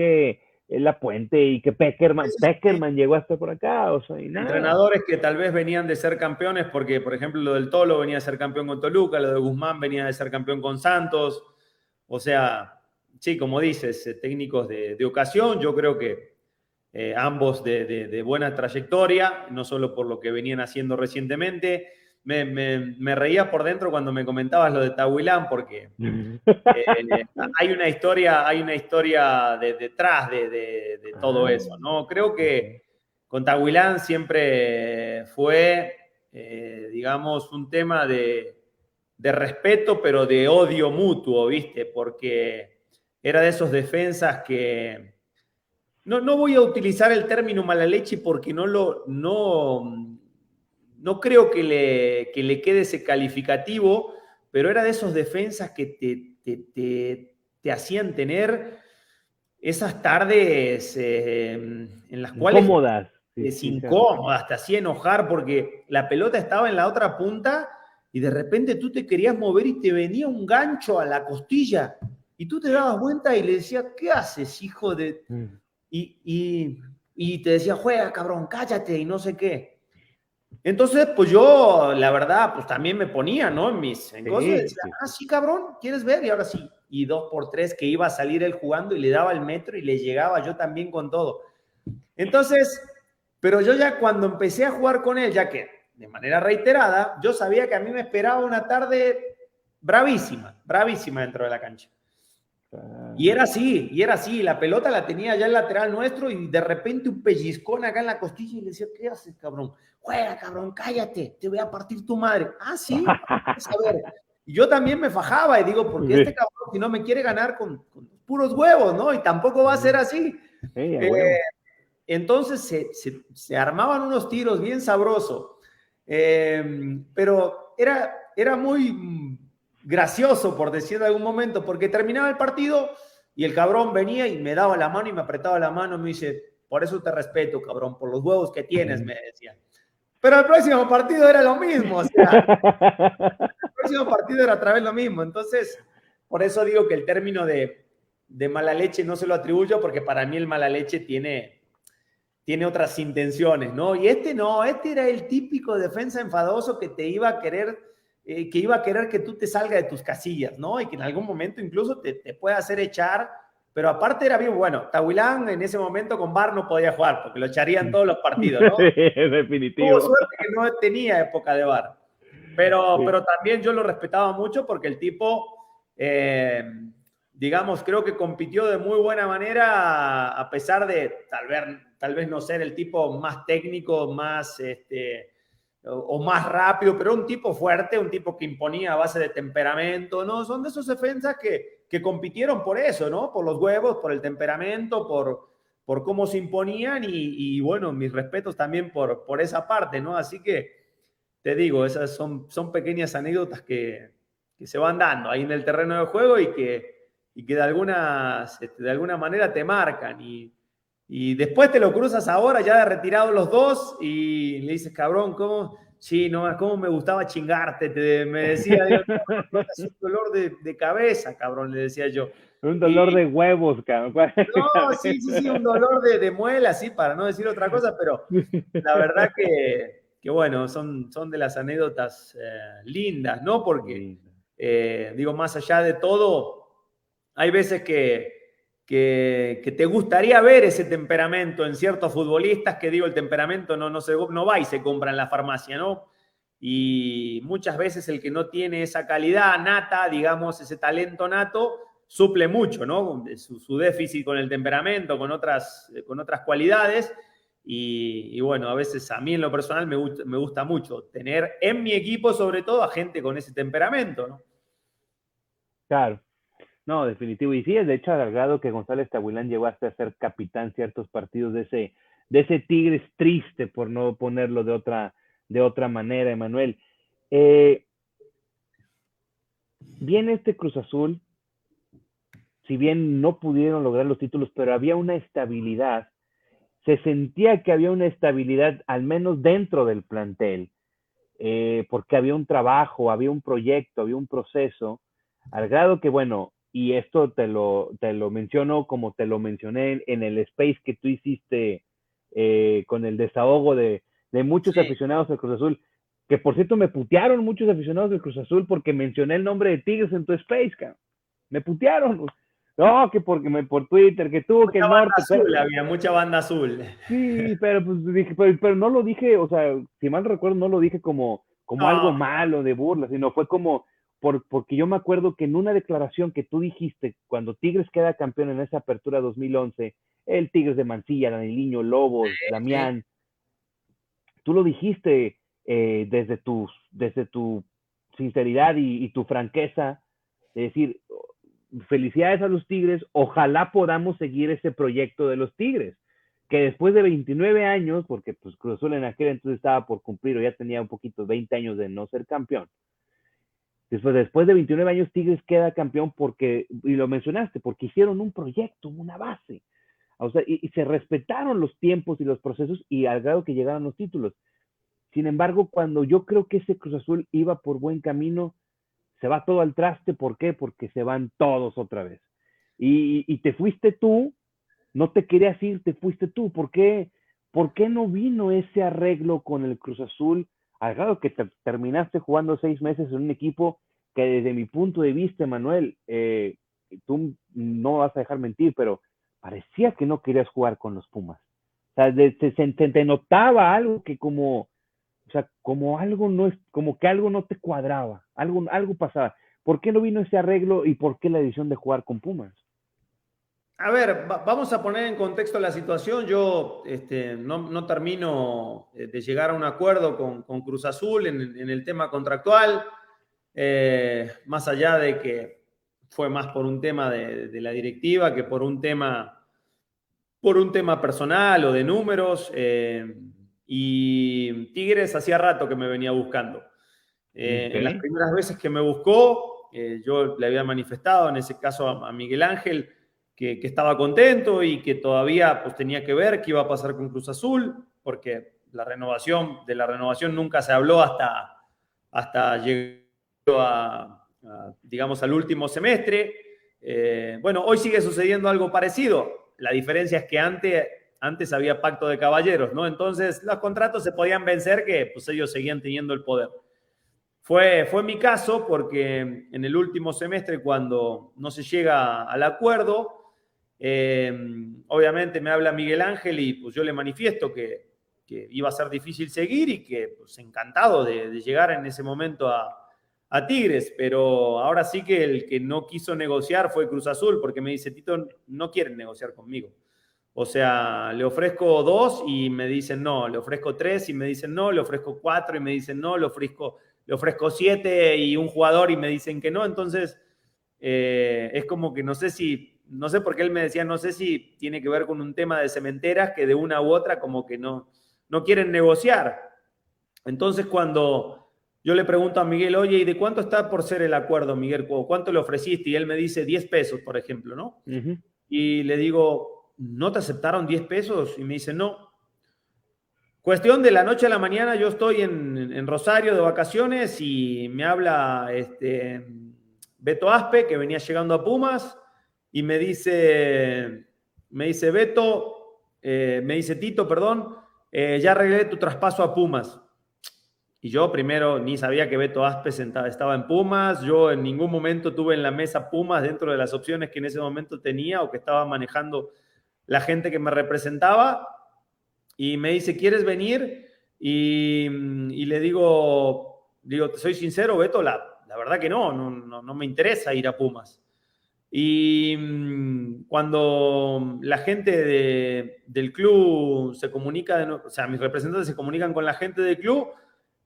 que La Puente y que Peckerman, Peckerman llegó hasta por acá, o sea, y nada. Entrenadores que tal vez venían de ser campeones, porque por ejemplo lo del Tolo venía a ser campeón con Toluca, lo de Guzmán venía de ser campeón con Santos, o sea, sí, como dices, eh, técnicos de, ocasión, yo creo que eh, ambos de, buena trayectoria, no solo por lo que venían haciendo recientemente. Me, reía por dentro cuando me comentabas lo de Tahuilán, porque eh, hay una historia, hay una historia detrás de, todo ah. eso, ¿no? Creo que con Tahuilán siempre fue, digamos, un tema de, de respeto, pero de odio mutuo, ¿viste? Porque era de esos defensas que... No, no voy a utilizar el término mala leche porque no lo... No, no creo que le, que le quede ese calificativo, pero era de esos defensas que te, te, hacían tener esas tardes eh, en las cuales... Cómodas. Es incómodas, te hacía enojar porque la pelota estaba en la otra punta y de repente tú te querías mover y te venía un gancho a la costilla y tú te dabas cuenta y le decías, ¿qué haces, hijo de...? Mm. Y, y, te decía, juega, cabrón, cállate y no sé qué. Entonces, pues yo, la verdad, pues también me ponía, ¿no? En mis en cosas, decía, ah, sí, cabrón, ¿quieres ver? Y ahora sí. Y dos por tres que iba a salir él jugando y le daba el metro y le llegaba yo también con todo. Entonces, pero yo ya cuando empecé a jugar con él, ya que de manera reiterada, yo sabía que a mí me esperaba una tarde bravísima, bravísima dentro de la cancha. Y era así, y era así, la pelota la tenía ya el lateral nuestro y de repente un pellizcón acá en la costilla y le decía, ¿qué haces, cabrón? Juega, cabrón, cállate, te voy a partir tu madre. Ah, sí. Y yo también me fajaba y digo, porque este cabrón, si no me quiere ganar con, puros huevos, ¿no? Y tampoco va a ser así. Eh, entonces se, se, armaban unos tiros bien sabrosos, eh, pero era, era muy gracioso, por decir de algún momento, porque terminaba el partido y el cabrón venía y me daba la mano y me apretaba la mano y me dice, por eso te respeto, cabrón, por los huevos que tienes, me decía. Pero el próximo partido era lo mismo, o sea, el próximo partido era otra vez lo mismo. Entonces, por eso digo que el término de, de mala leche no se lo atribuyo, porque para mí el mala leche tiene, tiene otras intenciones, ¿no? Y este no, este era el típico defensa enfadoso que te iba a querer eh, que iba a querer que tú te salgas de tus casillas, ¿no? Y que en algún momento incluso te, te pueda hacer echar, pero aparte era bien bueno. Tahuilán en ese momento con Bar no podía jugar porque lo echarían todos los partidos, ¿no? Definitivo. Tuvo suerte que no tenía época de Bar. Pero, pero también yo lo respetaba mucho porque el tipo, eh, digamos, creo que compitió de muy buena manera a pesar de tal vez, tal vez no ser el tipo más técnico, más... Este, o, más rápido, pero un tipo fuerte, un tipo que imponía a base de temperamento, ¿no? Son de esos defensas que, que compitieron por eso, ¿no? Por los huevos, por el temperamento, por, por cómo se imponían y, bueno, mis respetos también por, por esa parte, ¿no? Así que te digo, esas son, son pequeñas anécdotas que, que se van dando ahí en el terreno de juego y que, y que de, algunas, este, de alguna manera te marcan. Y, y después te lo cruzas ahora, ya de retirado los dos, y le dices, cabrón, ¿cómo? Sí, no, ¿cómo me gustaba chingarte? Te, me decía, es un dolor de, cabeza, cabrón, le decía yo. Un dolor de huevos, cabrón. No, sí, sí, sí, un dolor de, de muela, sí, para no decir otra cosa, pero la verdad que, que bueno, son, son de las anécdotas eh, lindas, ¿no? Porque, eh, digo, más allá de todo, hay veces que que, te gustaría ver ese temperamento en ciertos futbolistas, que digo, el temperamento no, no, se, no va y se compra en la farmacia, ¿no? Y muchas veces el que no tiene esa calidad nata, digamos, ese talento nato, suple mucho, ¿no? Su, déficit con el temperamento, con otras, con otras cualidades. Y, bueno, a veces a mí en lo personal me gusta, me gusta mucho tener en mi equipo, sobre todo, a gente con ese temperamento, ¿no? Claro. No, definitivo. Y sí, es de hecho alargado que González Tahuilán llegó hasta a ser capitán ciertos partidos de ese, de ese Tigres triste, por no ponerlo de otra, de otra manera, Emanuel. Eh, bien este Cruz Azul, si bien no pudieron lograr los títulos, pero había una estabilidad, se sentía que había una estabilidad, al menos dentro del plantel, eh, porque había un trabajo, había un proyecto, había un proceso, al grado que, bueno, y esto te lo, te lo menciono como te lo mencioné en, el space que tú hiciste eh, con el desahogo de, muchos aficionados del Cruz Azul, que por cierto me putearon muchos aficionados del Cruz Azul porque mencioné el nombre de Tigres en tu space, cabrón. Me putearon. No, que porque me por Twitter, que tuvo que norte. Azul, había mucha banda azul. Sí, pero pues dije, pero, no lo dije, o sea, si mal recuerdo, no lo dije como, como algo malo de burla, sino fue como, porque yo me acuerdo que en una declaración que tú dijiste cuando Tigres queda campeón en esa apertura 2011, el Tigres de Mancilla, Daniliño, Lobos, Damián, tú lo dijiste eh, desde, tu, desde tu sinceridad y, tu franqueza, de decir, felicidades a los Tigres, ojalá podamos seguir ese proyecto de los Tigres, que después de 29 años, porque pues Cruz Azul en aquel entonces estaba por cumplir o ya tenía un poquito 20 años de no ser campeón, Después, después de 29 años, Tigres queda campeón porque, y lo mencionaste, porque hicieron un proyecto, una base. O sea, y, se respetaron los tiempos y los procesos y al grado que llegaron los títulos. Sin embargo, cuando yo creo que ese Cruz Azul iba por buen camino, se va todo al traste. ¿Por qué? Porque se van todos otra vez. Y, y te fuiste tú, no te querías ir, te fuiste tú. ¿Por qué? ¿Por qué no vino ese arreglo con el Cruz Azul? Al que terminaste jugando seis meses en un equipo que desde mi punto de vista, Manuel, eh, tú no vas a dejar mentir, pero parecía que no querías jugar con los Pumas. O sea, se, te, notaba algo que como, o sea, como algo no es, como que algo no te cuadraba, algo, algo pasaba. ¿Por qué no vino ese arreglo y por qué la decisión de jugar con Pumas? A ver, vamos a poner en contexto la situación. Yo este, no, termino eh, de llegar a un acuerdo con, Cruz Azul en, el tema contractual, eh, más allá de que fue más por un tema de, la directiva que por un tema, por un tema personal o de números. Eh, y Tigres hacía rato que me venía buscando. Eh, en las primeras veces que me buscó, yo le había manifestado, en ese caso a, Miguel Ángel, que, estaba contento y que todavía pues, tenía que ver qué iba a pasar con Cruz Azul, porque la renovación, de la renovación nunca se habló hasta, hasta llegar a, digamos, al último semestre. Eh, bueno, hoy sigue sucediendo algo parecido. La diferencia es que antes, antes había pacto de caballeros, ¿no? Entonces los contratos se podían vencer que pues ellos seguían teniendo el poder. Fue, fue mi caso porque en el último semestre, cuando no se llega al acuerdo, eh, obviamente me habla Miguel Ángel y pues yo le manifiesto que, iba a ser difícil seguir y que pues encantado de llegar en ese momento a, Tigres, pero ahora sí que el que no quiso negociar fue Cruz Azul, porque me dice, Tito, no quieren negociar conmigo. O sea, le ofrezco dos y me dicen no, le ofrezco tres y me dicen no, le ofrezco cuatro y me dicen no, le ofrezco, le ofrezco siete y un jugador y me dicen que no. Entonces, eh, es como que no sé si, no sé por qué él me decía, no sé si tiene que ver con un tema de cementeras que de una u otra como que no, no quieren negociar. Entonces, cuando yo le pregunto a Miguel, oye, ¿y de cuánto está por ser el acuerdo, Miguel? ¿Cuánto le ofreciste? Y él me dice 10 pesos, por ejemplo, ¿no? Y le digo, ¿no te aceptaron 10 pesos? Y me dice, no. Cuestión de la noche a la mañana, yo estoy en, Rosario de vacaciones y me habla este, Beto Aspe, que venía llegando a Pumas, y me dice, me dice Beto, eh, me dice Tito, perdón, eh, ya arreglé tu traspaso a Pumas. Y yo primero ni sabía que Beto Aspe estaba en Pumas, yo en ningún momento tuve en la mesa Pumas dentro de las opciones que en ese momento tenía o que estaba manejando la gente que me representaba. Y me dice, ¿quieres venir? Y, le digo, digo, te soy sincero, Beto, la, verdad que no, no, no, me interesa ir a Pumas. Y mm, cuando la gente del club se comunica, o sea, mis representantes se comunican con la gente del club,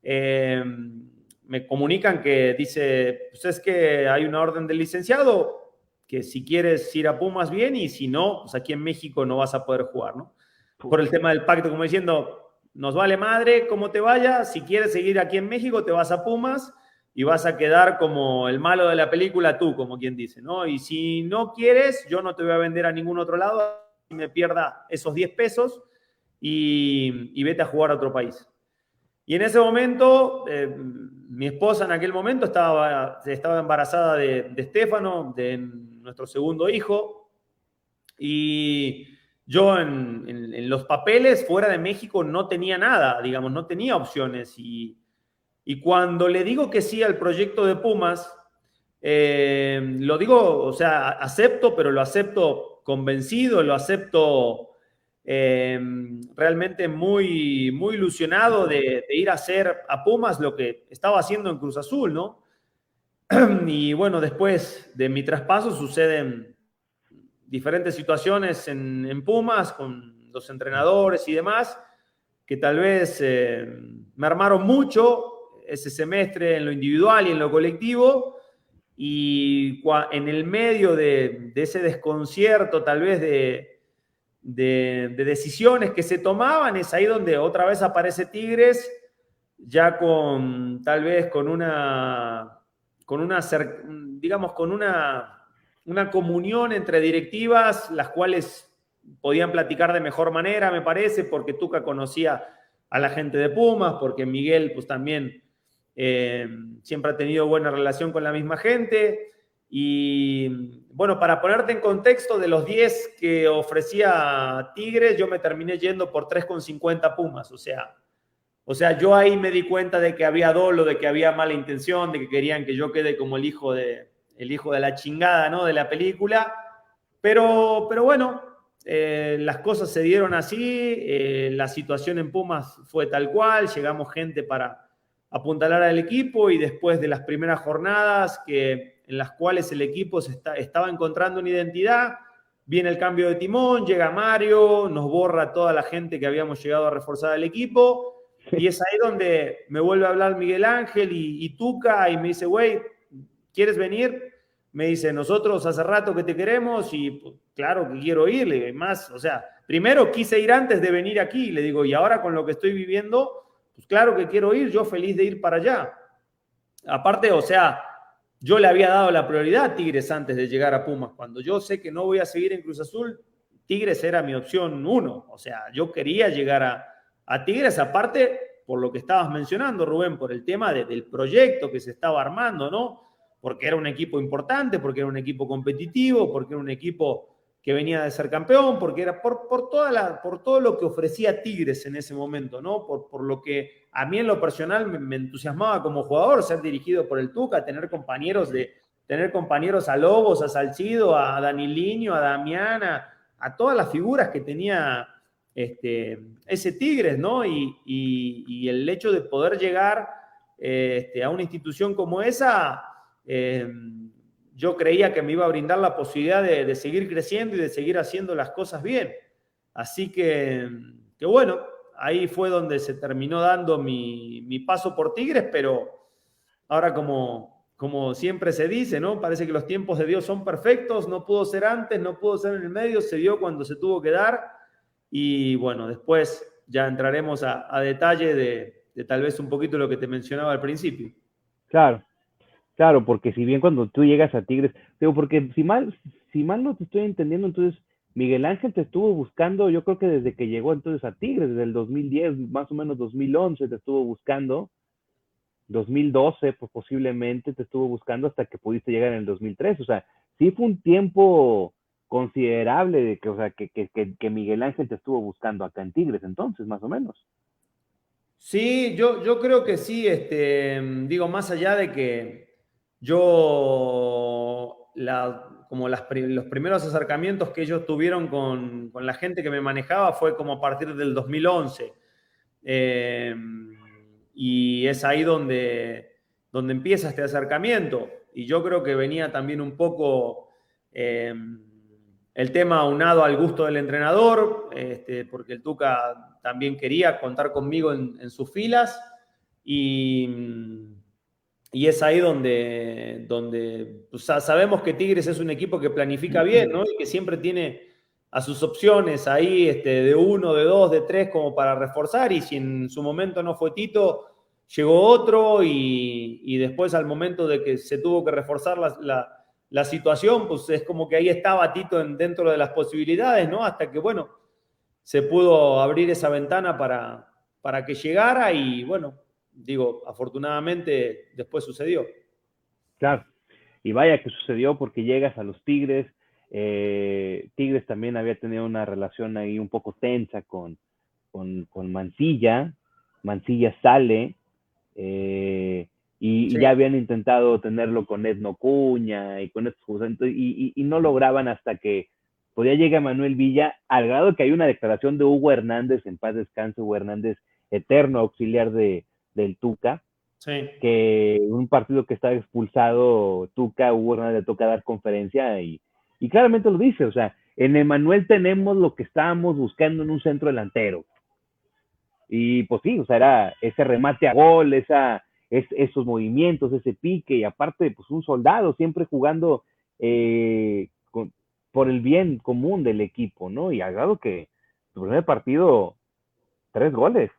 Em, me comunican que dice, pues es que hay una orden del licenciado, que si quieres ir a Pumas bien y si no, pues aquí en México no vas a poder jugar, ¿no? Por el tema del pacto, como diciendo, nos vale madre cómo te vaya, si quieres seguir aquí en México te vas a Pumas y vas a quedar como el malo de la película tú, como quien dice, ¿no? Y si no quieres, yo no te voy a vender a ningún otro lado y me pierda esos 10 pesos y, vete a jugar a otro país. Y en ese momento, eh, mi esposa en aquel momento estaba, estaba embarazada de, de de nuestro segundo hijo, y yo en, los papeles fuera de México no tenía nada, digamos, no tenía opciones. Y, cuando le digo que sí al proyecto de Pumas, eh, lo digo, o sea, acepto, pero lo acepto convencido, lo acepto Em, realmente muy, muy ilusionado de, ir a hacer a Pumas lo que estaba haciendo en Cruz Azul, ¿no? Y bueno, después de mi traspaso suceden diferentes situaciones en, Pumas con los entrenadores y demás, que tal vez eh, me armaron mucho ese semestre en lo individual y en lo colectivo, y en el medio de ese desconcierto tal vez de, de, decisiones que se tomaban, es ahí donde otra vez aparece Tigres, ya con tal vez con una, con una, digamos, con una, una comunión entre directivas, las cuales podían platicar de mejor manera, me parece, porque Tuca conocía a la gente de Pumas, porque Miguel, pues también eh, siempre ha tenido buena relación con la misma gente. Y bueno, para ponerte en contexto, de los 10 que ofrecía Tigres, yo me terminé yendo por 3,50 Pumas. O sea, o sea, yo ahí me di cuenta de que había dolo, de que había mala intención, de que querían que yo quede como el hijo de, el hijo de la chingada, ¿no? De la película. Pero, pero bueno, eh, las cosas se dieron así, eh, la situación en Pumas fue tal cual, llegamos gente para apuntalar al equipo y después de las primeras jornadas que, en las cuales el equipo se estaba encontrando una identidad, viene el cambio de timón, llega Mario, nos borra toda la gente que habíamos llegado a reforzar el equipo y es ahí donde me vuelve a hablar Miguel Ángel y, y Tuca y me dice, güey, ¿quieres venir? Me dice, nosotros hace rato que te queremos y pues, claro que quiero ir, le digo, más, o sea, primero quise ir antes de venir aquí, le digo, y ahora con lo que estoy viviendo, pues claro que quiero ir, yo feliz de ir para allá. Aparte, o sea, yo le había dado la prioridad a Tigres antes de llegar a Pumas. Cuando yo sé que no voy a seguir en Cruz Azul, Tigres era mi opción uno. O sea, yo quería llegar a, a Tigres, aparte por lo que estabas mencionando, Rubén, por el tema del proyecto que se estaba armando, ¿no? Porque era un equipo importante, porque era un equipo competitivo, porque era un equipo que venía de ser campeón, porque era por, por, toda la, por todo lo que ofrecía Tigres en ese momento, ¿no? Por, por lo que a mí en lo personal me, entusiasmaba como jugador ser dirigido por el Tuca, tener compañeros de tener compañeros a Lobos, a Salcido, a Daniliño, a Damiana, a todas las figuras que tenía este, ese Tigres, ¿no? Y, el hecho de poder llegar este, a una institución como esa, eh, yo creía que me iba a brindar la posibilidad de, seguir creciendo y de seguir haciendo las cosas bien. Así que, que bueno, ahí fue donde se terminó dando mi, mi, paso por Tigres, pero ahora como, como siempre se dice, ¿no? Parece que los tiempos de Dios son perfectos, no pudo ser antes, no pudo ser en el medio, se dio cuando se tuvo que dar y bueno, después ya entraremos a, detalle de, tal vez un poquito lo que te mencionaba al principio. Claro, claro, porque si bien cuando tú llegas a Tigres, digo, porque si mal, si mal no te estoy entendiendo, entonces Miguel Ángel te estuvo buscando, yo creo que desde que llegó entonces a Tigres, desde el 2010, más o menos 2011 te estuvo buscando, 2012 pues posiblemente te estuvo buscando hasta que pudiste llegar en el 2003, o sea, sí fue un tiempo considerable de que, o sea, que, que, que, Miguel Ángel te estuvo buscando acá en Tigres entonces, más o menos. Sí, yo, yo creo que sí, este, digo, más allá de que yo, como los primeros acercamientos que ellos tuvieron con, con, la gente que me manejaba fue como a partir del 2011. Em, y es ahí donde, donde empieza este acercamiento. Y yo creo que venía también un poco... Eh, el tema aunado al gusto del entrenador, este, porque el Tuca también quería contar conmigo en, sus filas y, y, es ahí donde, donde sabemos que Tigres es un equipo que planifica bien ¿no? y que siempre tiene a sus opciones ahí este, de uno, de dos, de tres como para reforzar y si en su momento no fue Tito, llegó otro y, y después al momento de que se tuvo que reforzar la la situación, pues es como que ahí estaba Tito dentro de las posibilidades, ¿no? Hasta que, bueno, se pudo abrir esa ventana para, para que llegara y, bueno, digo, afortunadamente después sucedió. Claro, y vaya que sucedió porque llegas a los Tigres. Eh, Tigres también había tenido una relación ahí un poco tensa con, con, con Mancilla. Mancilla sale. Eh, y, ya habían intentado tenerlo con Edno Cuña y con estos y, y, no lograban hasta que podía llegar Manuel Villa, al grado que hay una declaración de Hugo Hernández, en paz descanse Hugo Hernández, eterno auxiliar de, del Tuca, sí. que un partido que estaba expulsado, Tuca, Hugo Hernández le toca dar conferencia y, y claramente lo dice, o sea, en Emanuel tenemos lo que estábamos buscando en un centro delantero. Y pues sí, o sea, era ese remate a gol, esa es, esos movimientos, ese pique, y aparte, pues un soldado siempre jugando eh, por el bien común del equipo, ¿no? Y ha dado que su primer partido, tres goles.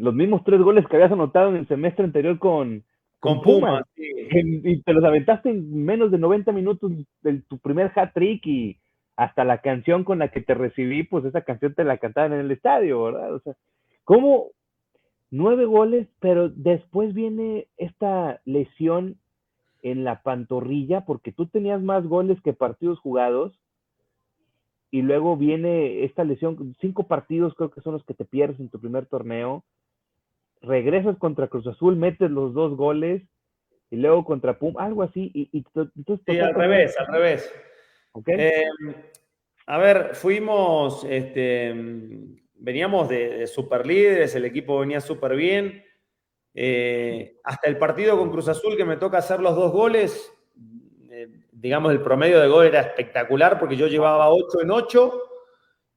Los mismos tres goles que habías anotado en el semestre anterior con, con, Pumas. y te los aventaste en menos de 90 minutos de tu primer hat trick y hasta la canción con la que te recibí, pues esa canción te la cantaban en el estadio, ¿verdad? O sea, ¿cómo nueve goles, pero después viene esta lesión en la pantorrilla, porque tú tenías más goles que partidos jugados, y luego viene esta lesión, cinco partidos creo que son los que te pierdes en tu primer torneo, regresas contra Cruz Azul, metes los dos goles, y luego contra Pum, algo así, y. Sí, al revés, al revés. Em, a ver, fuimos, este, veníamos de, super líderes, el equipo venía súper bien. Eh, hasta el partido con Cruz Azul que me toca hacer los dos goles, eh, digamos, el promedio de gol era espectacular porque yo llevaba 8 en 8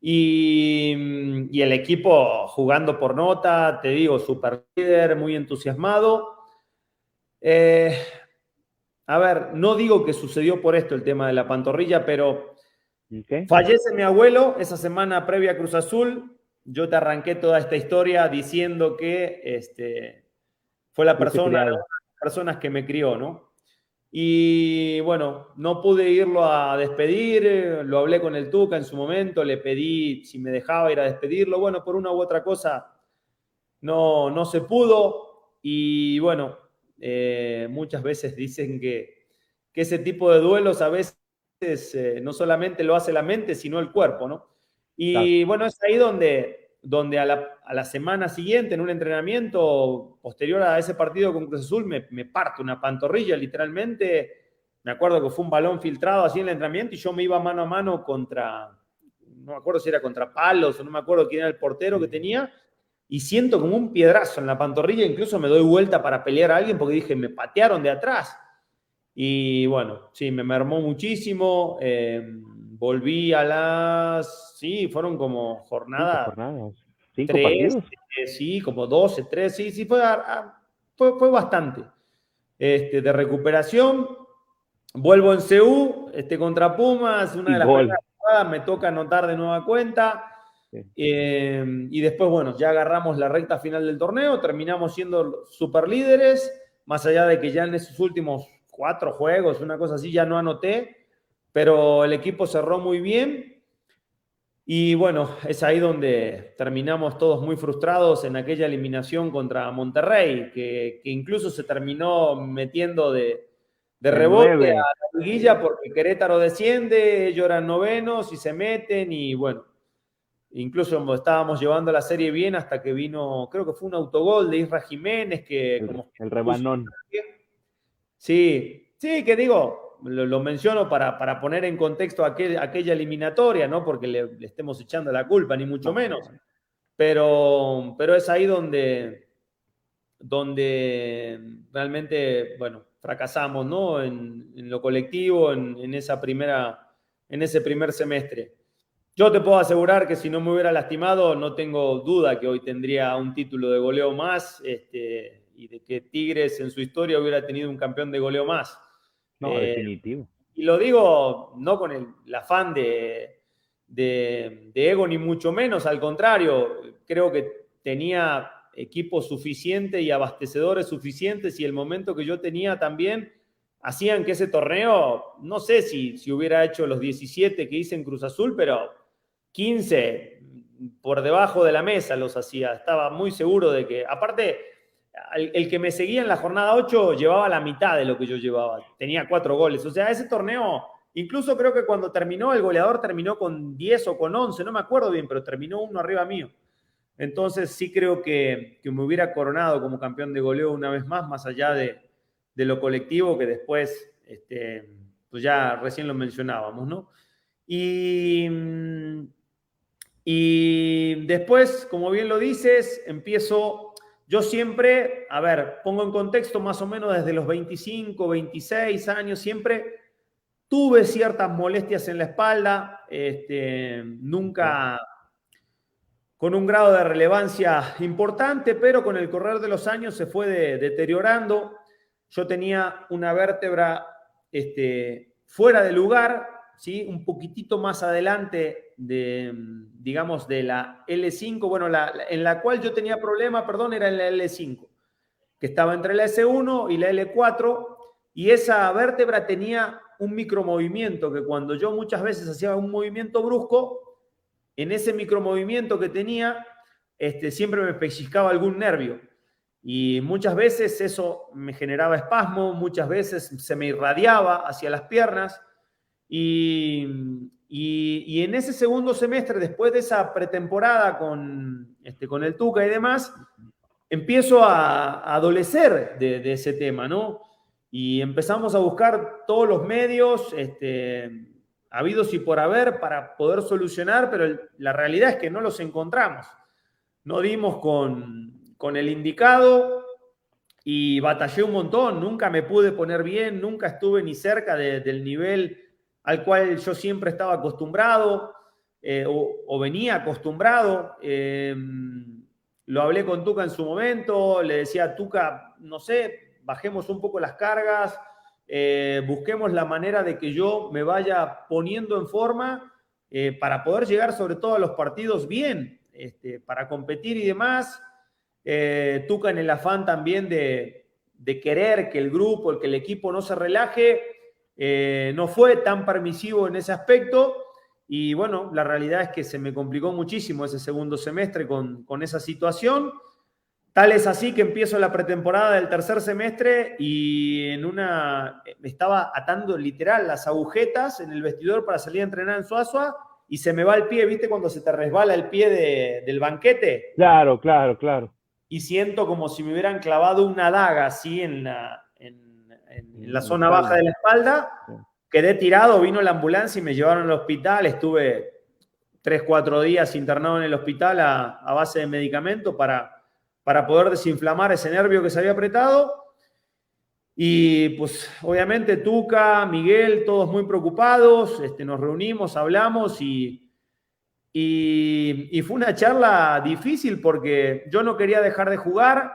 y, y, el equipo jugando por nota, te digo, super líder, muy entusiasmado. Eh, a ver, no digo que sucedió por esto el tema de la pantorrilla, pero fallece mi abuelo esa semana previa a Cruz Azul. Yo te arranqué toda esta historia diciendo que este, fue la persona, las personas que me crió, ¿no? Y bueno, no pude irlo a despedir, lo hablé con el Tuca en su momento, le pedí si me dejaba ir a despedirlo. Bueno, por una u otra cosa no, no se pudo. Y bueno, eh, muchas veces dicen que, ese tipo de duelos a veces eh, no solamente lo hace la mente, sino el cuerpo, ¿no? Y bueno, es ahí donde, donde a, la, semana siguiente, en un entrenamiento posterior a ese partido con Cruz Azul, me, me parte una pantorrilla, literalmente. Me acuerdo que fue un balón filtrado así en el entrenamiento y yo me iba mano a mano contra, no me acuerdo si era contra Palos o no me acuerdo quién era el portero que tenía, y siento como un piedrazo en la pantorrilla, incluso me doy vuelta para pelear a alguien porque dije, me patearon de atrás. Y bueno, sí, me mermó muchísimo. Eh, volví a las, sí, fueron como jornadas. jornadas. ¿Cinco tres, eh, sí, como 12, 3, sí, sí, fue, fue, fue bastante. Este, de recuperación, vuelvo en CU, este, contra Pumas, una de las jugadas, me toca anotar de nueva cuenta. Eh, y después, bueno, ya agarramos la recta final del torneo, terminamos siendo super líderes, más allá de que ya en esos últimos cuatro juegos, una cosa así, ya no anoté, pero el equipo cerró muy bien. Y bueno, es ahí donde terminamos todos muy frustrados en aquella eliminación contra Monterrey, que, incluso se terminó metiendo de, de rebote a la liguilla porque Querétaro desciende, ellos eran novenos y se meten y bueno, Incluso estábamos llevando la serie bien hasta que vino, creo que fue un autogol de Isra Jiménez que... El, como, el rebanón. Sí, sí, que digo, lo, menciono para, para, poner en contexto aquel, aquella eliminatoria, no porque le, estemos echando la culpa, ni mucho menos. Pero, pero es ahí donde, donde realmente, bueno, fracasamos, ¿no? En, en lo colectivo, en, en, esa primera, en ese primer semestre. Yo te puedo asegurar que si no me hubiera lastimado, no tengo duda que hoy tendría un título de goleo más este, y de que Tigres en su historia hubiera tenido un campeón de goleo más. No, eh, definitivo. Y lo digo no con el, afán de, de, ego ni mucho menos, al contrario, creo que tenía equipos suficientes y abastecedores suficientes y el momento que yo tenía también hacían que ese torneo, no sé si, si hubiera hecho los 17 que hice en Cruz Azul, pero 15 por debajo de la mesa los hacía. Estaba muy seguro de que, aparte, el, que me seguía en la jornada 8 llevaba la mitad de lo que yo llevaba. Tenía cuatro goles. O sea, ese torneo, incluso creo que cuando terminó, el goleador terminó con 10 o con 11, no me acuerdo bien, pero terminó uno arriba mío. Entonces sí creo que, me hubiera coronado como campeón de goleo una vez más, más allá de, lo colectivo que después, este, pues ya recién lo mencionábamos, ¿no? Y y después, como bien lo dices, empiezo, yo siempre, a ver, pongo en contexto más o menos desde los 25, 26 años, siempre tuve ciertas molestias en la espalda, este, nunca con un grado de relevancia importante, pero con el correr de los años se fue deteriorando. Yo tenía una vértebra este, fuera de lugar, ¿sí? un poquitito más adelante de, digamos, de la L5, bueno, la, en la cual yo tenía problema, perdón, era en la L5. que estaba entre la S1 y la L4, y esa vértebra tenía un micromovimiento que cuando yo muchas veces hacía un movimiento brusco, en ese micromovimiento que tenía, este, siempre me pellizcaba algún nervio. Y muchas veces eso me generaba espasmo, muchas veces se me irradiaba hacia las piernas. Y, en ese segundo semestre, después de esa pretemporada con, este, con el Tuca y demás, empiezo a, adolecer de, ese tema, ¿no? Y empezamos a buscar todos los medios este, habidos y por haber para poder solucionar, pero la realidad es que no los encontramos. No dimos con, el indicado y batallé un montón, nunca me pude poner bien, nunca estuve ni cerca del nivel al cual yo siempre estaba acostumbrado eh, o, venía acostumbrado. Eh, lo hablé con Tuca en su momento, le decía Tuca, no sé, bajemos un poco las cargas, eh, busquemos la manera de que yo me vaya poniendo en forma para poder llegar sobre todo a los partidos bien, este, para competir y demás. Tuca en el afán también de, de, querer que el grupo, que el equipo no se relaje, no fue tan permisivo en ese aspecto y bueno, la realidad es que se me complicó muchísimo ese segundo semestre con, esa situación. Tal es así que empiezo la pretemporada del tercer semestre y en una me estaba atando literal las agujetas en el vestidor para salir a entrenar en Suazua y se me va el pie, ¿viste? Cuando se te resbala el pie del banquete. Claro, claro, claro. Y siento como si me hubieran clavado una daga así en la, en, la zona baja de la espalda. Quedé tirado, vino la ambulancia y me llevaron al hospital. Estuve tres, cuatro días internado en el hospital a, base de medicamento para, para poder desinflamar ese nervio que se había apretado. Y pues obviamente Tuca, Miguel, todos muy preocupados, este, nos reunimos, hablamos y, y, y, fue una charla difícil porque yo no quería dejar de jugar,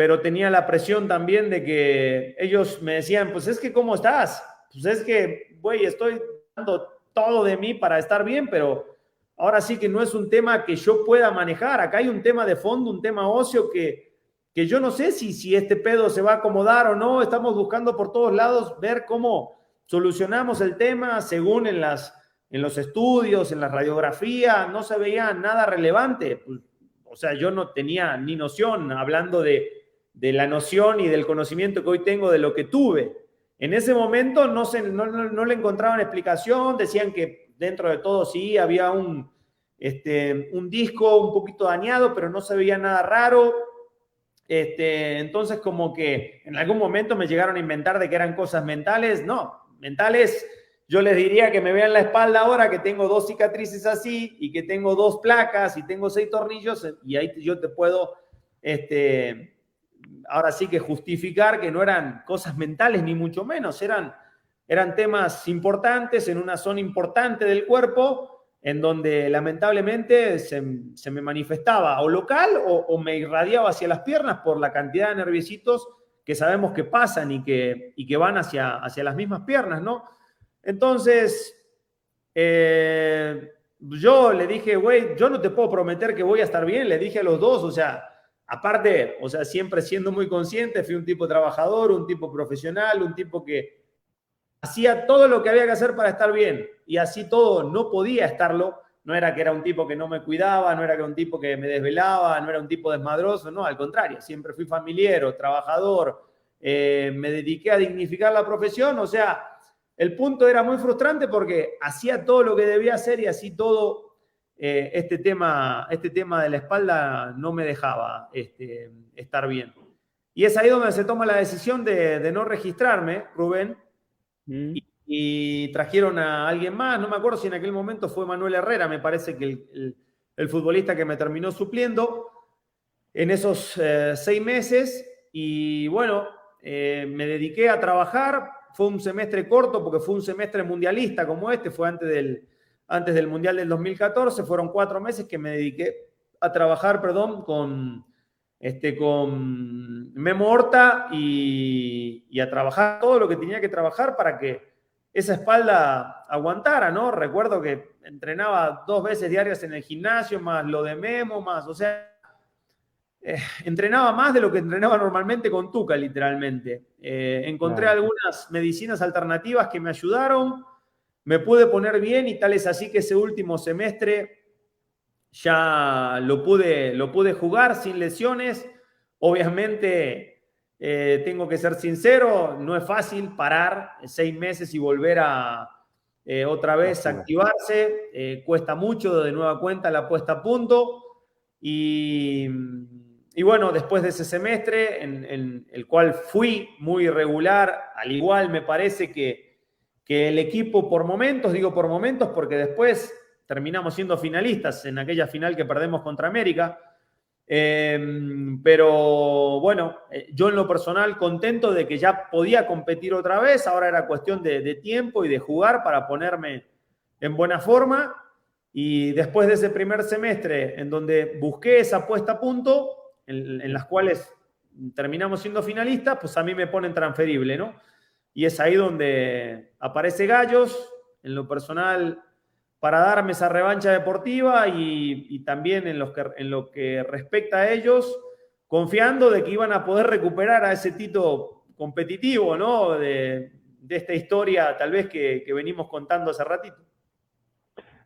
pero tenía la presión también de que ellos me decían, pues es que ¿cómo estás? pues es que, güey, estoy dando todo de mí para estar bien, pero ahora sí que no es un tema que yo pueda manejar. Acá hay un tema de fondo, un tema ocio que, que yo no sé si, si este pedo se va a acomodar o no. Estamos buscando por todos lados ver cómo solucionamos el tema según en, las, en los estudios, en la radiografía, no se veía nada relevante. Pues, o sea, yo no tenía ni noción, hablando de, de la noción y del conocimiento que hoy tengo de lo que tuve. En ese momento no, se, no, le encontraban explicación, decían que dentro de todo sí había un, este, un disco un poquito dañado, pero no se veía nada raro. Este, entonces, como que en algún momento me llegaron a inventar de que eran cosas mentales. No, mentales, yo les diría que me vean la espalda ahora que tengo dos cicatrices así y que tengo dos placas y tengo seis tornillos y ahí yo te puedo este, ahora sí que justificar que no eran cosas mentales ni mucho menos, eran, eran temas importantes en una zona importante del cuerpo en donde lamentablemente se, me manifestaba o local o, me irradiaba hacia las piernas por la cantidad de nerviositos que sabemos que pasan y que, y que van hacia, hacia las mismas piernas, ¿no? Entonces, eh, yo le dije, güey, yo no te puedo prometer que voy a estar bien, le dije a los dos, o sea, Aparte, o sea, siempre siendo muy consciente, fui un tipo trabajador, un tipo profesional, un tipo que hacía todo lo que había que hacer para estar bien y así todo no podía estarlo. No era que era un tipo que no me cuidaba, no era que era un tipo que me desvelaba, no era un tipo desmadroso, no, al contrario, siempre fui familiar, trabajador, eh, me dediqué a dignificar la profesión, o sea, el punto era muy frustrante porque hacía todo lo que debía hacer y así todo eh, este, tema, este tema de la espalda no me dejaba este, estar bien. Y es ahí donde se toma la decisión de, no registrarme, Rubén, mm. y, trajeron a alguien más, no me acuerdo si en aquel momento fue Manuel Herrera, me parece que el, futbolista que me terminó supliendo en esos eh, seis meses, y bueno, eh, me dediqué a trabajar, fue un semestre corto porque fue un semestre mundialista como este, fue antes del, antes del Mundial del 2014. Fueron cuatro meses que me dediqué a trabajar, perdón, con, este, con Memo Horta y, a trabajar todo lo que tenía que trabajar para que esa espalda aguantara, ¿no? Recuerdo que entrenaba dos veces diarias en el gimnasio, más lo de Memo, más, o sea, eh, entrenaba más de lo que entrenaba normalmente con Tuca, literalmente. Eh, encontré algunas medicinas alternativas que me ayudaron, me pude poner bien y tal es así que ese último semestre ya lo pude, lo pude jugar sin lesiones. Obviamente, eh, tengo que ser sincero, no es fácil parar seis meses y volver a otra vez activarse. cuesta mucho de nueva cuenta la puesta a punto. Y y bueno, después de ese semestre, en, el cual fui muy irregular, al igual me parece que, que el equipo por momentos, digo por momentos porque después terminamos siendo finalistas en aquella final que perdemos contra América. Em, pero bueno, eh, yo en lo personal contento de que ya podía competir otra vez, ahora era cuestión de, tiempo y de jugar para ponerme en buena forma. Y después de ese primer semestre en donde busqué esa puesta a punto, en, las cuales terminamos siendo finalistas, pues a mí me ponen transferible, ¿no? Y es ahí donde aparece Gallos, en lo personal, para darme esa revancha deportiva y, también en, los que, en lo que respecta a ellos, confiando de que iban a poder recuperar a ese Tito competitivo, ¿no? De, esta historia tal vez que venimos contando hace ratito.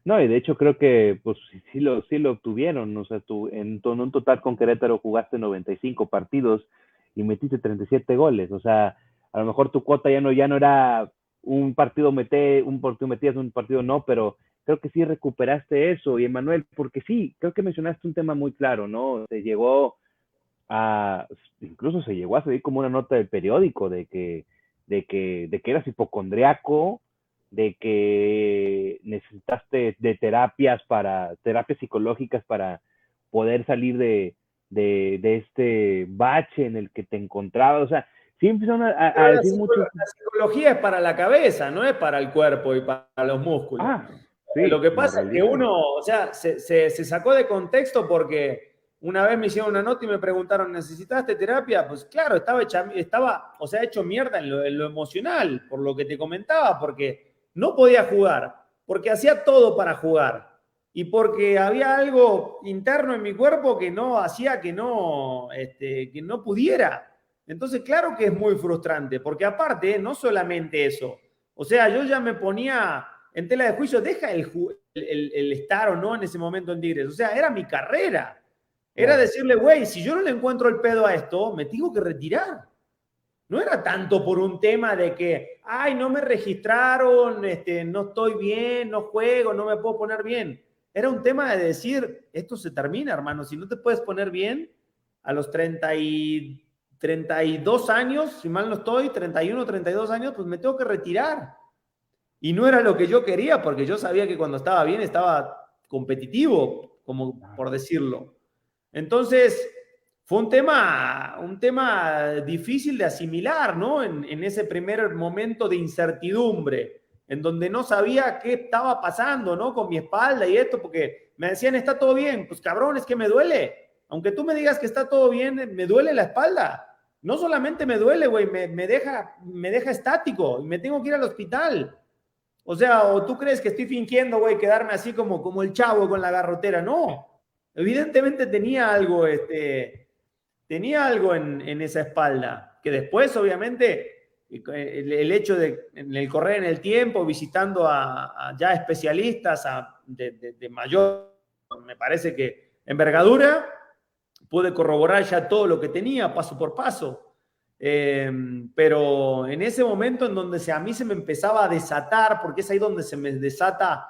No, y de hecho creo que pues sí lo, sí lo obtuvieron. O sea, tú en, un total con Querétaro jugaste 95 partidos y metiste 37 goles. O sea, a lo mejor tu cuota ya no, ya no era un partido meté, un partido metías, un partido no, pero creo que sí recuperaste eso. Y Emanuel, porque sí, creo que mencionaste un tema muy claro, ¿no? Se llegó a, incluso se llegó a salir como una nota del periódico de que, de que, de que eras hipocondriaco, de que necesitaste de terapias para, terapias psicológicas para poder salir de, este bache en el que te encontrabas. O sea, sí empezaron a, decir mucho. La psicología es para la cabeza, no es para el cuerpo y para los músculos. Ah, Lo que pasa es que uno, o sea, se, sacó de contexto porque una vez me hicieron una nota y me preguntaron, ¿necesitaste terapia? Pues claro, estaba, hecha, estaba o sea, hecho mierda en lo, en lo emocional, por lo que te comentaba, porque no podía jugar, porque hacía todo para jugar y porque había algo interno en mi cuerpo que no hacía que no, este, que no pudiera. Entonces, claro que es muy frustrante, porque aparte, no solamente eso, o sea, yo ya me ponía en tela de juicio, deja el, el, estar o no en ese momento en Tigres, o sea, era mi carrera. Era decirle, güey, si yo no le encuentro el pedo a esto, me tengo que retirar. No era tanto por un tema de que, ay, no me registraron, este, no estoy bien, no juego, no me puedo poner bien. Era un tema de decir, esto se termina, hermano. Si no te puedes poner bien a los 30 y 32 años, si mal no estoy, 31, 32 años, pues me tengo que retirar. Y no era lo que yo quería, porque yo sabía que cuando estaba bien estaba competitivo, como por decirlo. Entonces, fue un tema, un tema difícil de asimilar, ¿no? En, ese primer momento de incertidumbre, en donde no sabía qué estaba pasando, ¿no? Con mi espalda y esto, porque me decían, está todo bien. Pues cabrón, es que me duele. Aunque tú me digas que está todo bien, me duele la espalda. No solamente me duele, güey, me, me, deja, me deja estático y me tengo que ir al hospital. O sea, o tú crees que estoy fingiendo, güey, quedarme así como, como el chavo con la garrotera. No, evidentemente tenía algo, este, tenía algo en, esa espalda, que después, obviamente, el, hecho de en el correr en el tiempo, visitando a, ya especialistas de, mayor, me parece que envergadura, pude corroborar ya todo lo que tenía paso por paso. Em, pero en ese momento en donde se, a mí se me empezaba a desatar, porque es ahí donde se me desata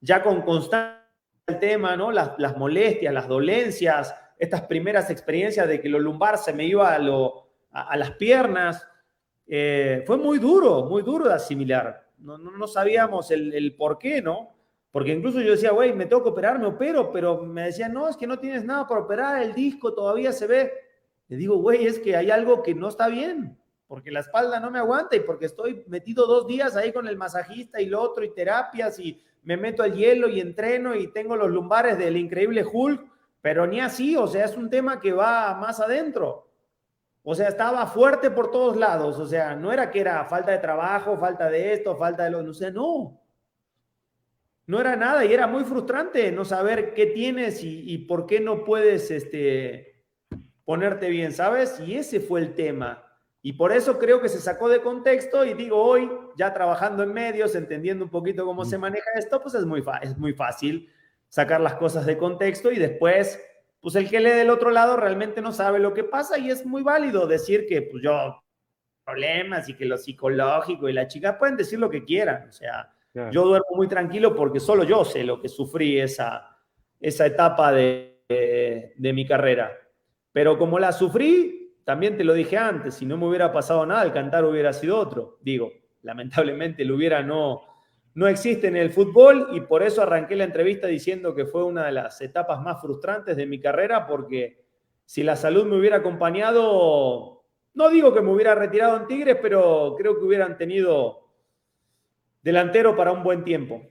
ya con constancia el tema, ¿no? Las, las molestias, las dolencias, estas primeras experiencias de que lo lumbar se me iba a, lo, a, las piernas. Eh, fue muy duro, muy duro de asimilar. No, no, sabíamos el, el, por qué, ¿no? Porque incluso yo decía, güey, me tengo que operar, me opero, pero me decían, no, es que no tienes nada para operar, el disco todavía se ve. Le digo, güey, es que hay algo que no está bien, porque la espalda no me aguanta y porque estoy metido dos días ahí con el masajista y lo otro y terapias y me meto al hielo y entreno y tengo los lumbares del increíble Hulk pero ni así, o sea, es un tema que va más adentro. O sea, estaba fuerte por todos lados, o sea, no era que era falta de trabajo, falta de esto, falta de lo, o sea, no. No era nada y era muy frustrante no saber qué tienes y, por qué no puedes, este, ponerte bien, ¿sabes? Y ese fue el tema. Y por eso creo que se sacó de contexto y digo hoy, ya trabajando en medios, entendiendo un poquito cómo se maneja esto, pues es muy, es muy fácil sacar las cosas de contexto y después, pues el que lee del otro lado realmente no sabe lo que pasa y es muy válido decir que pues yo problemas y que lo psicológico y la chica pueden decir lo que quieran. O sea, yo duermo muy tranquilo porque solo yo sé lo que sufrí esa, esa etapa de, de mi carrera. Pero como la sufrí, también te lo dije antes, si no me hubiera pasado nada, el cantar hubiera sido otro. Digo, lamentablemente el hubiera no, no existe en el fútbol y por eso arranqué la entrevista diciendo que fue una de las etapas más frustrantes de mi carrera porque si la salud me hubiera acompañado, no digo que me hubiera retirado en Tigres, pero creo que hubieran tenido delantero para un buen tiempo.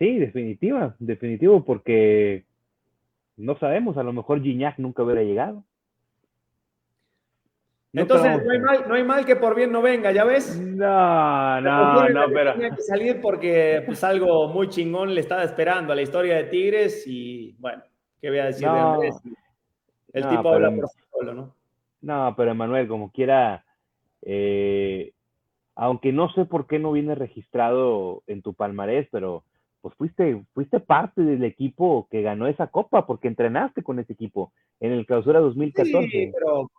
Sí, definitiva, definitivo, porque no sabemos, a lo mejor Gignac nunca hubiera llegado. Entonces, no hay, mal, que por bien no venga, ¿ya ves? No, no, no, pero. Tenía que salir porque pues, algo muy chingón le estaba esperando a la historia de Tigres y, bueno, ¿qué voy a decir de Andrés? El tipo habla por solo, ¿no? No, pero Emanuel, como quiera, eh, aunque no sé por qué no viene registrado en tu palmarés, pero pues fuiste, fuiste parte del equipo que ganó esa copa, porque entrenaste con ese equipo en el clausura 2014. Sí, pero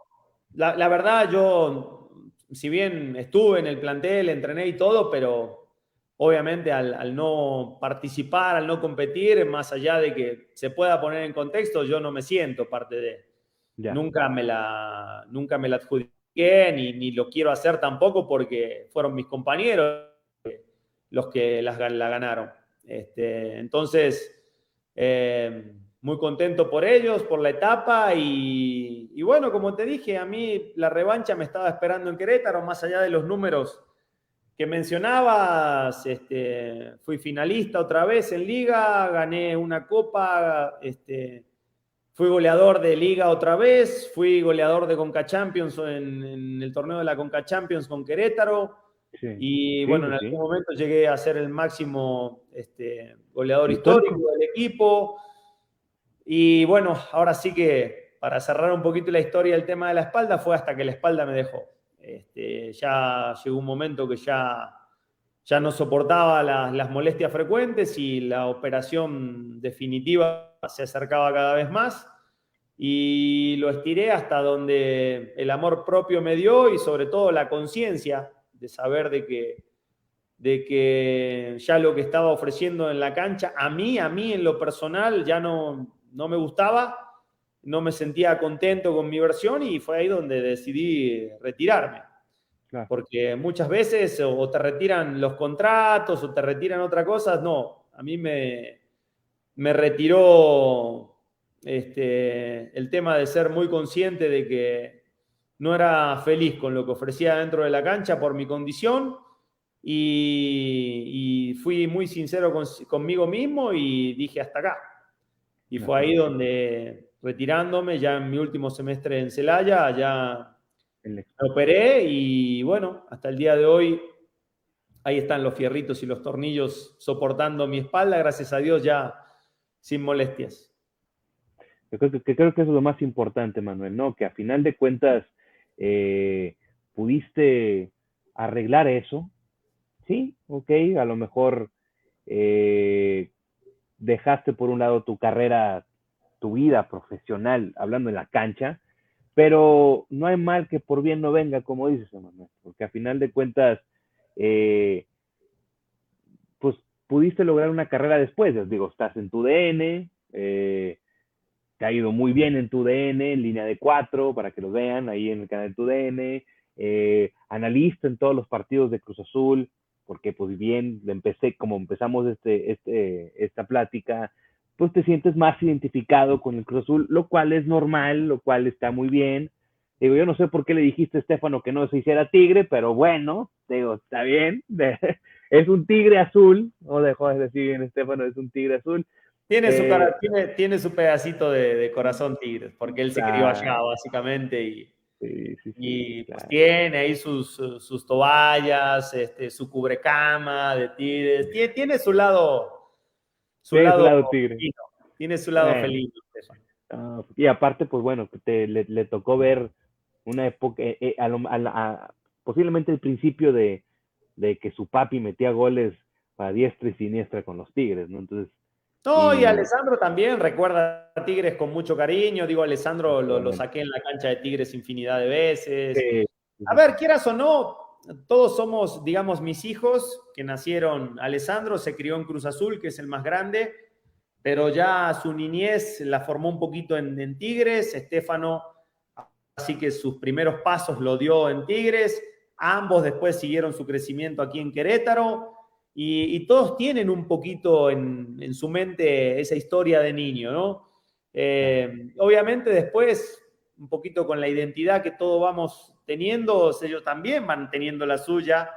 la, verdad, yo, si bien estuve en el plantel, entrené y todo, pero obviamente al, no participar, al no competir, más allá de que se pueda poner en contexto, yo no me siento parte de. Nunca me la, nunca me la adjudiqué, ni, ni, lo quiero hacer tampoco porque fueron mis compañeros los que la ganaron. Este, entonces, eh, muy contento por ellos, por la etapa y, bueno, como te dije, a mí la revancha me estaba esperando en Querétaro, más allá de los números que mencionabas, este, fui finalista otra vez en liga, gané una copa, este, fui goleador de liga otra vez, fui goleador de Conca Champions en, el torneo de la Conca Champions con Querétaro. y bueno, en algún momento llegué a ser el máximo este, goleador histórico del equipo. Y bueno, ahora sí que para cerrar un poquito la historia del tema de la espalda, fue hasta que la espalda me dejó. Este, ya llegó un momento que ya, ya no soportaba las, molestias frecuentes y la operación definitiva se acercaba cada vez más. Y lo estiré hasta donde el amor propio me dio y sobre todo la conciencia de saber de que, de que ya lo que estaba ofreciendo en la cancha, a mí, a mí en lo personal, ya no, no me gustaba, no me sentía contento con mi versión y fue ahí donde decidí retirarme. Porque muchas veces o te retiran los contratos o te retiran otras cosas. No, a mí me, me retiró este, el tema de ser muy consciente de que no era feliz con lo que ofrecía dentro de la cancha por mi condición y, fui muy sincero conmigo mismo y dije hasta acá. Y fue ahí donde, retirándome, ya en mi último semestre en Celaya, ya me operé y bueno, hasta el día de hoy ahí están los fierritos y los tornillos soportando mi espalda, gracias a Dios ya sin molestias. Yo creo que, creo que eso es lo más importante, Manuel, ¿no? Que a final de cuentas eh, pudiste arreglar eso, ¿sí? Ok, a lo mejor eh, dejaste por un lado tu carrera, tu vida profesional, hablando en la cancha, pero no hay mal que por bien no venga, como dices, Emanuel, porque a final de cuentas, eh, pudiste lograr una carrera después, digo, estás en tu DN, eh, te ha ido muy bien en tu DN, en línea de cuatro, para que lo vean ahí en el canal de tu DN, eh, analista en todos los partidos de Cruz Azul, porque pues bien, empecé, como empezamos este, este, esta plática, pues te sientes más identificado con el Cruz Azul, lo cual es normal, lo cual está muy bien. Digo, yo no sé por qué le dijiste a Estefano que no se hiciera tigre, pero bueno, digo, está bien. es un tigre azul, o dejó de decir bien Estefano, es un tigre azul. Tiene, su, eh, tiene, tiene su pedacito de, corazón tigre, porque él se crió allá, básicamente, y, y pues, tiene ahí sus, sus, toallas, este, su cubrecama de tigres. Tiene, tiene su lado. Su lado, tigre. Tiene su lado feliz. Ah, y aparte, pues bueno, te, le, tocó ver una época, eh, eh, a posiblemente el principio de, de, que su papi metía goles para diestra y siniestra con los Tigres, ¿no? Entonces... No, y, Alessandro también recuerda a Tigres con mucho cariño. Digo, Alessandro lo, lo, saqué en la cancha de Tigres infinidad de veces. A ver, quieras o no, todos somos, digamos, mis hijos que nacieron. Alessandro se crió en Cruz Azul, que es el más grande, pero ya su niñez la formó un poquito en, Tigres. Estefano, así que sus primeros pasos lo dio en Tigres. Ambos después siguieron su crecimiento aquí en Querétaro. Y, todos tienen un poquito en, su mente esa historia de niño, ¿no? Eh, obviamente después, un poquito con la identidad que todos vamos teniendo, ellos también van teniendo la suya,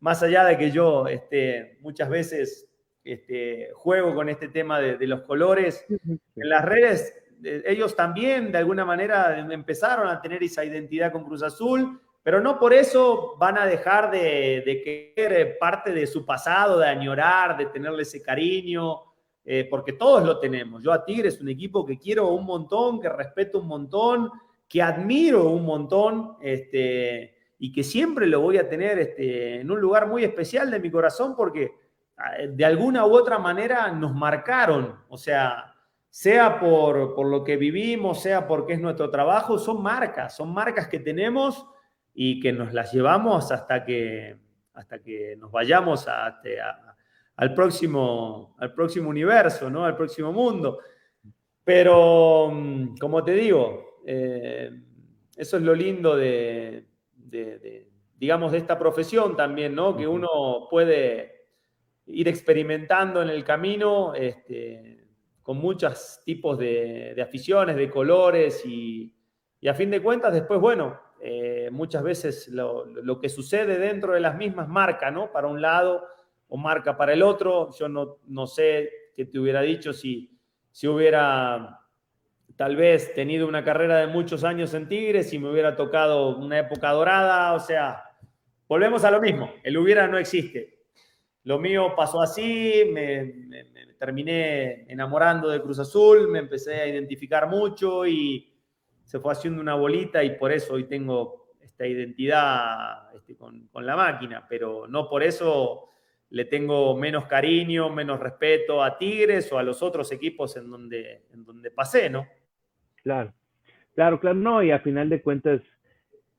más allá de que yo este, muchas veces este, juego con este tema de, los colores. En las redes, ellos también de alguna manera empezaron a tener esa identidad con Cruz Azul, pero no por eso van a dejar de, de querer parte de su pasado, de añorar, de tenerle ese cariño, eh, porque todos lo tenemos. Yo a Tigre es un equipo que quiero un montón, que respeto un montón, que admiro un montón este, y que siempre lo voy a tener este, en un lugar muy especial de mi corazón porque ah, de alguna u otra manera nos marcaron, o sea, sea por, por lo que vivimos, sea porque es nuestro trabajo, son marcas, son marcas que tenemos y que nos las llevamos hasta que, hasta que nos vayamos este, al, próximo, al próximo universo, ¿no? al próximo mundo. Pero, mm, como te digo, eh, eso es lo lindo de, digamos, de esta profesión también, ¿no? Que uno puede ir experimentando en el camino este, con muchos tipos de, aficiones, de colores y, a fin de cuentas después, bueno, eh, muchas veces lo, que sucede dentro de las mismas marca, ¿no? Para un lado o marca para el otro. Yo no, no sé qué te hubiera dicho si, si hubiera tal vez tenido una carrera de muchos años en Tigres y me hubiera tocado una época dorada, o sea, volvemos a lo mismo, el hubiera no existe. Lo mío pasó así, me, terminé enamorando de Cruz Azul, me empecé a identificar mucho y se fue haciendo una bolita y por eso hoy tengo esta identidad este, con, con la máquina, pero no por eso le tengo menos cariño, menos respeto a Tigres o a los otros equipos en donde, en donde pasé, ¿no? Claro, claro, claro, no, y a final de cuentas,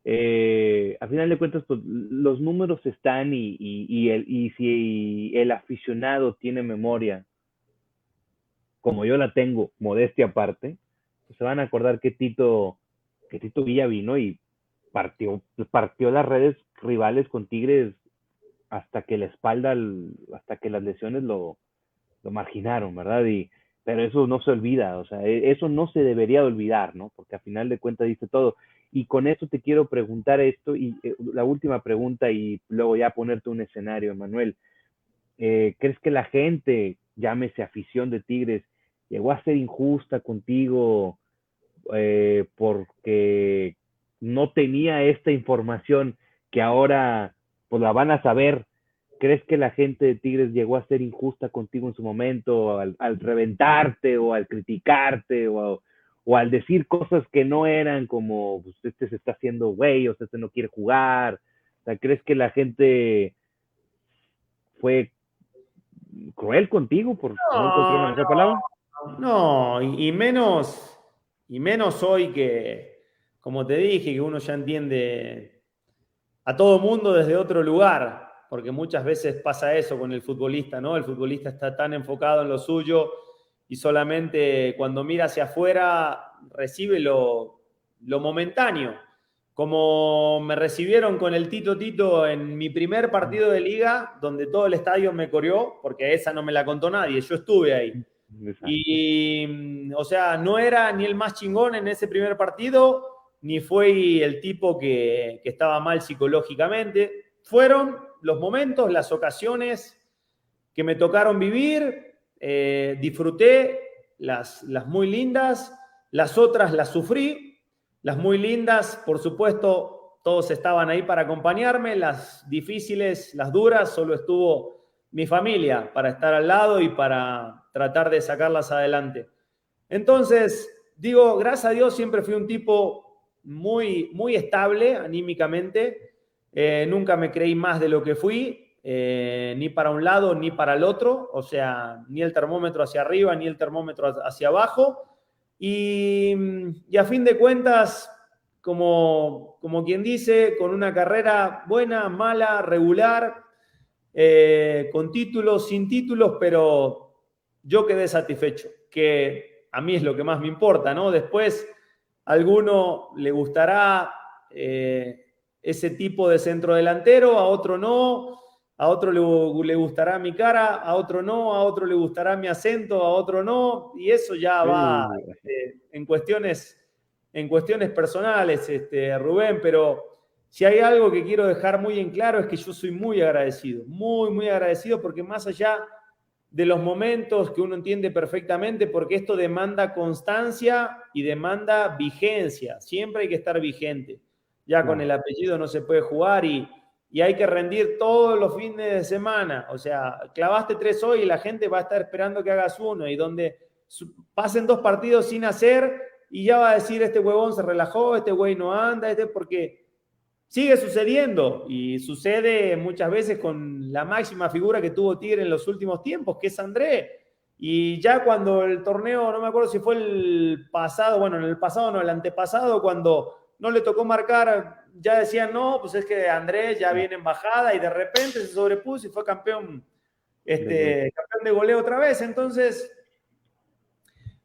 eh, a final de cuentas, pues los números están y, y, el, y si el aficionado tiene memoria, como yo la tengo, modestia aparte, se van a acordar que Tito, que Tito Villa vino y partió, partió las redes rivales con Tigres hasta que la espalda, hasta que las lesiones lo, lo marginaron, ¿verdad? Y, pero eso no se olvida, o sea, e, eso no se debería olvidar, ¿no? Porque a final de cuentas dice todo. Y con eso te quiero preguntar esto, y eh, la última pregunta, y luego ya ponerte un escenario, Emanuel. Eh, ¿Crees que la gente, llámese afición de Tigres, llegó a ser injusta contigo eh, porque no tenía esta información que ahora pues la van a saber ¿Crees que la gente de Tigres llegó a ser injusta contigo en su momento al, reventarte o al criticarte o, al decir cosas que no eran como pues, este se está haciendo güey o este no quiere jugar? ¿crees que la gente fue cruel contigo por no, no palabra? No, y, menos y menos hoy que, como te dije, que uno ya entiende a todo mundo desde otro lugar porque muchas veces pasa eso con el futbolista, ¿no? El futbolista está tan enfocado en lo suyo y solamente cuando mira hacia afuera recibe lo, lo momentáneo. Como me recibieron con el Tito Tito en mi primer partido de liga, donde todo el estadio me corrió, porque esa no me la contó nadie, yo estuve ahí. Y, o sea, no era ni el más chingón en ese primer partido, ni fue el tipo que, que estaba mal psicológicamente. Fueron los momentos, las ocasiones que me tocaron vivir, eh, disfruté las, las muy lindas, las otras las sufrí, las muy lindas, por supuesto, todos estaban ahí para acompañarme, las difíciles, las duras, solo estuvo mi familia para estar al lado y para tratar de sacarlas adelante. Entonces, digo, gracias a Dios siempre fui un tipo muy, muy estable anímicamente. Eh, nunca me creí más de lo que fui, eh, ni para un lado ni para el otro, o sea, ni el termómetro hacia arriba ni el termómetro hacia abajo. Y, a fin de cuentas, como, como quien dice, con una carrera buena, mala, regular, eh, con títulos, sin títulos, pero yo quedé satisfecho, que a mí es lo que más me importa, ¿no? Después, a alguno le gustará eh, ese tipo de centro delantero, a otro no, a otro le, gustará mi cara, a otro no, a otro le gustará mi acento, a otro no, y eso ya va este, en, cuestiones, en cuestiones personales, este, Rubén, pero si hay algo que quiero dejar muy en claro es que yo soy muy agradecido, muy, muy agradecido porque más allá de los momentos que uno entiende perfectamente, porque esto demanda constancia y demanda vigencia, siempre hay que estar vigente. Ya con el apellido no se puede jugar y, y hay que rendir todos los fines de semana. O sea, clavaste tres hoy y la gente va a estar esperando que hagas uno y donde pasen dos partidos sin hacer y ya va a decir este huevón se relajó, este güey no anda, este porque sigue sucediendo y sucede muchas veces con la máxima figura que tuvo Tigre en los últimos tiempos, que es André. Y ya cuando el torneo, no me acuerdo si fue el pasado, bueno, en el pasado no, el antepasado, cuando no le tocó marcar, ya decían, no, pues es que Andrés ya viene en bajada y de repente se sobrepuso y fue campeón, este, campeón de goleo otra vez. Entonces,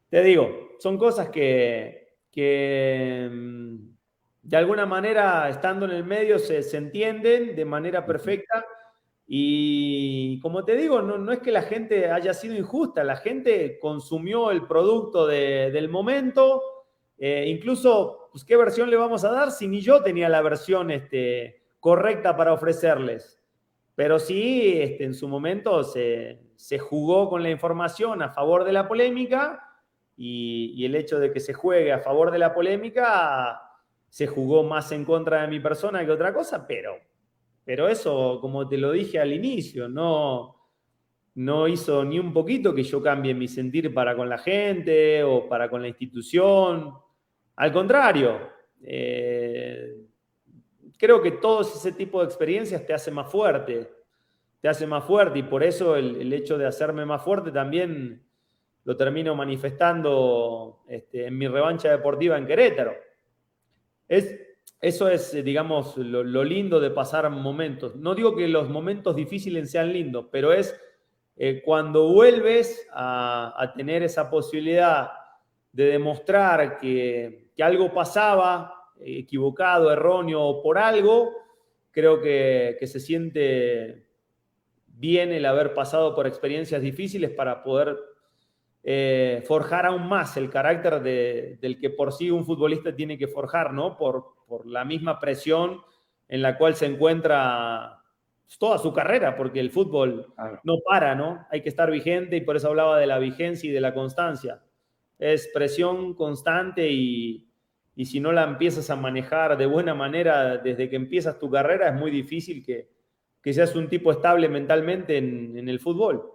te digo, son cosas que, que mm, de alguna manera, estando en el medio, se, entienden de manera perfecta. Y como te digo, no, es que la gente haya sido injusta, la gente consumió el producto del momento. Eh, incluso, pues, ¿qué versión le vamos a dar si ni yo tenía la versión este, correcta para ofrecerles? Pero sí, este, en su momento se, jugó con la información a favor de la polémica y, y el hecho de que se juegue a favor de la polémica se jugó más en contra de mi persona que otra cosa, pero, pero eso, como te lo dije al inicio, no, no hizo ni un poquito que yo cambie mi sentir para con la gente o para con la institución. Al contrario, eh, creo que todo ese tipo de experiencias te hace más fuerte, te hace más fuerte y por eso el, hecho de hacerme más fuerte también lo termino manifestando este, en mi revancha deportiva en Querétaro. Es, eso es, eh, digamos, lo, lindo de pasar momentos. No digo que los momentos difíciles sean lindos, pero es eh, cuando vuelves a, tener esa posibilidad de demostrar que, algo pasaba, equivocado, erróneo o por algo, creo que, que se siente bien el haber pasado por experiencias difíciles para poder eh, forjar aún más el carácter del que por sí un futbolista tiene que forjar, ¿no? Por, por la misma presión en la cual se encuentra toda su carrera, porque el fútbol no para, ¿no? Hay que estar vigente y por eso hablaba de la vigencia y de la constancia. Es presión constante y, y si no la empiezas a manejar de buena manera desde que empiezas tu carrera, es muy difícil que, que seas un tipo estable mentalmente en, en el fútbol.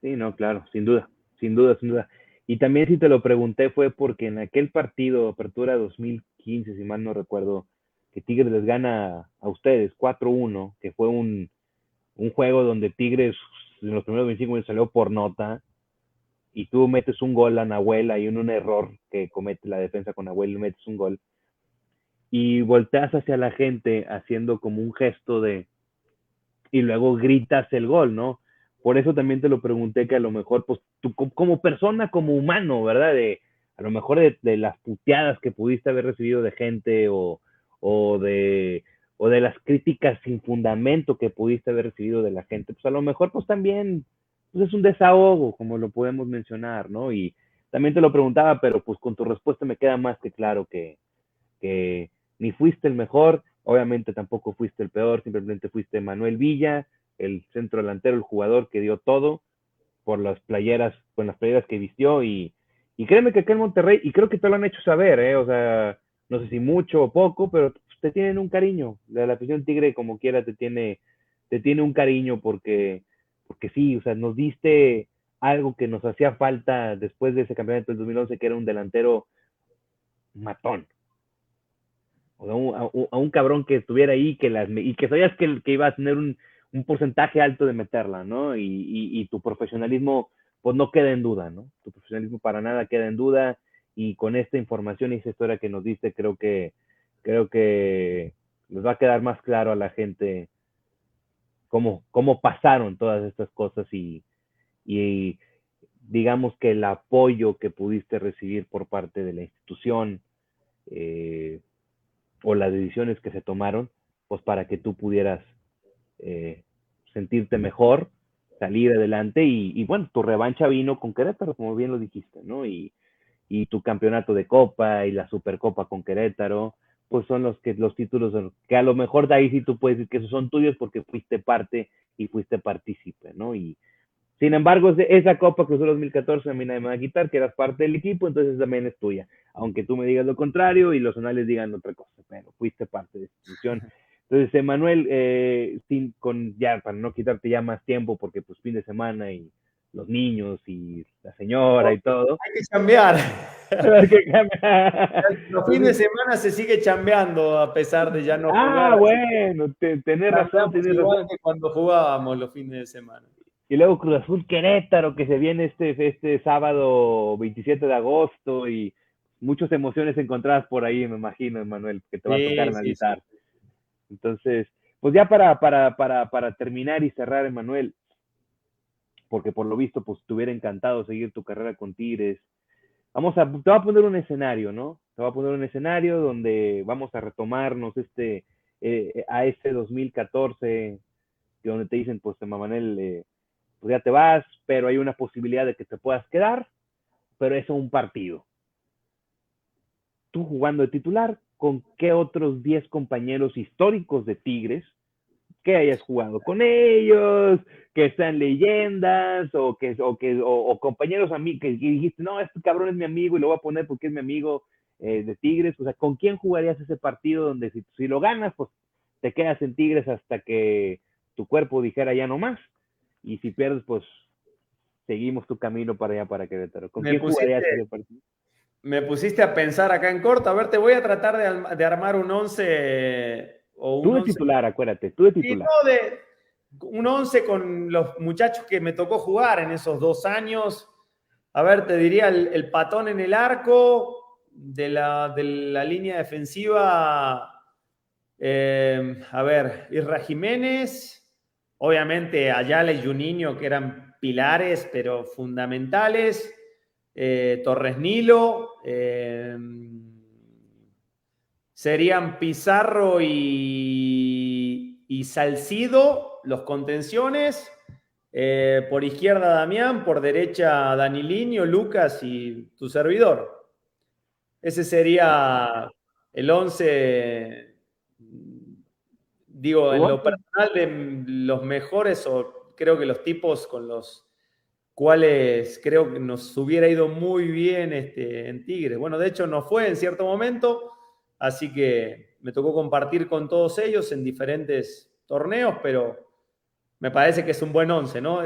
Sí, no, claro, sin duda, sin duda, sin duda. Y también si te lo pregunté fue porque en aquel partido, Apertura 2015, si mal no recuerdo, que Tigres les gana a ustedes 4-1, que fue un, un, juego donde Tigres en los primeros 25 minutos salió por nota, y tú metes un gol a Nahuel, hay un, un error que comete la defensa con Nahuel, y metes un gol, y volteas hacia la gente haciendo como un gesto de, y luego gritas el gol, ¿no? Por eso también te lo pregunté que a lo mejor, pues tú como persona, como humano, ¿verdad? De, a lo mejor de, las puteadas que pudiste haber recibido de gente o, o, de, o de las críticas sin fundamento que pudiste haber recibido de la gente, pues a lo mejor pues también pues es un desahogo, como lo podemos mencionar, ¿no? Y también te lo preguntaba, pero pues con tu respuesta me queda más que claro que, que ni fuiste el mejor, obviamente tampoco fuiste el peor, simplemente fuiste Manuel Villa, el centro delantero, el jugador que dio todo por las playeras, con las playeras que vistió y, y créeme que acá en Monterrey, y creo que te lo han hecho saber, ¿eh? o sea, no sé si mucho o poco, pero te tienen un cariño, la, la afición tigre como quiera te tiene, te tiene un cariño porque, porque sí, o sea, nos diste algo que nos hacía falta después de ese campeonato del 2011, que era un delantero matón. O a, un, cabrón que estuviera ahí que las, y que sabías que, que iba a tener un, un porcentaje alto de meterla, ¿no? Y, y, tu profesionalismo, pues no queda en duda, ¿no? Tu profesionalismo para nada queda en duda y con esta información y esa historia que nos diste, creo que, creo que les va a quedar más claro a la gente cómo, cómo pasaron todas estas cosas y, y digamos que el apoyo que pudiste recibir por parte de la institución eh, o las decisiones que se tomaron, pues para que tú pudieras eh, sentirte mejor, salir adelante y, bueno, tu revancha vino con Querétaro, como bien lo dijiste, ¿no? Y, y tu campeonato de Copa y la Supercopa con Querétaro, pues son los que los títulos que a lo mejor de ahí sí tú puedes decir que esos son tuyos porque fuiste parte y fuiste partícipe, ¿no? Y sin embargo, esa Copa Cruzó 2014 a mí nadie me va a quitar, que eras parte del equipo, entonces también es tuya. Aunque tú me digas lo contrario y los anales digan otra cosa, pero fuiste parte de esta institución. Entonces, Emanuel, eh, sin, con, ya, para no quitarte ya más tiempo, porque pues fin de semana y los niños y la señora y todo. Hay que cambiar. los fines de semana se sigue chambeando a pesar de ya no ah, jugar. Ah, bueno, tener razón, tener razón. cuando jugábamos los fines de semana. Y luego Cruz Azul Querétaro, que se viene este, este sábado 27 de agosto y muchas emociones encontradas por ahí, me imagino, Emanuel, que te va a tocar analizar. Entonces, pues ya para, para, para, para terminar y cerrar, Emanuel, porque por lo visto, pues te hubiera encantado seguir tu carrera con Tigres. Vamos a, te voy a poner un escenario, ¿no? Te voy a poner un escenario donde vamos a retomarnos este, eh, a este 2014, donde te dicen, pues, Emanuel, eh, pues ya te vas, pero hay una posibilidad de que te puedas quedar, pero es un partido. Tú jugando de titular, con qué otros 10 compañeros históricos de Tigres que hayas jugado con ellos, que sean leyendas o que o que o, compañeros a mí que, dijiste, "No, este cabrón es mi amigo y lo voy a poner porque es mi amigo eh, de Tigres", o sea, ¿con quién jugarías ese partido donde si, si lo ganas, pues te quedas en Tigres hasta que tu cuerpo dijera ya no más? Y si pierdes, pues seguimos tu camino para allá para Querétaro. ¿Con quién jugarías ese partido? Me pusiste a pensar acá en corto. A ver, te voy a tratar de, armar un 11 o un Tú de titular, acuérdate, tú de titular. de, un 11 con los muchachos que me tocó jugar en esos dos años. A ver, te diría el, patón en el arco de la, de la línea defensiva. Eh, a ver, Isra Jiménez. Obviamente Ayala y Juninho, que eran pilares, pero fundamentales. Eh, Torres Nilo, eh, serían Pizarro y, y, Salcido, los contenciones. Eh, por izquierda Damián, por derecha Daniliño, Lucas y tu servidor. Ese sería el 11, digo, en lo personal de los mejores, o creo que los tipos con los cuales creo que nos hubiera ido muy bien este, en Tigres. Bueno, de hecho no fue en cierto momento, así que me tocó compartir con todos ellos en diferentes torneos, pero me parece que es un buen once, ¿no?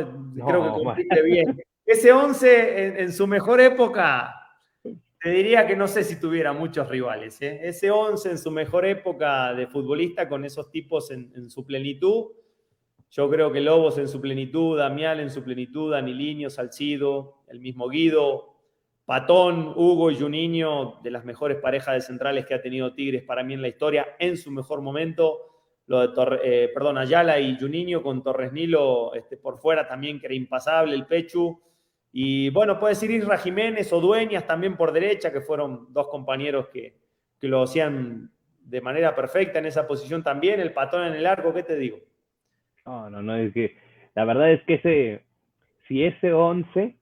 Creo que compite bien. Ese once en, su mejor época, te diría que no sé si tuviera muchos rivales. ¿eh? Ese once en su mejor época de futbolista con esos tipos en, en su plenitud yo creo que Lobos en su plenitud, Damián en su plenitud, Daniliño, Salcido, el mismo Guido, Patón, Hugo y Juninho, de las mejores parejas de centrales que ha tenido Tigres para mí en la historia, en su mejor momento. Lo de eh, perdón, Ayala y Juninho con Torres Nilo este, por fuera también, que era impasable el Pechu. Y bueno, puede ser Isra Jiménez o Dueñas también por derecha, que fueron dos compañeros que, que lo hacían de manera perfecta en esa posición también. El patón en el arco, ¿qué te digo? No, no, no, es que la verdad es que ese, si ese 11,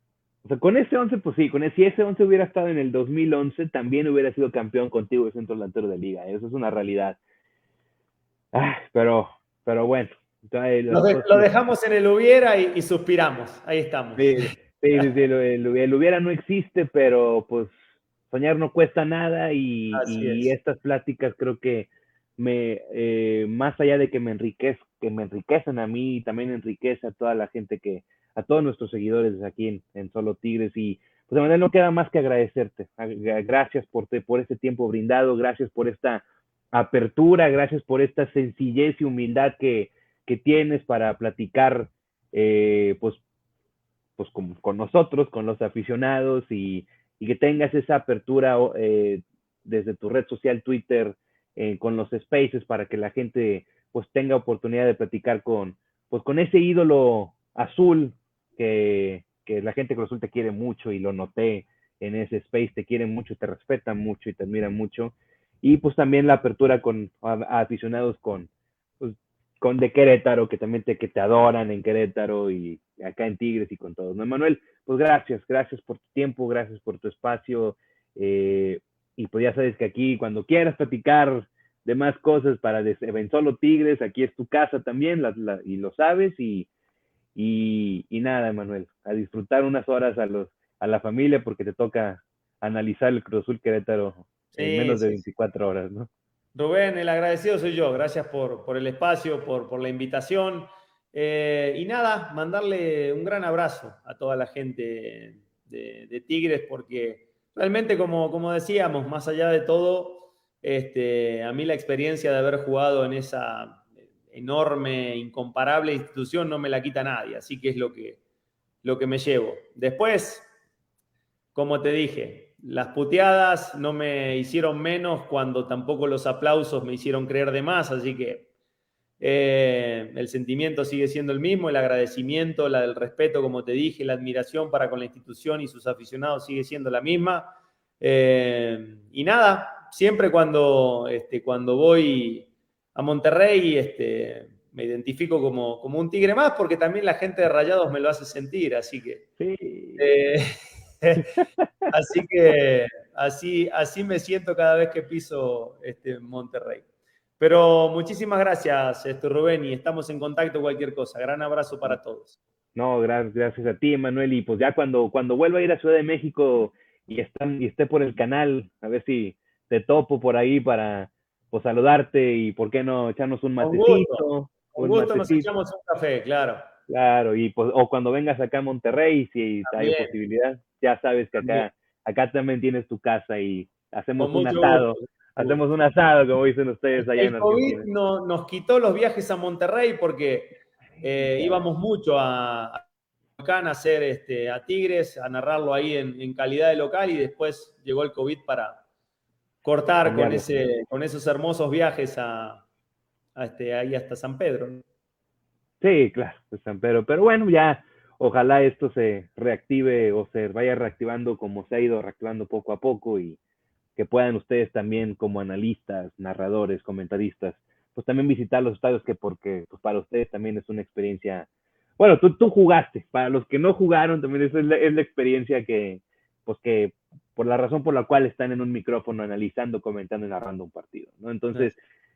o sea, con ese 11, pues sí, con ese, si ese 11 hubiera estado en el 2011, también hubiera sido campeón contigo de centro delantero de liga, eso es una realidad. pero, pero bueno. lo, dejamos en el hubiera y, suspiramos, ahí estamos. Sí, sí, el, hubiera no existe, pero pues soñar no cuesta nada y, y estas pláticas creo que me, eh, más allá de que me, enriquez, que me enriquecen a mí, también enriquece a toda la gente que a todos nuestros seguidores aquí en, Solo Tigres y pues de manera no queda más que agradecerte. Gracias por, por este tiempo brindado, gracias por esta apertura, gracias por esta sencillez y humildad que, que tienes para platicar eh, pues, pues con, con, nosotros, con los aficionados y, y que tengas esa apertura eh, desde tu red social Twitter eh, con los spaces para que la gente pues tenga oportunidad de platicar con pues con ese ídolo azul que, que la gente que te quiere mucho y lo noté en ese space, te quieren mucho, te respetan mucho y te admiran mucho. Y pues también la apertura con aficionados con, pues, con de Querétaro, que también te, que te adoran en Querétaro y acá en Tigres y con todos. ¿no? Manuel, pues gracias, gracias por tu tiempo, gracias por tu espacio. Eh, y pues ya sabes que aquí cuando quieras platicar de más cosas para en solo Tigres, aquí es tu casa también y lo sabes y, y, nada, Manuel, a disfrutar unas horas a, los, a la familia porque te toca analizar el Cruz Azul Querétaro en menos de 24 horas, ¿no? Rubén, el agradecido soy yo. Gracias por, por el espacio, por, por la invitación. Eh, y nada, mandarle un gran abrazo a toda la gente de, Tigres, porque realmente, como, como decíamos, más allá de todo, este, a mí la experiencia de haber jugado en esa enorme, incomparable institución no me la quita nadie, así que es lo que, lo que me llevo. Después, como te dije, las puteadas no me hicieron menos cuando tampoco los aplausos me hicieron creer de más, así que eh, el sentimiento sigue siendo el mismo, el agradecimiento, la del respeto, como te dije, la admiración para con la institución y sus aficionados sigue siendo la misma. Eh, y nada, siempre cuando, este, cuando voy a Monterrey este, me identifico como, como, un tigre más porque también la gente de Rayados me lo hace sentir, así que... Eh, así que así, así me siento cada vez que piso este, Monterrey. Pero muchísimas gracias, este, Rubén, y estamos en contacto cualquier cosa. Gran abrazo para todos. No, gracias, gracias a ti, Emanuel. Y pues ya cuando, cuando vuelva a ir a Ciudad de México y, están, y esté por el canal, a ver si te topo por ahí para, pues saludarte y por qué no echarnos un matecito. Con gusto, nos echamos un café, claro. Claro, y pues, o cuando vengas acá a Monterrey, si hay posibilidad, ya sabes que acá, acá también tienes tu casa y hacemos un asado. Hacemos un asado, como dicen ustedes allá El COVID no, nos quitó los viajes a Monterrey porque eh, íbamos mucho a, acá a hacer este, a Tigres, a narrarlo ahí en, en calidad de local y después llegó el COVID para, cortar con, ese, con esos hermosos viajes a, este, ahí hasta San Pedro. Sí, claro, San Pedro. Pero bueno, ya ojalá esto se reactive o se vaya reactivando como se ha ido reactivando poco a poco y que puedan ustedes también como analistas, narradores, comentaristas, pues también visitar los estadios que porque pues para ustedes también es una experiencia, bueno, tú, tú jugaste, para los que no jugaron también es la, es la experiencia que, pues que por la razón por la cual están en un micrófono analizando, comentando y narrando un partido, ¿no? Entonces,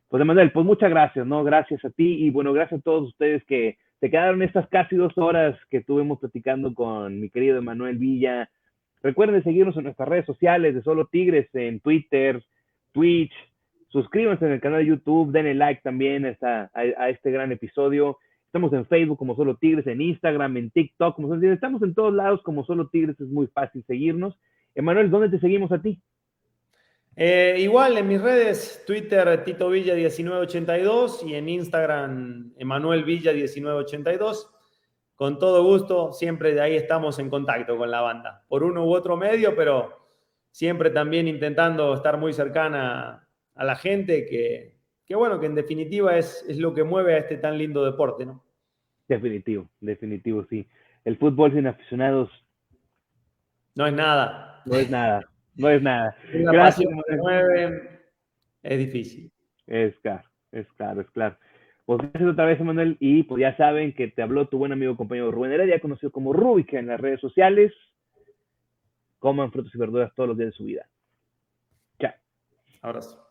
pues Emanuel, pues muchas gracias, ¿no? Gracias a ti y bueno, gracias a todos ustedes que se quedaron estas casi dos horas que estuvimos platicando con mi querido Emanuel Villa. Recuerden seguirnos en nuestras redes sociales de Solo Tigres, en Twitter, Twitch. Suscríbanse en el canal de YouTube, denle like también a, este gran episodio. Estamos en Facebook como Solo Tigres, en Instagram, en TikTok, como Solo Tigres. Estamos en todos lados como Solo Tigres, es muy fácil seguirnos. Emanuel, ¿dónde te seguimos a ti? Eh, igual en mis redes, Twitter Tito Villa 1982 y en Instagram Emanuel Villa 1982. Con todo gusto, siempre de ahí estamos en contacto con la banda, por uno u otro medio, pero siempre también intentando estar muy cercana a la gente, que, que bueno, que en definitiva es, es lo que mueve a este tan lindo deporte, ¿no? Definitivo, definitivo, sí. El fútbol sin aficionados. No es nada. No es nada, no es nada. Gracias. es difícil. Es claro, es claro, es claro. Pues gracias otra vez, Manuel. Y pues ya saben que te habló tu buen amigo compañero Rubén Heredia, conocido como Rubik en las redes sociales. Coman frutos y verduras todos los días de su vida. Chao. Abrazo.